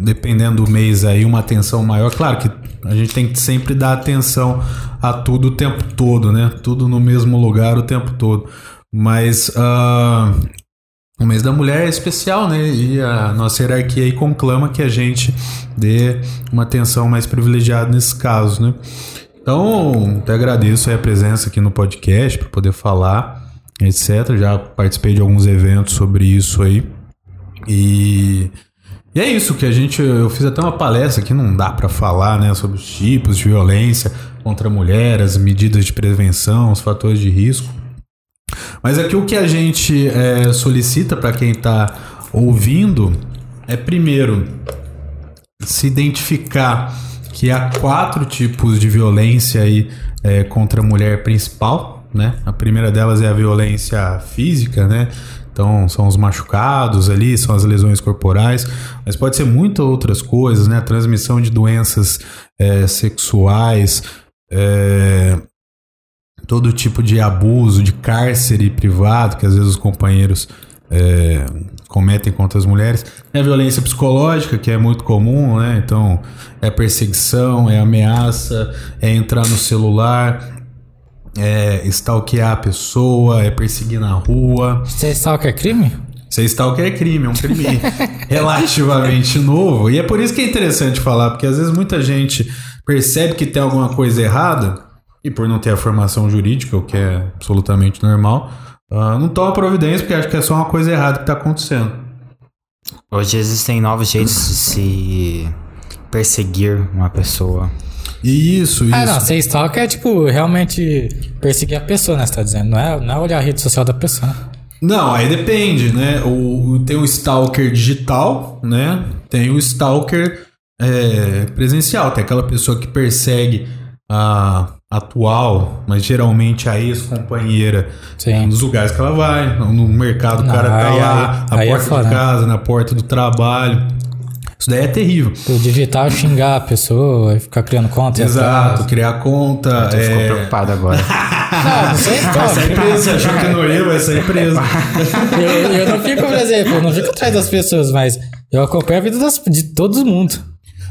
Dependendo do mês aí, uma atenção maior. Claro que a gente tem que sempre dar atenção a tudo o tempo todo, né? Tudo no mesmo lugar o tempo todo. Mas ah, o mês da mulher é especial, né? E a nossa hierarquia aí conclama que a gente dê uma atenção mais privilegiada nesse caso, né? Então, até agradeço a presença aqui no podcast para poder falar, etc. Já participei de alguns eventos sobre isso aí. E, e é isso que a gente. Eu fiz até uma palestra que não dá para falar, né? Sobre os tipos de violência contra a mulher, as medidas de prevenção, os fatores de risco. Mas aqui o que a gente é, solicita para quem está ouvindo é, primeiro, se identificar que há quatro tipos de violência aí, é, contra a mulher principal, né? A primeira delas é a violência física, né? Então, são os machucados ali, são as lesões corporais, mas pode ser muitas outras coisas, né? A transmissão de doenças é, sexuais, é, todo tipo de abuso, de cárcere privado que às vezes os companheiros é, cometem contra as mulheres. É a violência psicológica, que é muito comum, né? Então, é perseguição, é ameaça, é entrar no celular, é stalkear a pessoa, é perseguir na rua. Você que é crime? Ser stalker é crime, é um crime relativamente novo. E é por isso que é interessante falar, porque às vezes muita gente percebe que tem alguma coisa errada, e por não ter a formação jurídica, o que é absolutamente normal, ah, não toma providência porque acha que é só uma coisa errada que está acontecendo. Hoje existem novos jeitos de se perseguir uma pessoa. Isso, isso. Ah, não, ser stalker é tipo realmente perseguir a pessoa, né? Você tá dizendo? Não é, não é olhar a rede social da pessoa. né? Não, aí depende, né? O, tem o stalker digital, né? Tem o stalker é, presencial. Tem aquela pessoa que persegue a atual, mas geralmente a ex-companheira Sim. nos lugares que ela vai. No mercado, o cara tá aí- lá, na é porta foda, de né? casa, na porta do trabalho. Isso daí é terrível. O digital xingar a pessoa e ficar criando conta. Exato, criar conta. Eu fico É... preocupado agora. Não, não sei stalker. preso, você achou que não ia, vai sair preso. Eu, eu não fico, por exemplo, eu não fico atrás das pessoas, mas eu acompanho a vida das, de todo mundo.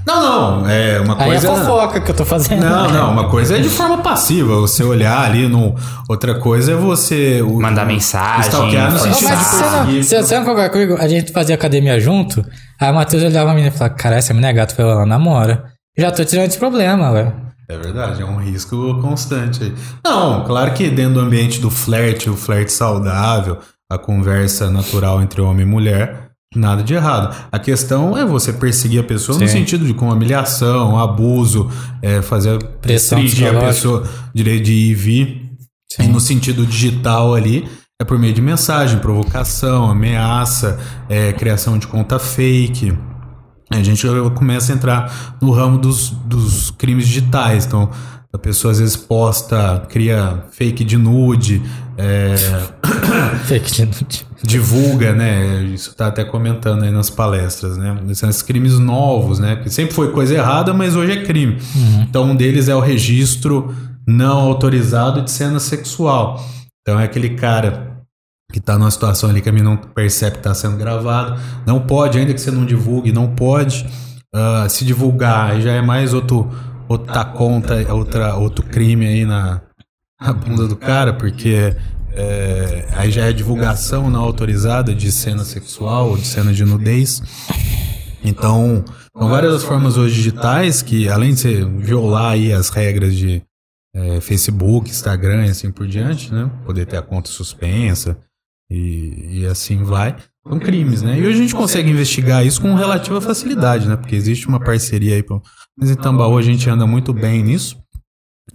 Não, não, é uma Aí é coisa. fofoca que eu tô fazendo. Não, não, uma coisa é de forma passiva, você olhar ali no. Outra coisa é você. o- Mandar mensagem, Stalkear no sentido mas de você não, você, concorda comigo? A gente fazia academia junto, aí o Matheus olhava a menina e falava, cara, essa menina é gata, foi ela namora. Já tô tirando esse problema, velho. É verdade, é um risco constante aí. Não, claro que dentro do ambiente do flerte, o flerte saudável, a conversa natural entre homem e mulher, nada de errado. A questão é você perseguir a pessoa no Sim. sentido de com humilhação, abuso, é, fazer Pressão restringir a pessoa direito de ir e vir. E no sentido digital ali, é por meio de mensagem, provocação, ameaça, é, criação de conta fake. A gente começa a entrar no ramo dos, dos crimes digitais. Então, a pessoa às vezes posta, cria fake de nude, é, Fake nude. divulga, né? Isso tá até comentando aí nas palestras, né? Esses crimes novos, né? Que sempre foi coisa errada, mas hoje é crime. Então, um deles é o registro não autorizado de cena sexual. Então, é aquele cara que tá numa situação ali que a mim não percebe que tá sendo gravado. Não pode, ainda que você não divulgue, não pode. ah, se divulgar, aí já é mais outro, outra conta, outra, outro crime aí na, na bunda do cara, porque é, aí já é divulgação não autorizada de cena sexual ou de cena de nudez. Então, são várias as formas hoje digitais que, além de você violar aí as regras de é, Facebook, Instagram e assim por diante, né? Poder ter a conta suspensa, e, e assim vai. São crimes, né? E hoje a gente consegue investigar isso com relativa facilidade, né? Porque existe uma parceria aí. Pro... Mas em Tambaú a gente anda muito bem nisso.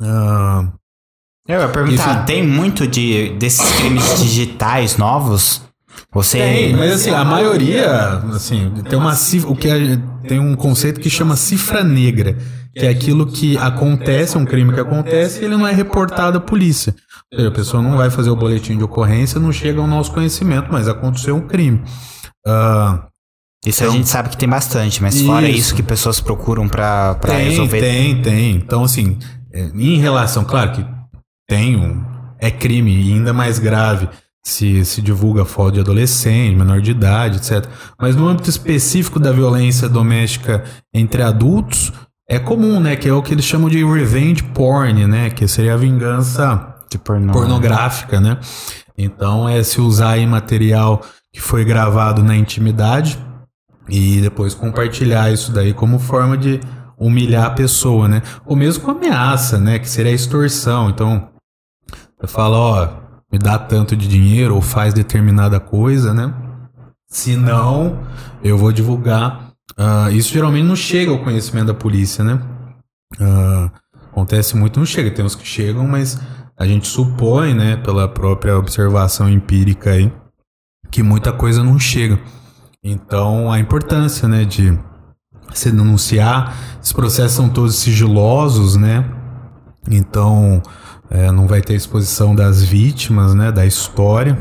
Ah, Eu ia perguntar, tem muito de, desses crimes digitais novos? Você. Tem, mas assim, a maioria, assim, tem uma cifra, o que é- tem um conceito que chama cifra negra, que é aquilo que acontece, um crime que acontece, e ele não é reportado à polícia. Seja, a pessoa não vai fazer o boletim de ocorrência, não chega ao nosso conhecimento, mas aconteceu um crime. Ah, Isso a Então- gente sabe que tem bastante, mas fora Isso. isso que pessoas procuram tem, resolver. tem, tem. Então, assim, é, em relação, claro que tem um. É crime e ainda mais grave se se divulga foto de adolescente, menor de idade, etc. Mas no âmbito específico da violência doméstica entre adultos, é comum, né? Que é o que eles chamam de revenge porn, né? Que seria a vingança pornô. pornográfica, né? Então é se usar aí material que foi gravado na intimidade e depois compartilhar isso daí como forma de humilhar a pessoa, né? Ou mesmo com ameaça, né? Que seria a extorsão. Então, eu falo, ó, me dá tanto de dinheiro ou faz determinada coisa, né? Se não, eu vou divulgar. Ah, isso geralmente não chega ao conhecimento da polícia, né? Ah, acontece muito, não chega. Tem uns que chegam, mas a gente supõe, né, pela própria observação empírica aí, que muita coisa não chega. Então, a importância, né, de se denunciar. Esses processos são todos sigilosos, né? Então, é, não vai ter exposição das vítimas, né, da história.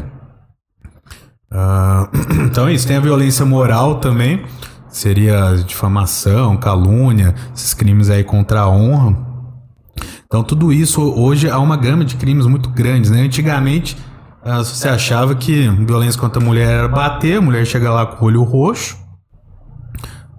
Ah, então é isso. Tem a violência moral também. Seria difamação, calúnia, esses crimes aí contra a honra. Então tudo isso hoje há uma gama de crimes muito grandes, né? Antigamente ah, você achava que violência contra a mulher era bater, a mulher chega lá com o olho roxo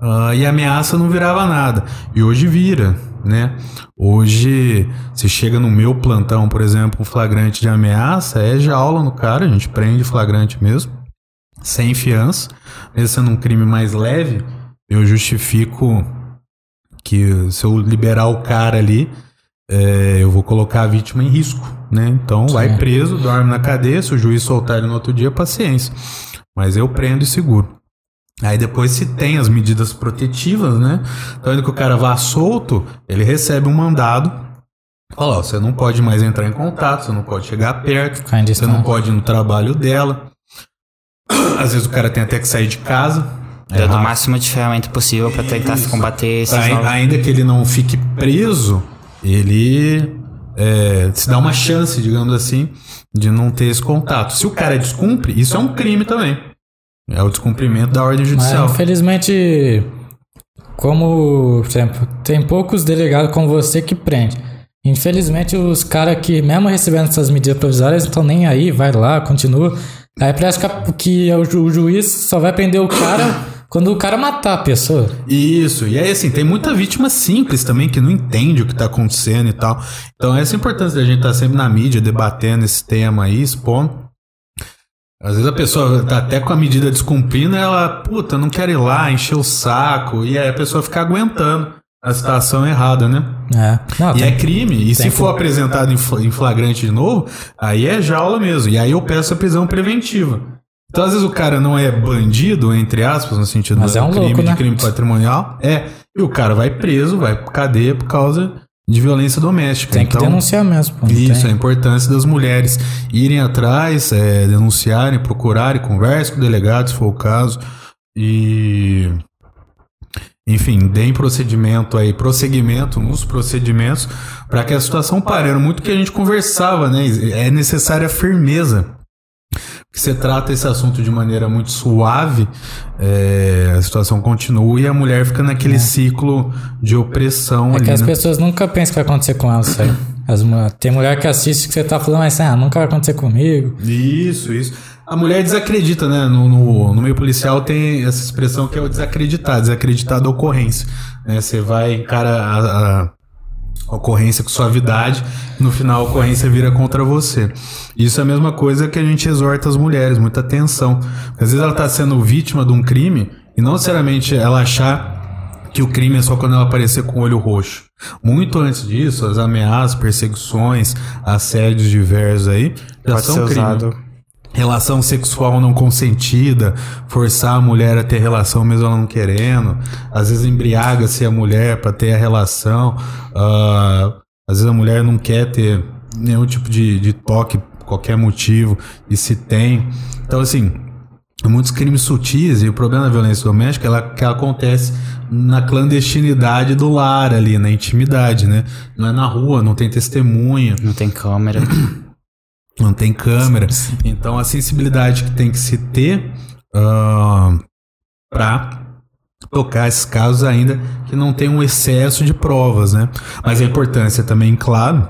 ah, e a ameaça não virava nada. E hoje vira, né? Hoje, se chega no meu plantão, por exemplo, um flagrante de ameaça, é jaula no cara, a gente prende flagrante mesmo, sem fiança. Mesmo sendo um crime mais leve, eu justifico que se eu liberar o cara ali, é, eu vou colocar a vítima em risco, né? Então vai preso, dorme na cadeia, se o juiz soltar ele no outro dia, paciência. Mas eu prendo e seguro. Aí depois se tem as medidas protetivas, né? Então ainda que o cara vá solto, ele recebe um mandado. Fala, ó, você não pode mais entrar em contato, você não pode chegar perto, você não pode ir no trabalho dela. Às vezes o cara tem até que sair de casa. Dando o rápido. máximo de ferramenta possível pra tentar se combater esses Pra- novos- ainda que ele não fique preso, ele é, se dá uma chance, digamos assim, de não ter esse contato. Se o cara descumpre, isso é um crime também. É o descumprimento da ordem Mas, judicial. infelizmente, como, por exemplo, tem poucos delegados como você que prende. Infelizmente, os caras que, mesmo recebendo essas medidas provisórias, não estão nem aí, vai lá, continua. Aí parece que, que o, ju- o juiz só vai prender o cara quando o cara matar a pessoa. Isso, e aí assim, tem muita vítima simples também que não entende o que tá acontecendo e tal. Então essa é a importância da gente estar sempre na mídia debatendo esse tema aí, expondo. Às vezes a pessoa tá até com a medida descumprindo, ela, puta, não quer ir lá, encher o saco, e aí a pessoa fica aguentando a situação errada, né? É. Não, E tem- é crime, e se for que- apresentado em fla- em flagrante de novo, aí é jaula mesmo, e aí eu peço a prisão preventiva. Então, às vezes o cara não é bandido, entre aspas, no sentido Mas do é um crime louco, de né? crime patrimonial, é, e o cara vai preso, vai pra cadeia por causa de violência doméstica. tem que então, denunciar mesmo. Isso, tem. a importância das mulheres irem atrás, é, denunciarem, procurarem, conversem com o delegado, se for o caso, e enfim, deem procedimento aí, prosseguimento nos procedimentos para que a situação pare. Era muito que a gente conversava, né? É necessária firmeza. Que você trata esse assunto de maneira muito suave, é, a situação continua e a mulher fica naquele ciclo de opressão É ali, que as né? pessoas nunca pensam que vai acontecer com elas, sabe? As tem mulher que assiste que você tá falando, mas ah, nunca vai acontecer comigo. Isso, isso. A mulher desacredita, né? No, no, no meio policial tem essa expressão que é o desacreditar, desacreditar da ocorrência. né? Você vai, encara a, a ocorrência com suavidade, no final a ocorrência vira contra você. Isso é a mesma coisa que a gente exorta as mulheres, muita atenção. Às vezes ela está sendo vítima de um crime e não necessariamente ela achar que o crime é só quando ela aparecer com o olho roxo. Muito antes disso, as ameaças, perseguições, assédios diversos aí já Pode são crime. usado relação sexual não consentida, forçar a mulher a ter relação mesmo ela não querendo, às vezes embriaga-se a mulher para ter a relação, uh, às vezes a mulher não quer ter nenhum tipo de, de toque, qualquer motivo, e se tem. Então, assim, muitos crimes sutis, e o problema da violência doméstica ela, que ela acontece na clandestinidade do lar ali, na intimidade, né? Não é na rua, não tem testemunha. Não tem câmera. Não tem câmera. Então a sensibilidade que tem que se ter uh, para tocar esses casos ainda que não tem um excesso de provas, né? Mas a importância também, claro,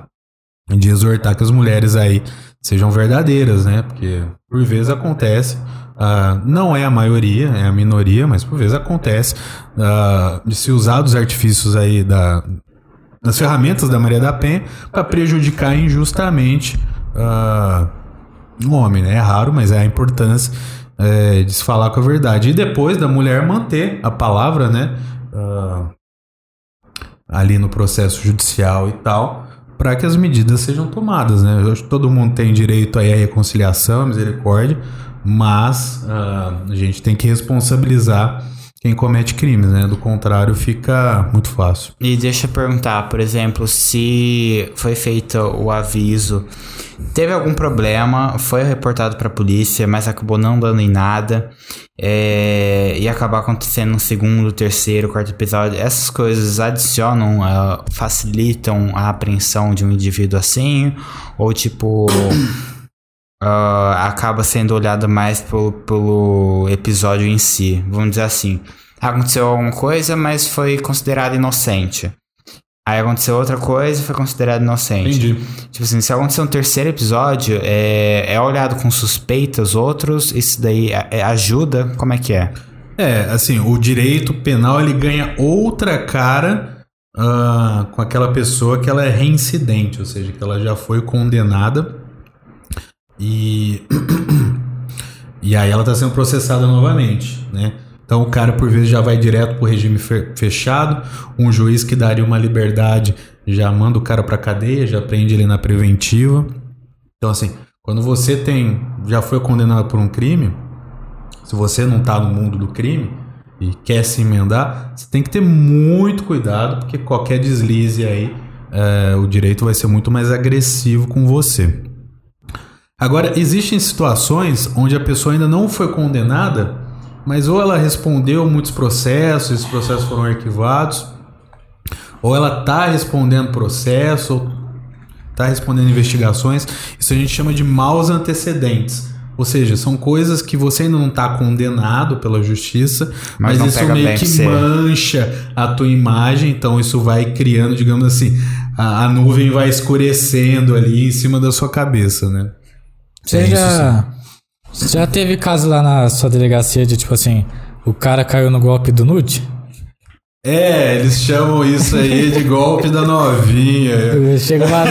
de exortar que as mulheres aí sejam verdadeiras, né? Porque por vezes acontece, uh, não é a maioria, é a minoria, mas por vezes acontece uh, de se usar dos artifícios aí da, das ferramentas da Maria da Penha para prejudicar injustamente uh, um homem, né? É raro, mas é a importância é, de se falar com a verdade. E depois da mulher manter a palavra, né? Uh, ali no processo judicial e tal, para que as medidas sejam tomadas, né? Eu acho que todo mundo tem direito aí à reconciliação, à misericórdia, mas uh, a gente tem que responsabilizar quem comete crimes, né? Do contrário, fica muito fácil. E deixa eu perguntar, por exemplo, se foi feito o aviso, teve algum problema, foi reportado para a polícia, mas acabou não dando em nada, é, e acabar acontecendo no segundo, terceiro, quarto episódio, essas coisas adicionam, uh, facilitam a apreensão de um indivíduo assim, ou tipo. Uh, acaba sendo olhada mais pelo, pelo episódio em si. Vamos dizer assim. Aconteceu alguma coisa, mas foi considerado inocente. Aí aconteceu outra coisa e foi considerado inocente. Entendi. Tipo assim, se acontecer um terceiro episódio, é, é olhado com suspeitas outros, isso daí é, ajuda? Como é que é? É, assim, o direito penal ele ganha outra cara uh, com aquela pessoa que ela é reincidente, ou seja, que ela já foi condenada e, e aí ela está sendo processada novamente, né? Então o cara por vezes já vai direto para o regime fechado, um juiz que daria uma liberdade já manda o cara para cadeia, já prende ele na preventiva. Então assim, quando você tem já foi condenado por um crime, se você não está no mundo do crime e quer se emendar, você tem que ter muito cuidado porque qualquer deslize aí é, o direito vai ser muito mais agressivo com você. Agora, existem situações onde a pessoa ainda não foi condenada, mas ou ela respondeu muitos processos, esses processos foram arquivados, ou ela está respondendo processo, ou está respondendo investigações. Isso a gente chama de maus antecedentes. Ou seja, são coisas que você ainda não está condenado pela justiça, mas, mas isso meio que ser. mancha a tua imagem, então isso vai criando, digamos assim, a, a nuvem vai escurecendo ali em cima da sua cabeça, né? Você já, já teve caso lá na sua delegacia de tipo assim, o cara caiu no golpe do nude? É, eles chamam isso aí de golpe da novinha. Chega uma,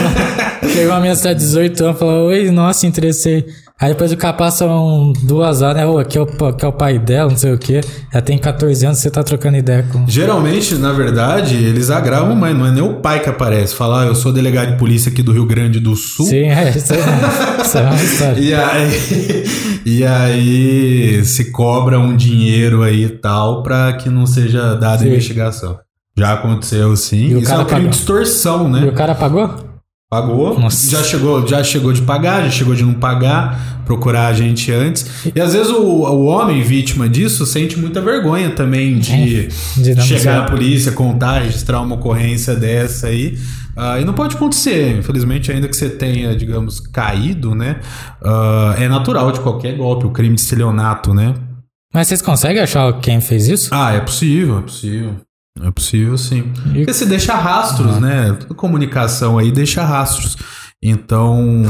chega uma menina de 18 anos e fala, oi, nossa, interessei. Aí depois o cara passa um, duas horas, né? Oh, aqui, é o, aqui é o pai dela, não sei o quê. Ela tem 14 anos, você tá trocando ideia com. Geralmente, na verdade, eles agravam, mas não é nem o pai que aparece. Falar, ah, eu sou delegado de polícia aqui do Rio Grande do Sul. Sim, é, isso, é, isso é uma história. e, aí, e aí se cobra um dinheiro aí e tal pra que não seja dada investigação. Já aconteceu sim. E isso é um crime de extorsão, né? E o cara pagou? Pagou, Nossa. já chegou, já chegou de pagar, já chegou de não pagar, procurar a gente antes. E às vezes o, o homem vítima disso sente muita vergonha também de, é, de chegar à polícia, contar, registrar uma ocorrência dessa aí. Uh, e não pode acontecer, infelizmente, ainda que você tenha, digamos, caído, né? Uh, é natural de qualquer golpe, o crime de estelionato, né? Mas vocês conseguem achar quem fez isso? Ah, é possível, é possível. É possível, sim. E... Porque você deixa rastros, uhum. né? Toda comunicação aí deixa rastros. Então,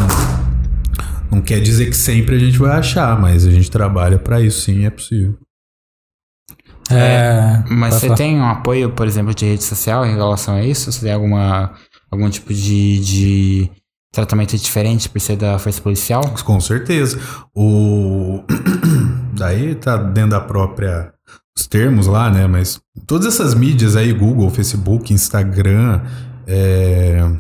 não quer dizer que sempre a gente vai achar, mas a gente trabalha para isso, sim, é possível. É, é mas você tem um apoio, por exemplo, de rede social em relação a isso? Você tem alguma, algum tipo de, de tratamento diferente por ser da força policial? Com certeza. O daí tá dentro da própria os termos lá, né? Mas todas essas mídias aí, Google, Facebook, Instagram, é,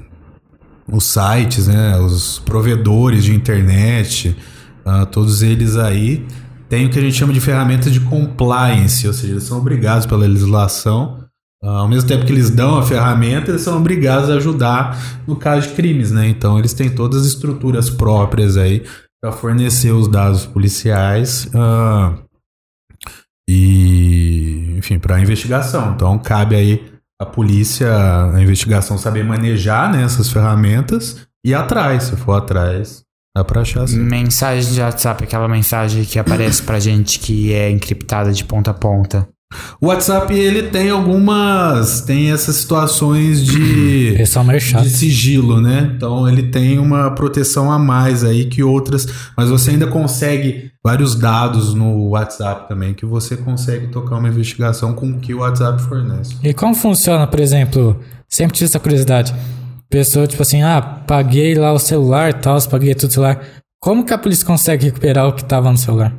os sites, né? Os provedores de internet, uh, todos eles aí têm o que a gente chama de ferramentas de compliance, ou seja, eles são obrigados pela legislação, uh, ao mesmo tempo que eles dão a ferramenta, eles são obrigados a ajudar no caso de crimes, né? Então eles têm todas as estruturas próprias aí para fornecer os dados policiais uh, e, enfim, para investigação. Então cabe aí a polícia, a investigação saber manejar né, essas ferramentas e atrás, se for atrás. Dá pra achar assim. Mensagem de WhatsApp, aquela mensagem que aparece pra gente que é encriptada de ponta a ponta. O WhatsApp ele tem algumas, tem essas situações de, de sigilo, né? Então ele tem uma proteção a mais aí que outras, mas você ainda consegue vários dados no WhatsApp também que você consegue tocar uma investigação com o que o WhatsApp fornece. E como funciona, por exemplo? Sempre tive essa curiosidade. Pessoa tipo assim, ah, paguei lá o celular, tal, paguei tudo o celular. Como que a polícia consegue recuperar o que estava no celular?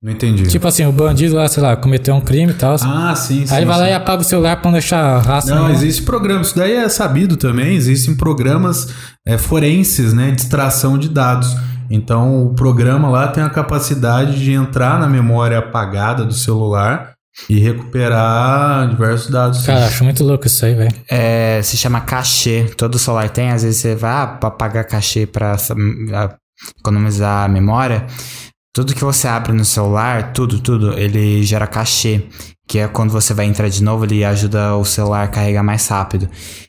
Não entendi. Tipo assim, o bandido lá, sei lá, cometeu um crime e tal. Ah, sim, sim. Aí ele vai sim. lá e apaga o celular pra não deixar rastro. Não, nenhum. existe programa. Isso daí é sabido também. Existem programas é, forenses, né? De extração de dados. Então, o programa lá tem a capacidade de entrar na memória apagada do celular e recuperar diversos dados. Cara, acho muito louco isso aí, velho. É, se chama cachê. Todo celular tem. Às vezes você vai ah, pra pagar cachê pra ah, economizar a memória. Tudo que você abre no celular, tudo, tudo, ele gera cachê. Que é quando você vai entrar de novo, ele ajuda o celular a carregar mais rápido.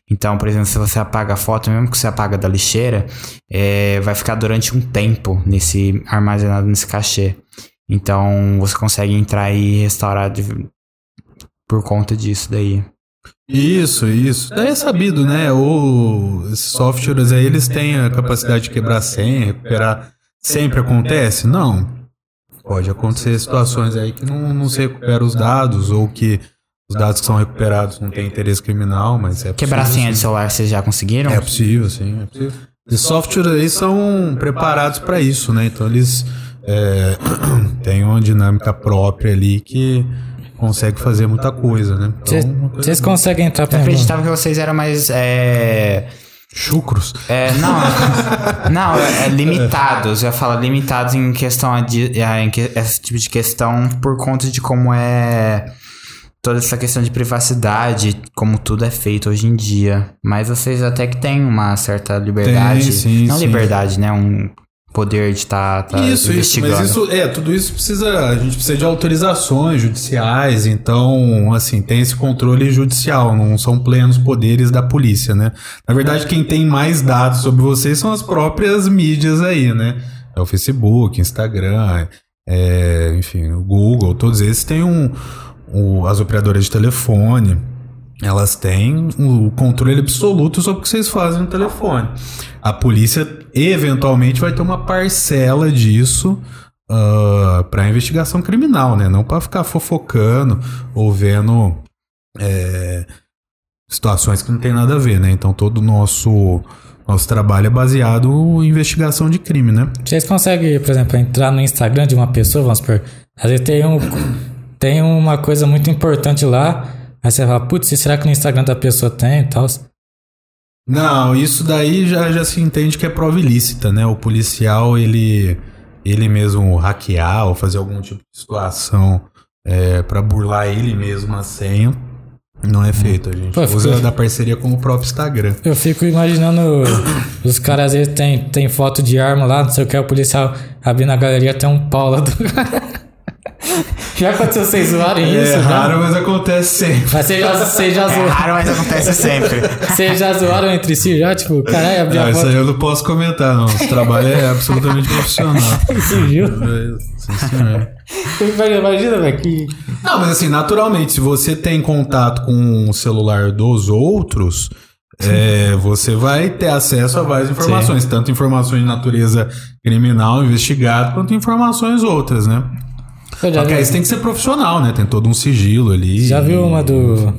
Então, por exemplo, se você apaga a foto, mesmo que você apaga da lixeira, é, vai ficar durante um tempo nesse armazenado nesse cachê. Então, você consegue entrar e restaurar de, por conta disso daí. Isso, isso. Daí é sabido, né? Esses softwares aí, eles têm a capacidade de quebrar senha, recuperar. Sempre acontece? Não. Pode acontecer situações aí que não, não se recupera os dados ou que os dados que são recuperados não têm interesse criminal, mas é Quebrar possível, senha de sim. celular, vocês já conseguiram? É possível, sim. É possível. Os softwares aí são preparados para isso, né? Então eles é, têm uma dinâmica própria ali que consegue fazer muita coisa, né? Então, Vocês conseguem entrar Eu acreditava que vocês eram mais. É, Chucros. é, não, não, é, é limitados. Eu falo limitados em questão a de, a- em que- esse tipo de questão por conta de como é toda essa questão de privacidade, como tudo é feito hoje em dia. Mas vocês até que têm uma certa liberdade, Tem, sim, não sim. liberdade, né, um poder de estar tá, isso, isso, investigando. mas isso, é, tudo isso precisa, a gente precisa de autorizações judiciais, então, assim, tem esse controle judicial, não são plenos poderes da polícia, né? Na verdade, quem tem mais dados sobre vocês são as próprias mídias aí, né? É o Facebook, Instagram, é, enfim, o Google, todos esses têm um, o- as operadoras de telefone, elas têm o controle absoluto sobre o que vocês fazem no telefone. A polícia eventualmente vai ter uma parcela disso para investigação criminal, né? Não para ficar fofocando ou vendo é, situações que não tem nada a ver, né? Então todo o nosso nosso trabalho é baseado em investigação de crime, né? Vocês conseguem, por exemplo, entrar no Instagram de uma pessoa, vamos supor, às vezes tem, um, tem uma coisa muito importante lá, aí você fala, putz, será que no Instagram da pessoa tem e tal? Não, isso daí já, já se entende que é prova ilícita, né? O policial, ele, ele mesmo hackear ou fazer algum tipo de situação é, para burlar ele mesmo a senha, não é feito. A gente Pô, usa ficou- da parceria com o próprio Instagram. Eu fico imaginando os caras às vezes tem, tem foto de arma lá, não sei o que, o policial abrindo a galeria tem um pau lá do. já aconteceu vocês zoarem isso, é raro, mas acontece sempre. Mas vocês já, vocês já, É zoaram, raro, mas acontece sempre. vocês já zoaram entre si já? Tipo, caralho, abriu Não, a isso aí eu não posso comentar, não. Esse trabalho é absolutamente profissional. surgiu. Sim, senhor. Imagina, velho, que. Não, mas assim, naturalmente, se você tem contato com o celular dos outros, é, você vai ter acesso a várias informações, tanto informações de natureza criminal, investigado, quanto informações outras, né? Eu já Só que aí vi- você tem que ser profissional, né? Tem todo um sigilo ali. Já viu uma do.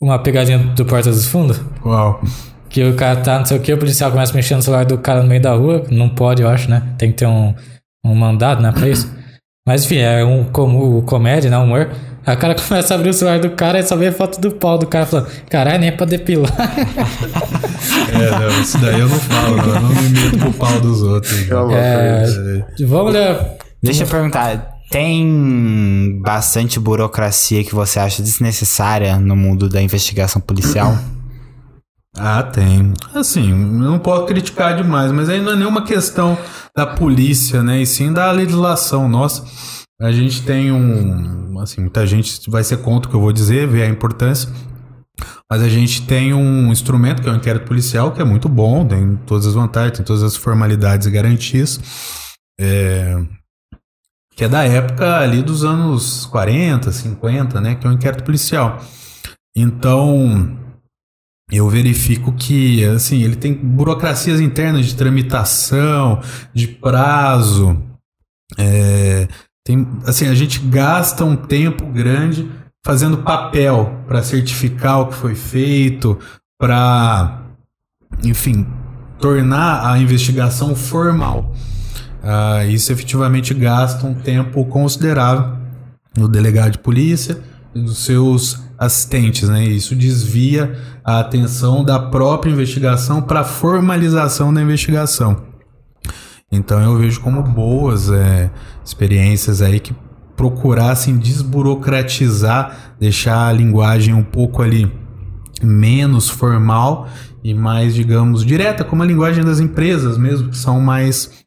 Uma pegadinha do Porta dos Fundos? Qual? Que o cara tá, não sei o que, o policial começa a mexer no celular do cara no meio da rua. Não pode, eu acho, né? Tem que ter um, um mandado, né, pra isso. Mas enfim, é um como comédia, né? Humor. Aí o cara começa a abrir o celular do cara e só vê a foto do pau do cara falando, caralho, nem é pra depilar. É, não, isso daí eu não falo, não. Eu não me meto com o pau dos outros. não. É, vamos ler. Deixa eu perguntar, tem bastante burocracia que você acha desnecessária no mundo da investigação policial? Ah, tem. Assim, não posso criticar demais, mas aí não é nenhuma questão da polícia, né? E sim da legislação. Nossa, a gente tem um. Assim, muita gente vai ser contra o que eu vou dizer, ver a importância. Mas a gente tem um instrumento que é o inquérito policial, que é muito bom, tem todas as vantagens, tem todas as formalidades e garantias. É, que é da época ali dos anos 40, 50, né? Que é o inquérito policial. Então, eu verifico que, assim, ele tem burocracias internas de tramitação, de prazo. É, tem, assim, a gente gasta um tempo grande fazendo papel para certificar o que foi feito, para, enfim, tornar a investigação formal. Ah, isso efetivamente gasta um tempo considerável do delegado de polícia e dos seus assistentes, né? Isso desvia a atenção da própria investigação para a formalização da investigação. Então eu vejo como boas é, experiências aí que procurassem desburocratizar, deixar a linguagem um pouco ali menos formal e mais, digamos, direta, como a linguagem das empresas mesmo, que são mais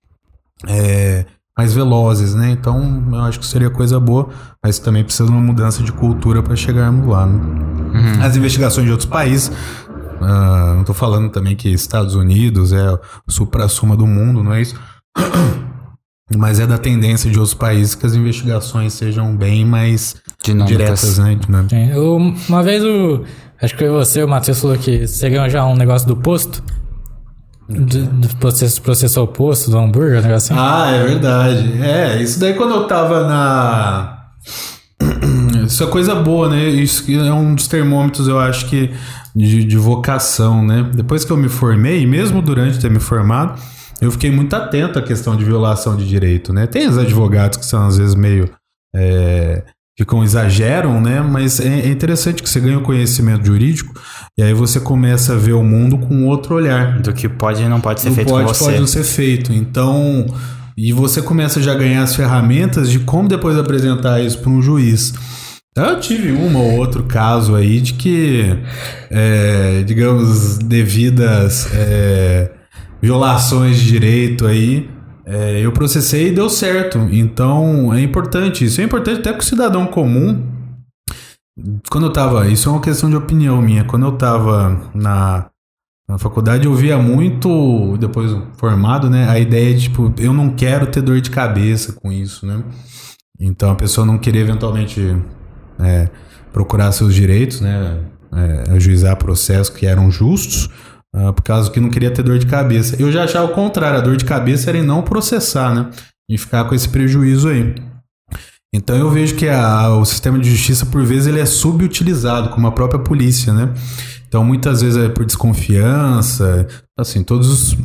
é, mais velozes, né? Então eu acho que seria coisa boa, mas também precisa de uma mudança de cultura para chegarmos lá. Né? As investigações de outros países, ah, não estou falando também que Estados Unidos é o supra-suma do mundo, não é isso? Mas é da tendência de outros países que as investigações sejam bem mais Dinâmicas. diretas, né? Dinâmicas. Sim, eu- uma vez o. Acho que foi você, o Matheus, falou que você ganhou já um negócio do posto. Do, processo, processou o posto do hambúrguer, negócio assim. Ah, é verdade. É, isso daí quando eu tava na. Isso é coisa boa, né? Isso é um dos termômetros, eu acho que, de, de vocação, né? Depois que eu me formei, mesmo durante ter me formado, eu fiquei muito atento à questão de violação de direito, né? Tem os advogados que são às vezes meio. é, ficam exageram, né? Mas é, é interessante que você ganha o conhecimento jurídico e aí você começa a ver o mundo com outro olhar Do que pode e não pode ser não feito pode, com você. pode não ser feito. Então, e você começa já a ganhar as ferramentas de como depois apresentar isso para um juiz. Eu tive um ou outro caso aí de que, é, digamos, devidas é, violações de direito aí, é, eu processei e deu certo. Então, é importante isso. É importante até para o cidadão comum quando eu tava, isso é uma questão de opinião minha. Quando eu tava na, na faculdade, eu via muito, depois formado, né, a ideia de tipo, eu não quero ter dor de cabeça com isso, né? Então a pessoa não queria eventualmente é, procurar seus direitos, né, é, ajuizar processos que eram justos, ah, por causa que não queria ter dor de cabeça. Eu já achava o contrário, a dor de cabeça era em não processar, né, e ficar com esse prejuízo aí. Então eu vejo que a- o sistema de justiça, por vezes, ele é subutilizado, como a própria polícia, né? Então muitas vezes é por desconfiança, assim, todos os,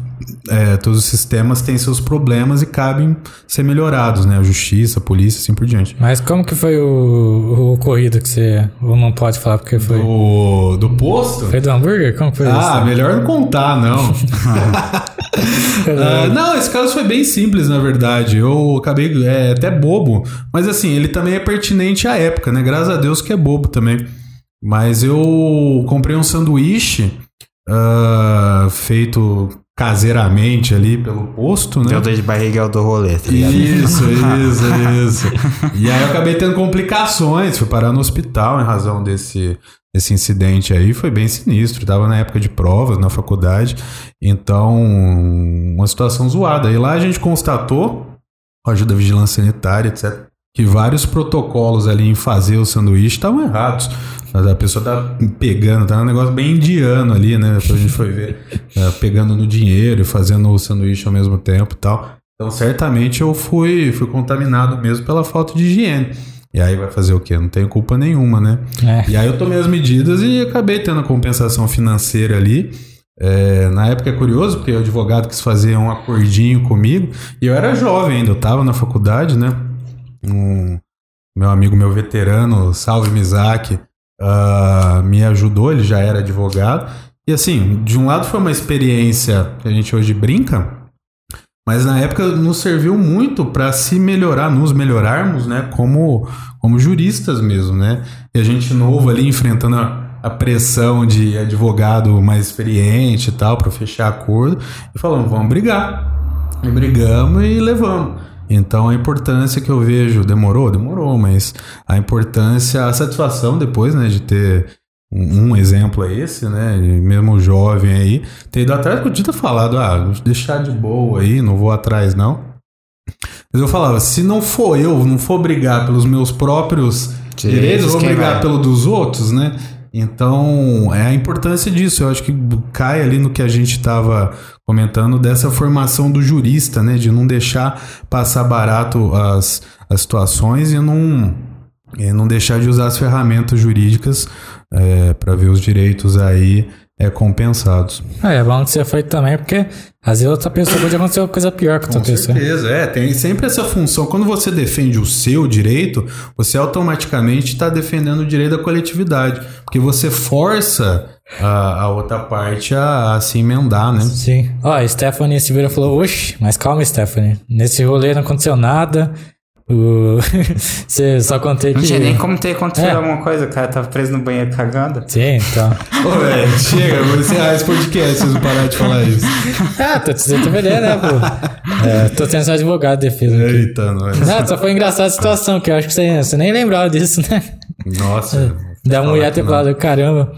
é, todos os sistemas têm seus problemas e cabem ser melhorados, né? A justiça, a polícia, assim por diante. Mas como que foi o, o ocorrido que você. Ou não pode falar porque foi? Do, do posto? Foi do hambúrguer? Como que foi Ah, isso? melhor não contar, não. Ah, não, esse caso foi bem simples, na verdade. Eu acabei. É até bobo. Mas assim, ele também é pertinente à época, né? Graças a Deus que é bobo também. Mas eu comprei um sanduíche ah, feito caseiramente ali pelo posto, né? Deu dor de barriga é do rolê, tá? Isso, isso, isso. E aí eu acabei tendo complicações, fui parar no hospital em razão desse, desse incidente aí, foi bem sinistro. Tava na época de provas na faculdade, então uma situação zoada. E lá a gente constatou, com a ajuda da vigilância sanitária, etc., que vários protocolos ali em fazer o sanduíche estavam errados. A pessoa tá pegando, tá um negócio bem indiano ali, né? Depois a gente foi ver, tá pegando no dinheiro e fazendo o sanduíche ao mesmo tempo e tal. Então, certamente eu fui, fui contaminado mesmo pela falta de higiene. E aí vai fazer o quê? Não tenho culpa nenhuma, né? É. E aí eu tomei as medidas e acabei tendo a compensação financeira ali. É, na época é curioso, porque o advogado quis fazer um acordinho comigo. E eu era jovem ainda, eu tava na faculdade, né? Um- meu amigo, meu veterano, salve Mizaki, uh, me ajudou, ele já era advogado. E assim, de um lado foi uma experiência que a gente hoje brinca, mas na época nos serviu muito para se melhorar, nos melhorarmos, né, como, como juristas mesmo, né? E a gente novo ali enfrentando a, a pressão de advogado mais experiente e tal para fechar acordo e falamos, vamos brigar. E brigamos e levamos. Então a importância que eu vejo, demorou, demorou, mas a importância, a satisfação depois, né, de ter um, um exemplo é esse, né, mesmo jovem aí, ter ido atrás, podia ter falado, ah, deixar de boa aí, não vou atrás não. Mas eu falava, se não for eu, não for brigar pelos meus próprios direitos, eu vou brigar vai. pelo dos outros, né? Então, é a importância disso. Eu acho que cai ali no que a gente estava comentando dessa formação do jurista, né? De não deixar passar barato as, as situações e não, e não deixar de usar as ferramentas jurídicas é, para ver os direitos aí é, compensados. É, é bom que você foi também, porque às vezes outra pessoa pode acontecer uma coisa pior que Com certeza, é. Tem sempre essa função. Quando você defende o seu direito, você automaticamente está defendendo o direito da coletividade. Porque você força a, a outra parte a, a, se emendar, né? Sim. Ó, a Stephanie Silveira falou, oxe, mas calma, Stephanie. Nesse rolê não aconteceu nada. O... Você só contei que. Não tinha nem como ter acontecido é. alguma coisa, o cara tava preso no banheiro cagando. Sim, então. Ô, velho, chega, vou encerrar esse podcast se não parar de falar isso. Ah, tô te dizendo né, pô? É, tô sendo seu advogado de defesa. Aqui. Eita, nós. Não, só foi engraçada a situação, que eu acho que você, você nem lembrava disso, né? Nossa. Da mulher ter falado, caramba.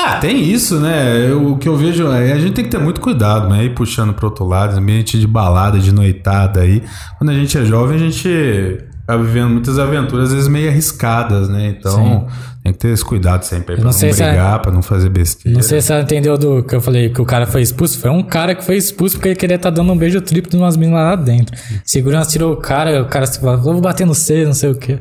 Ah, tem isso, né? Eu, o que eu vejo é a gente tem que ter muito cuidado, né? Ir puxando pro outro lado, ambiente de balada, de noitada aí. Quando a gente é jovem, a gente tá vivendo muitas aventuras, às vezes meio arriscadas, né? Então, Sim. tem que ter esse cuidado sempre pra não, não brigar, a... pra não fazer besteira. Não sei se ela entendeu do que eu falei que o cara foi expulso. Foi um cara que foi expulso porque ele queria estar tá dando um beijo triplo de umas meninas lá dentro. Segurança tirou o cara, o cara se falou, vou bater no C, não sei o quê.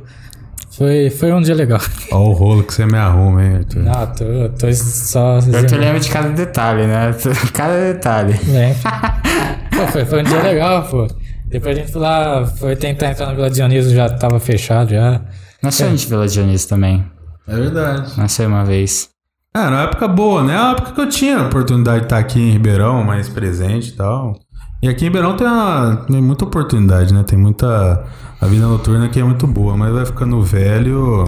Foi, foi um dia legal. Olha o rolo que você me arruma, hein, Arthur? Não, tô, tô só. Eu te lembro de cada detalhe, né? Cada detalhe. É. pô, foi, foi um dia legal, pô. Depois a gente foi lá, foi tentar entrar na Vila Dionísio, já tava fechado já. Nasceu é. a gente Vila Dionísio também. É verdade. Nasceu uma vez. É, na época boa, né? É uma época que eu tinha a oportunidade de estar aqui em Ribeirão, mais presente e tal. E aqui em Ribeirão tem, uma, tem muita oportunidade, né? Tem muita a vida noturna aqui é muito boa, mas vai ficando velho,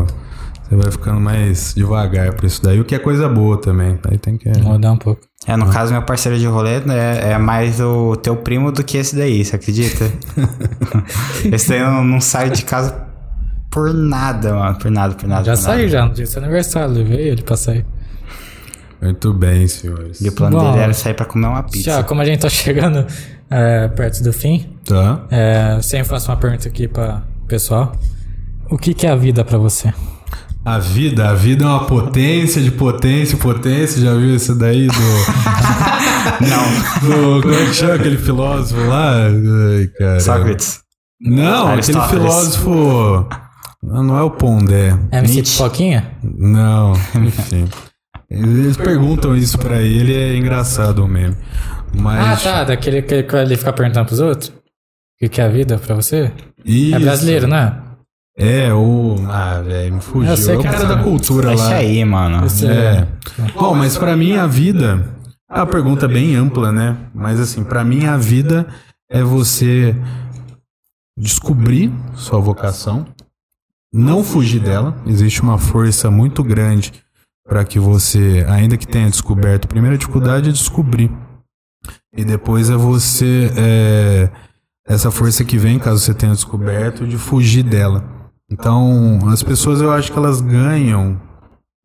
você vai ficando mais devagar pra isso daí, o que é coisa boa também. Aí tem que. Rodar um pouco. É, no ah. caso, meu parceiro de rolê né, é mais o teu primo do que esse daí, você acredita? esse daí não, não sai de casa por nada, mano. Por nada, por nada. Já por saiu já, no dia do seu aniversário, levei ele pra sair. Muito bem, senhores. E o plano Bom, dele era sair pra comer uma pizza. Já, como a gente tá chegando é, perto do fim, tá. É, sempre faço uma pergunta aqui para pessoal. O que, que é a vida para você? A vida, a vida é uma potência de potência, potência. Já viu isso daí do. Não. Do, como é que chama aquele filósofo lá? Ai, cara. Sócrates. Não, aquele filósofo. Não é o Pondé. É MC Pipoquinha? Não, enfim. Eles perguntam isso pra ele, é engraçado mesmo. Mas... Ah, tá, daquele que ele fica perguntando pros outros? O que, que é a vida pra você? Isso. É brasileiro, né? É, o. Ah, velho, me fugiu. Eu sei é o cara da cultura Deixa lá. aí, mano. É. Bom, mas pra mim a vida. É uma pergunta bem ampla, né? Mas assim, pra mim a vida é você descobrir sua vocação, não fugir dela. Existe uma força muito grande para que você, ainda que tenha descoberto, a primeira dificuldade é descobrir. E depois é você, é, essa força que vem, caso você tenha descoberto, de fugir dela. Então, as pessoas eu acho que elas ganham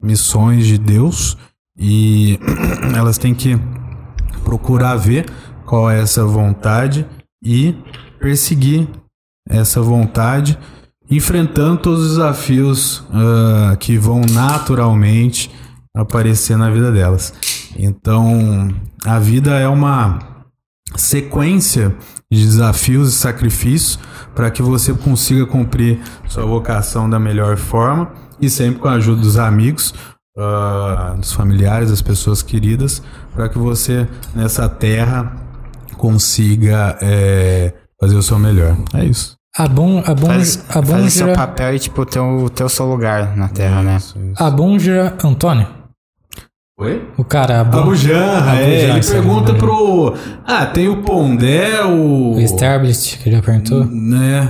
missões de Deus e elas têm que procurar ver qual é essa vontade e perseguir essa vontade enfrentando todos os desafios uh, que vão naturalmente aparecer na vida delas. Então, a vida é uma sequência de desafios e sacrifícios para que você consiga cumprir sua vocação da melhor forma e sempre com a ajuda dos amigos, uh, dos familiares, das pessoas queridas, para que você nessa terra consiga é, fazer o seu melhor. É isso. A Bun, a Bun, Faz, a faz o seu papel e, tipo, ter o, ter o seu lugar na Terra, né? Isso, isso. a Bunja Antônio. Oi? O cara, a Abu Janra, é, ele pergunta pro... Ah, tem o Pondé, o... o Established, que já perguntou. Né?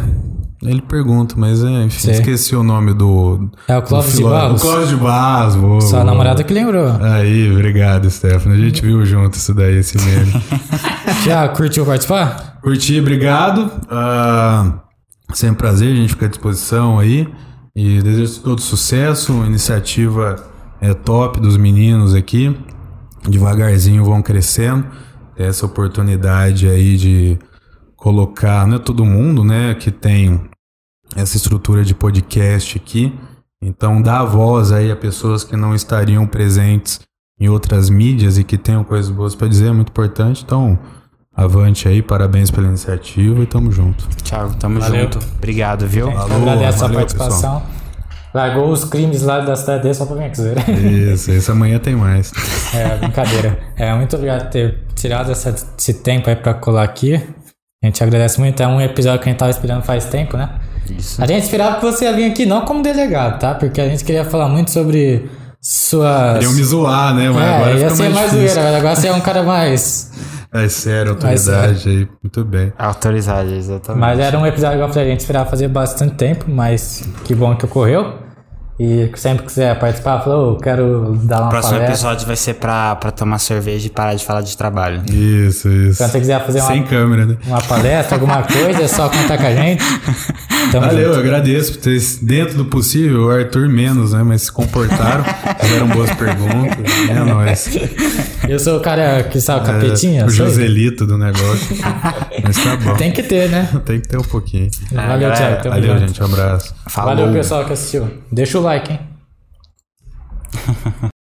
Ele pergunta, mas é, enfim, Sei. esqueci o nome do... É o Clóvis de Barros. O Clóvis de Barros, boa, Sua boa. namorada que lembrou. Aí, obrigado, Stefano. A gente viu junto isso daí, esse meme. Já curtiu participar? Curti, obrigado. Ah, sempre um prazer, a gente fica à disposição aí. E desejo todo sucesso. Iniciativa é top dos meninos aqui. Devagarzinho vão crescendo. Ter Essa oportunidade aí de colocar, não é todo mundo, né, que tem essa estrutura de podcast aqui. Então, dar voz aí a pessoas que não estariam presentes em outras mídias e que tenham coisas boas para dizer é muito importante. Então, avante aí, parabéns pela iniciativa e tamo junto. Thiago, tamo Valeu. junto. Obrigado, viu? Agradeço a participação. Largou os crimes lá da cidade dele só pra aqui, zoeira. Isso, isso amanhã tem mais. É, brincadeira. É, muito obrigado por ter tirado essa- esse tempo aí pra colar aqui. A gente agradece muito. É um episódio que a gente tava esperando faz tempo, né? Isso. A gente esperava que você ia vir aqui não como delegado, tá? Porque a gente queria falar muito sobre suas... Queriam me zoar, né? Mas É, agora ia fica ser mais, zoeira, mas agora você é um cara mais... É sério, autoridade aí. Muito bem. Autorizado, exatamente. Mas era um episódio igual eu a gente esperava fazer bastante tempo, mas que bom que ocorreu. E sempre que quiser participar, falou, eu quero dar uma O próximo palestra. episódio vai ser pra, pra tomar cerveja e parar de falar de trabalho. Isso, isso. Quando você quiser fazer Sem uma, câmera, né? uma palestra, alguma coisa, é só contar com a gente. Tamo Valeu, junto. eu agradeço por ter, dentro do possível, o Arthur menos, né? Mas se comportaram, fizeram boas perguntas. É nóis. Eu sou o cara que sabe o capetinha. É, o. Joselito do negócio. Mas tá bom. Tem que ter, né? Tem que ter um pouquinho. Valeu, galera, Thiago. Valeu, junto. gente. Um abraço. Falou. Valeu, pessoal que assistiu. Deixa o like, hein?